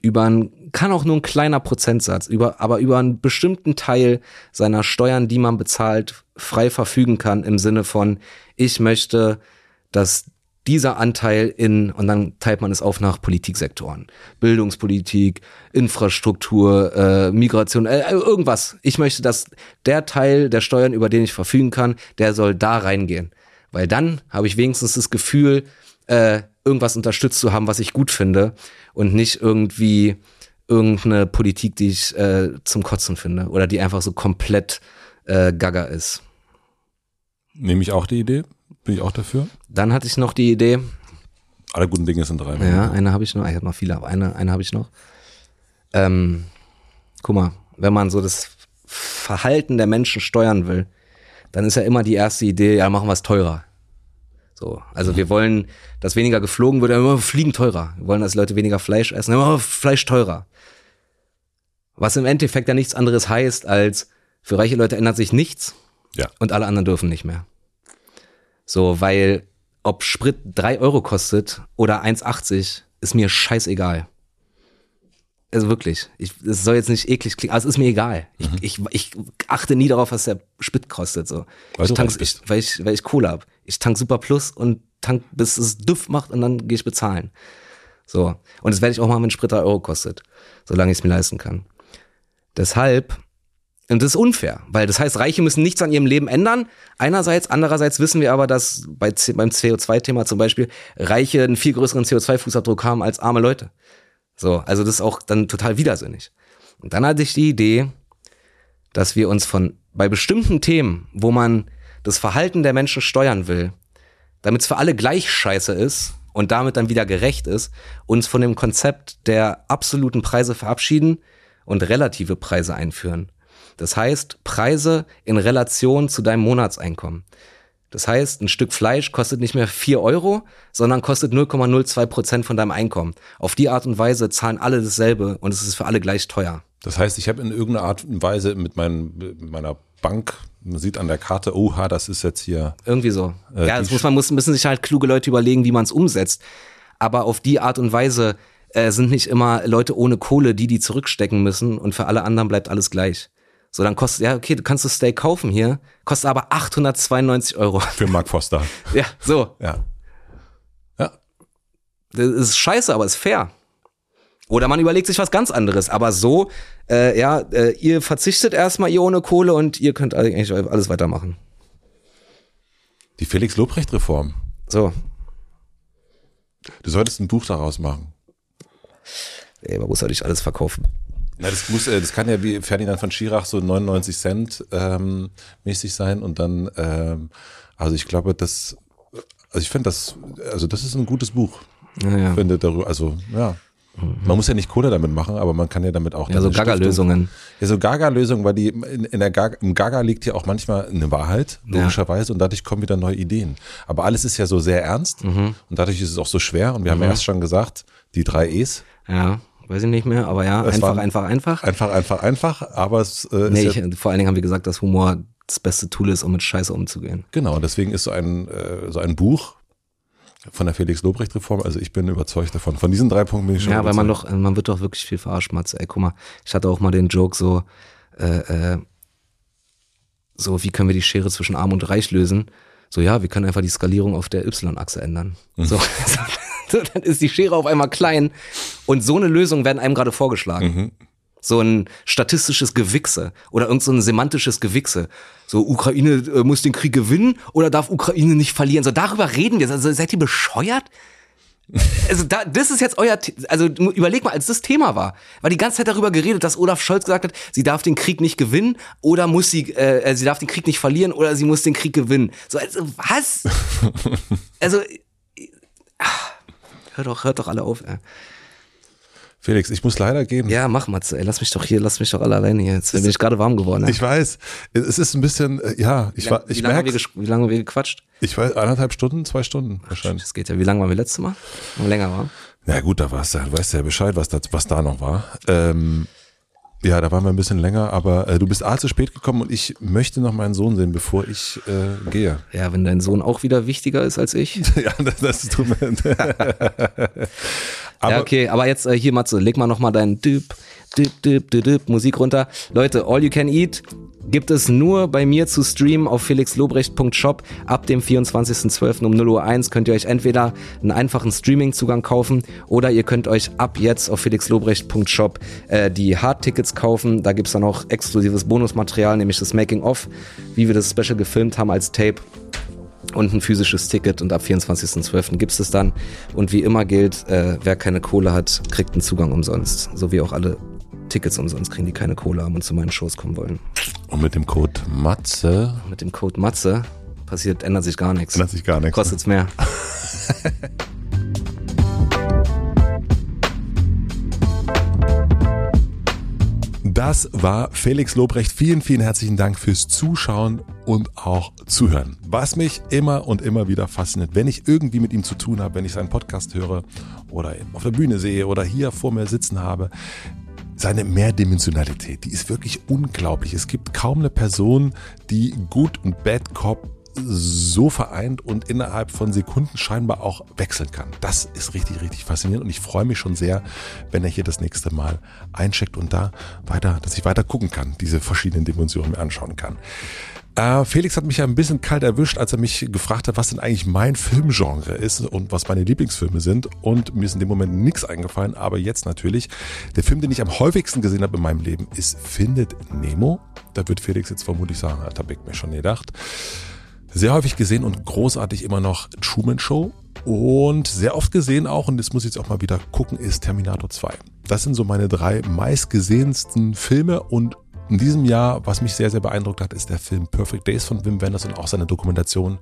über ein, kann auch nur ein kleiner Prozentsatz, über, aber über einen bestimmten Teil seiner Steuern, die man bezahlt, frei verfügen kann im Sinne von, ich möchte, dass dieser Anteil in, und dann teilt man es auf nach Politiksektoren. Bildungspolitik, Infrastruktur, äh, Migration, äh, irgendwas. Ich möchte, dass der Teil der Steuern, über den ich verfügen kann, der soll da reingehen. Weil dann habe ich wenigstens das Gefühl, äh, irgendwas unterstützt zu haben, was ich gut finde und nicht irgendwie irgendeine Politik, die ich äh, zum Kotzen finde oder die einfach so komplett äh, gaga ist. Nehme ich auch die Idee. Bin ich auch dafür. Dann hatte ich noch die Idee, Alle guten Dinge sind drei. ja, eine habe ich noch, ich habe noch viele, aber eine, eine habe ich noch. Ähm, guck mal, wenn man so das Verhalten der Menschen steuern will, dann ist ja immer die erste Idee, ja, machen wir es teurer. So, also wir wollen, dass weniger geflogen wird, immer fliegen teurer. Wir wollen, dass Leute weniger Fleisch essen, immer Fleisch teurer. Was im Endeffekt ja nichts anderes heißt, als für reiche Leute ändert sich nichts Ja. und alle anderen dürfen nicht mehr. So, weil ob Sprit drei Euro kostet oder 1,80, ist mir scheißegal. Also wirklich, ich, es soll jetzt nicht eklig klingen, also es ist mir egal. Ich, ich, ich achte nie darauf, was der Sprit kostet. So. Mhm. Weil ich du tank, reich bist. ich, weil, ich, weil ich Kohle hab. Ich tank Super Plus und tank, bis es Duft macht und dann gehe ich bezahlen. So. Und das werde ich auch machen, wenn Sprit drei Euro kostet, solange ich es mir leisten kann. Deshalb, und das ist unfair, weil das heißt, Reiche müssen nichts an ihrem Leben ändern. Einerseits, andererseits wissen wir aber, dass bei, beim CO2-Thema zum Beispiel Reiche einen viel größeren CO2-Fußabdruck haben als arme Leute. So, also das ist auch dann total widersinnig. Und dann hatte ich die Idee, dass wir uns von bei bestimmten Themen, wo man das Verhalten der Menschen steuern will, damit es für alle gleich scheiße ist und damit dann wieder gerecht ist, uns von dem Konzept der absoluten Preise verabschieden und relative Preise einführen. Das heißt, Preise in Relation zu deinem Monatseinkommen. Das heißt, ein Stück Fleisch kostet nicht mehr 4 Euro, sondern kostet 0,02 Prozent von deinem Einkommen. Auf die Art und Weise zahlen alle dasselbe und es ist für alle gleich teuer. Das heißt, ich habe in irgendeiner Art und Weise mit, mein, mit meiner Bank, man sieht an der Karte, oha, das ist jetzt hier. Irgendwie so. Äh, ja, das muss man muss, müssen sich halt kluge Leute überlegen, wie man es umsetzt. Aber auf die Art und Weise äh, sind nicht immer Leute ohne Kohle, die die zurückstecken müssen und für alle anderen bleibt alles gleich. So, dann kostet, ja, okay, du kannst das Steak kaufen hier, kostet aber 892 Euro. Für Mark Foster. ja, so. Ja. Ja. Das ist scheiße, aber ist fair. Oder man überlegt sich was ganz anderes. Aber so, äh, ja, äh, ihr verzichtet erstmal ihr ohne Kohle und ihr könnt eigentlich alles weitermachen. Die Felix Lobrecht-Reform. So. Du solltest ein Buch daraus machen. Ey, man muss ja nicht alles verkaufen. Na, das muss, äh, das kann ja wie Ferdinand von Schirach so 99 Cent ähm, mäßig sein und dann, ähm, also ich glaube, das, also ich finde das, also das ist ein gutes Buch. Ja, ja. Finde darüber, also ja. Man muss ja nicht Kohle damit machen, aber man kann ja damit auch. Ja, so Gaga-Lösungen. Ja, so Gaga-Lösungen, weil die in, in der Gaga, im Gaga liegt ja auch manchmal eine Wahrheit, logischerweise, ja. und dadurch kommen wieder neue Ideen. Aber alles ist ja so sehr ernst mhm. und dadurch ist es auch so schwer. Und wir mhm. haben ja erst schon gesagt, die drei E's. Ja. Weiß ich nicht mehr, aber ja, es einfach, einfach, einfach. Einfach, einfach, einfach, aber es äh, nee, ich, vor allen Dingen haben wir gesagt, dass Humor das beste Tool ist, um mit Scheiße umzugehen. Genau, deswegen ist so ein, äh, so ein Buch von der Felix-Lobrecht-Reform, also ich bin überzeugt davon. Von diesen drei Punkten bin ich schon Ja, weil man doch, man wird doch wirklich viel verarscht, Matze. Ey, guck mal, ich hatte auch mal den Joke so, äh, äh, so, wie können wir die Schere zwischen Arm und Reich lösen? So, ja, wir können einfach die Skalierung auf der Y-Achse ändern. Mhm. So, so, dann ist die Schere auf einmal klein und so eine Lösung werden einem gerade vorgeschlagen. Mhm. So ein statistisches Gewichse oder irgend so ein semantisches Gewichse. So, Ukraine äh, muss den Krieg gewinnen oder darf Ukraine nicht verlieren? So, darüber reden wir. Also, seid ihr bescheuert? Also da, das ist jetzt euer, also überleg mal, als das Thema war, war die ganze Zeit darüber geredet, dass Olaf Scholz gesagt hat, sie darf den Krieg nicht gewinnen oder muss sie, äh, sie darf den Krieg nicht verlieren oder sie muss den Krieg gewinnen. So, also was? also, ach. Hört doch, hört doch alle auf, ey. Felix, ich muss leider gehen. Ja, mach mal, ey, lass mich doch hier, lass mich doch alle alleine hier. Jetzt bin ich gerade warm geworden. Ja. Ich weiß, es ist ein bisschen, äh, ja, ich war, ich merke. Wie lange haben wir gequatscht? Ich weiß, eineinhalb Stunden, zwei Stunden wahrscheinlich. Das geht ja. Wie lange waren wir letztes Mal? Noch länger war? Na gut, da war's ja, du weißt ja Bescheid, was da, was da noch war. Ähm, ja, da waren wir ein bisschen länger, aber äh, du bist A zu spät gekommen und ich möchte noch meinen Sohn sehen, bevor ich äh, gehe. Ja, wenn dein Sohn auch wieder wichtiger ist als ich. ja, das, das tut mir. aber, ja, okay, aber jetzt äh, hier, Matze, leg mal nochmal deinen Typ, Typ, Typ, Typ, Typ, Musik runter. Leute, All You Can Eat gibt es nur bei mir zu streamen auf felixlobrecht.shop. Ab dem 24.12. um 0 Uhr 1 könnt ihr euch entweder einen einfachen Streaming-Zugang kaufen oder ihr könnt euch ab jetzt auf felixlobrecht.shop äh, die Hard-Tickets kaufen. Da gibt's dann auch exklusives Bonusmaterial, nämlich das Making-of, wie wir das Special gefilmt haben als Tape und ein physisches Ticket und ab 24.12. gibt es dann. Und wie immer gilt, äh, wer keine Kohle hat, kriegt einen Zugang umsonst. So wie auch alle Tickets umsonst kriegen, die keine Kohle haben und zu meinen Shows kommen wollen. Und mit dem Code Matze? Mit dem Code Matze passiert, ändert sich gar nichts. Ändert sich gar nichts. Kostet's mehr. Das war Felix Lobrecht. Vielen, vielen herzlichen Dank fürs Zuschauen und auch Zuhören. Was mich immer und immer wieder fasziniert, wenn ich irgendwie mit ihm zu tun habe, wenn ich seinen Podcast höre oder auf der Bühne sehe oder hier vor mir sitzen habe, seine Mehrdimensionalität, die ist wirklich unglaublich. Es gibt kaum eine Person, die Good und Bad Cop so vereint und innerhalb von Sekunden scheinbar auch wechseln kann. Das ist richtig, richtig faszinierend und ich freue mich schon sehr, wenn er hier das nächste Mal eincheckt und da weiter, dass ich weiter gucken kann, diese verschiedenen Dimensionen mir anschauen kann. Äh, Felix hat mich ja ein bisschen kalt erwischt, als er mich gefragt hat, was denn eigentlich mein Filmgenre ist und was meine Lieblingsfilme sind. Und mir ist in dem Moment nichts eingefallen, aber jetzt natürlich. Der Film, den ich am häufigsten gesehen habe in meinem Leben, ist Findet Nemo. Da wird Felix jetzt vermutlich sagen, hat habe ich mir schon gedacht. Sehr häufig gesehen und großartig immer noch Truman Show. Und sehr oft gesehen auch, und das muss ich jetzt auch mal wieder gucken, ist Terminator 2. Das sind so meine drei meistgesehensten Filme und in diesem Jahr, was mich sehr, sehr beeindruckt hat, ist der Film Perfect Days von Wim Wenders und auch seine Dokumentation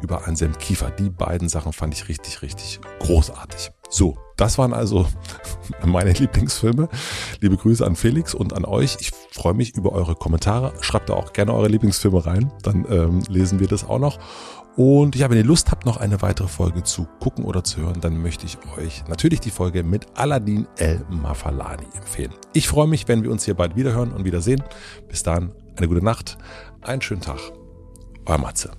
über Anselm Kiefer. Die beiden Sachen fand ich richtig, richtig großartig. So, das waren also meine Lieblingsfilme. Liebe Grüße an Felix und an euch. Ich freue mich über eure Kommentare. Schreibt da auch gerne eure Lieblingsfilme rein. Dann ähm, lesen wir das auch noch. Und ja, wenn ihr Lust habt, noch eine weitere Folge zu gucken oder zu hören, dann möchte ich euch natürlich die Folge mit Aladdin El Mafalani empfehlen. Ich freue mich, wenn wir uns hier bald wiederhören und wiedersehen. Bis dann, eine gute Nacht, einen schönen Tag. Euer Matze.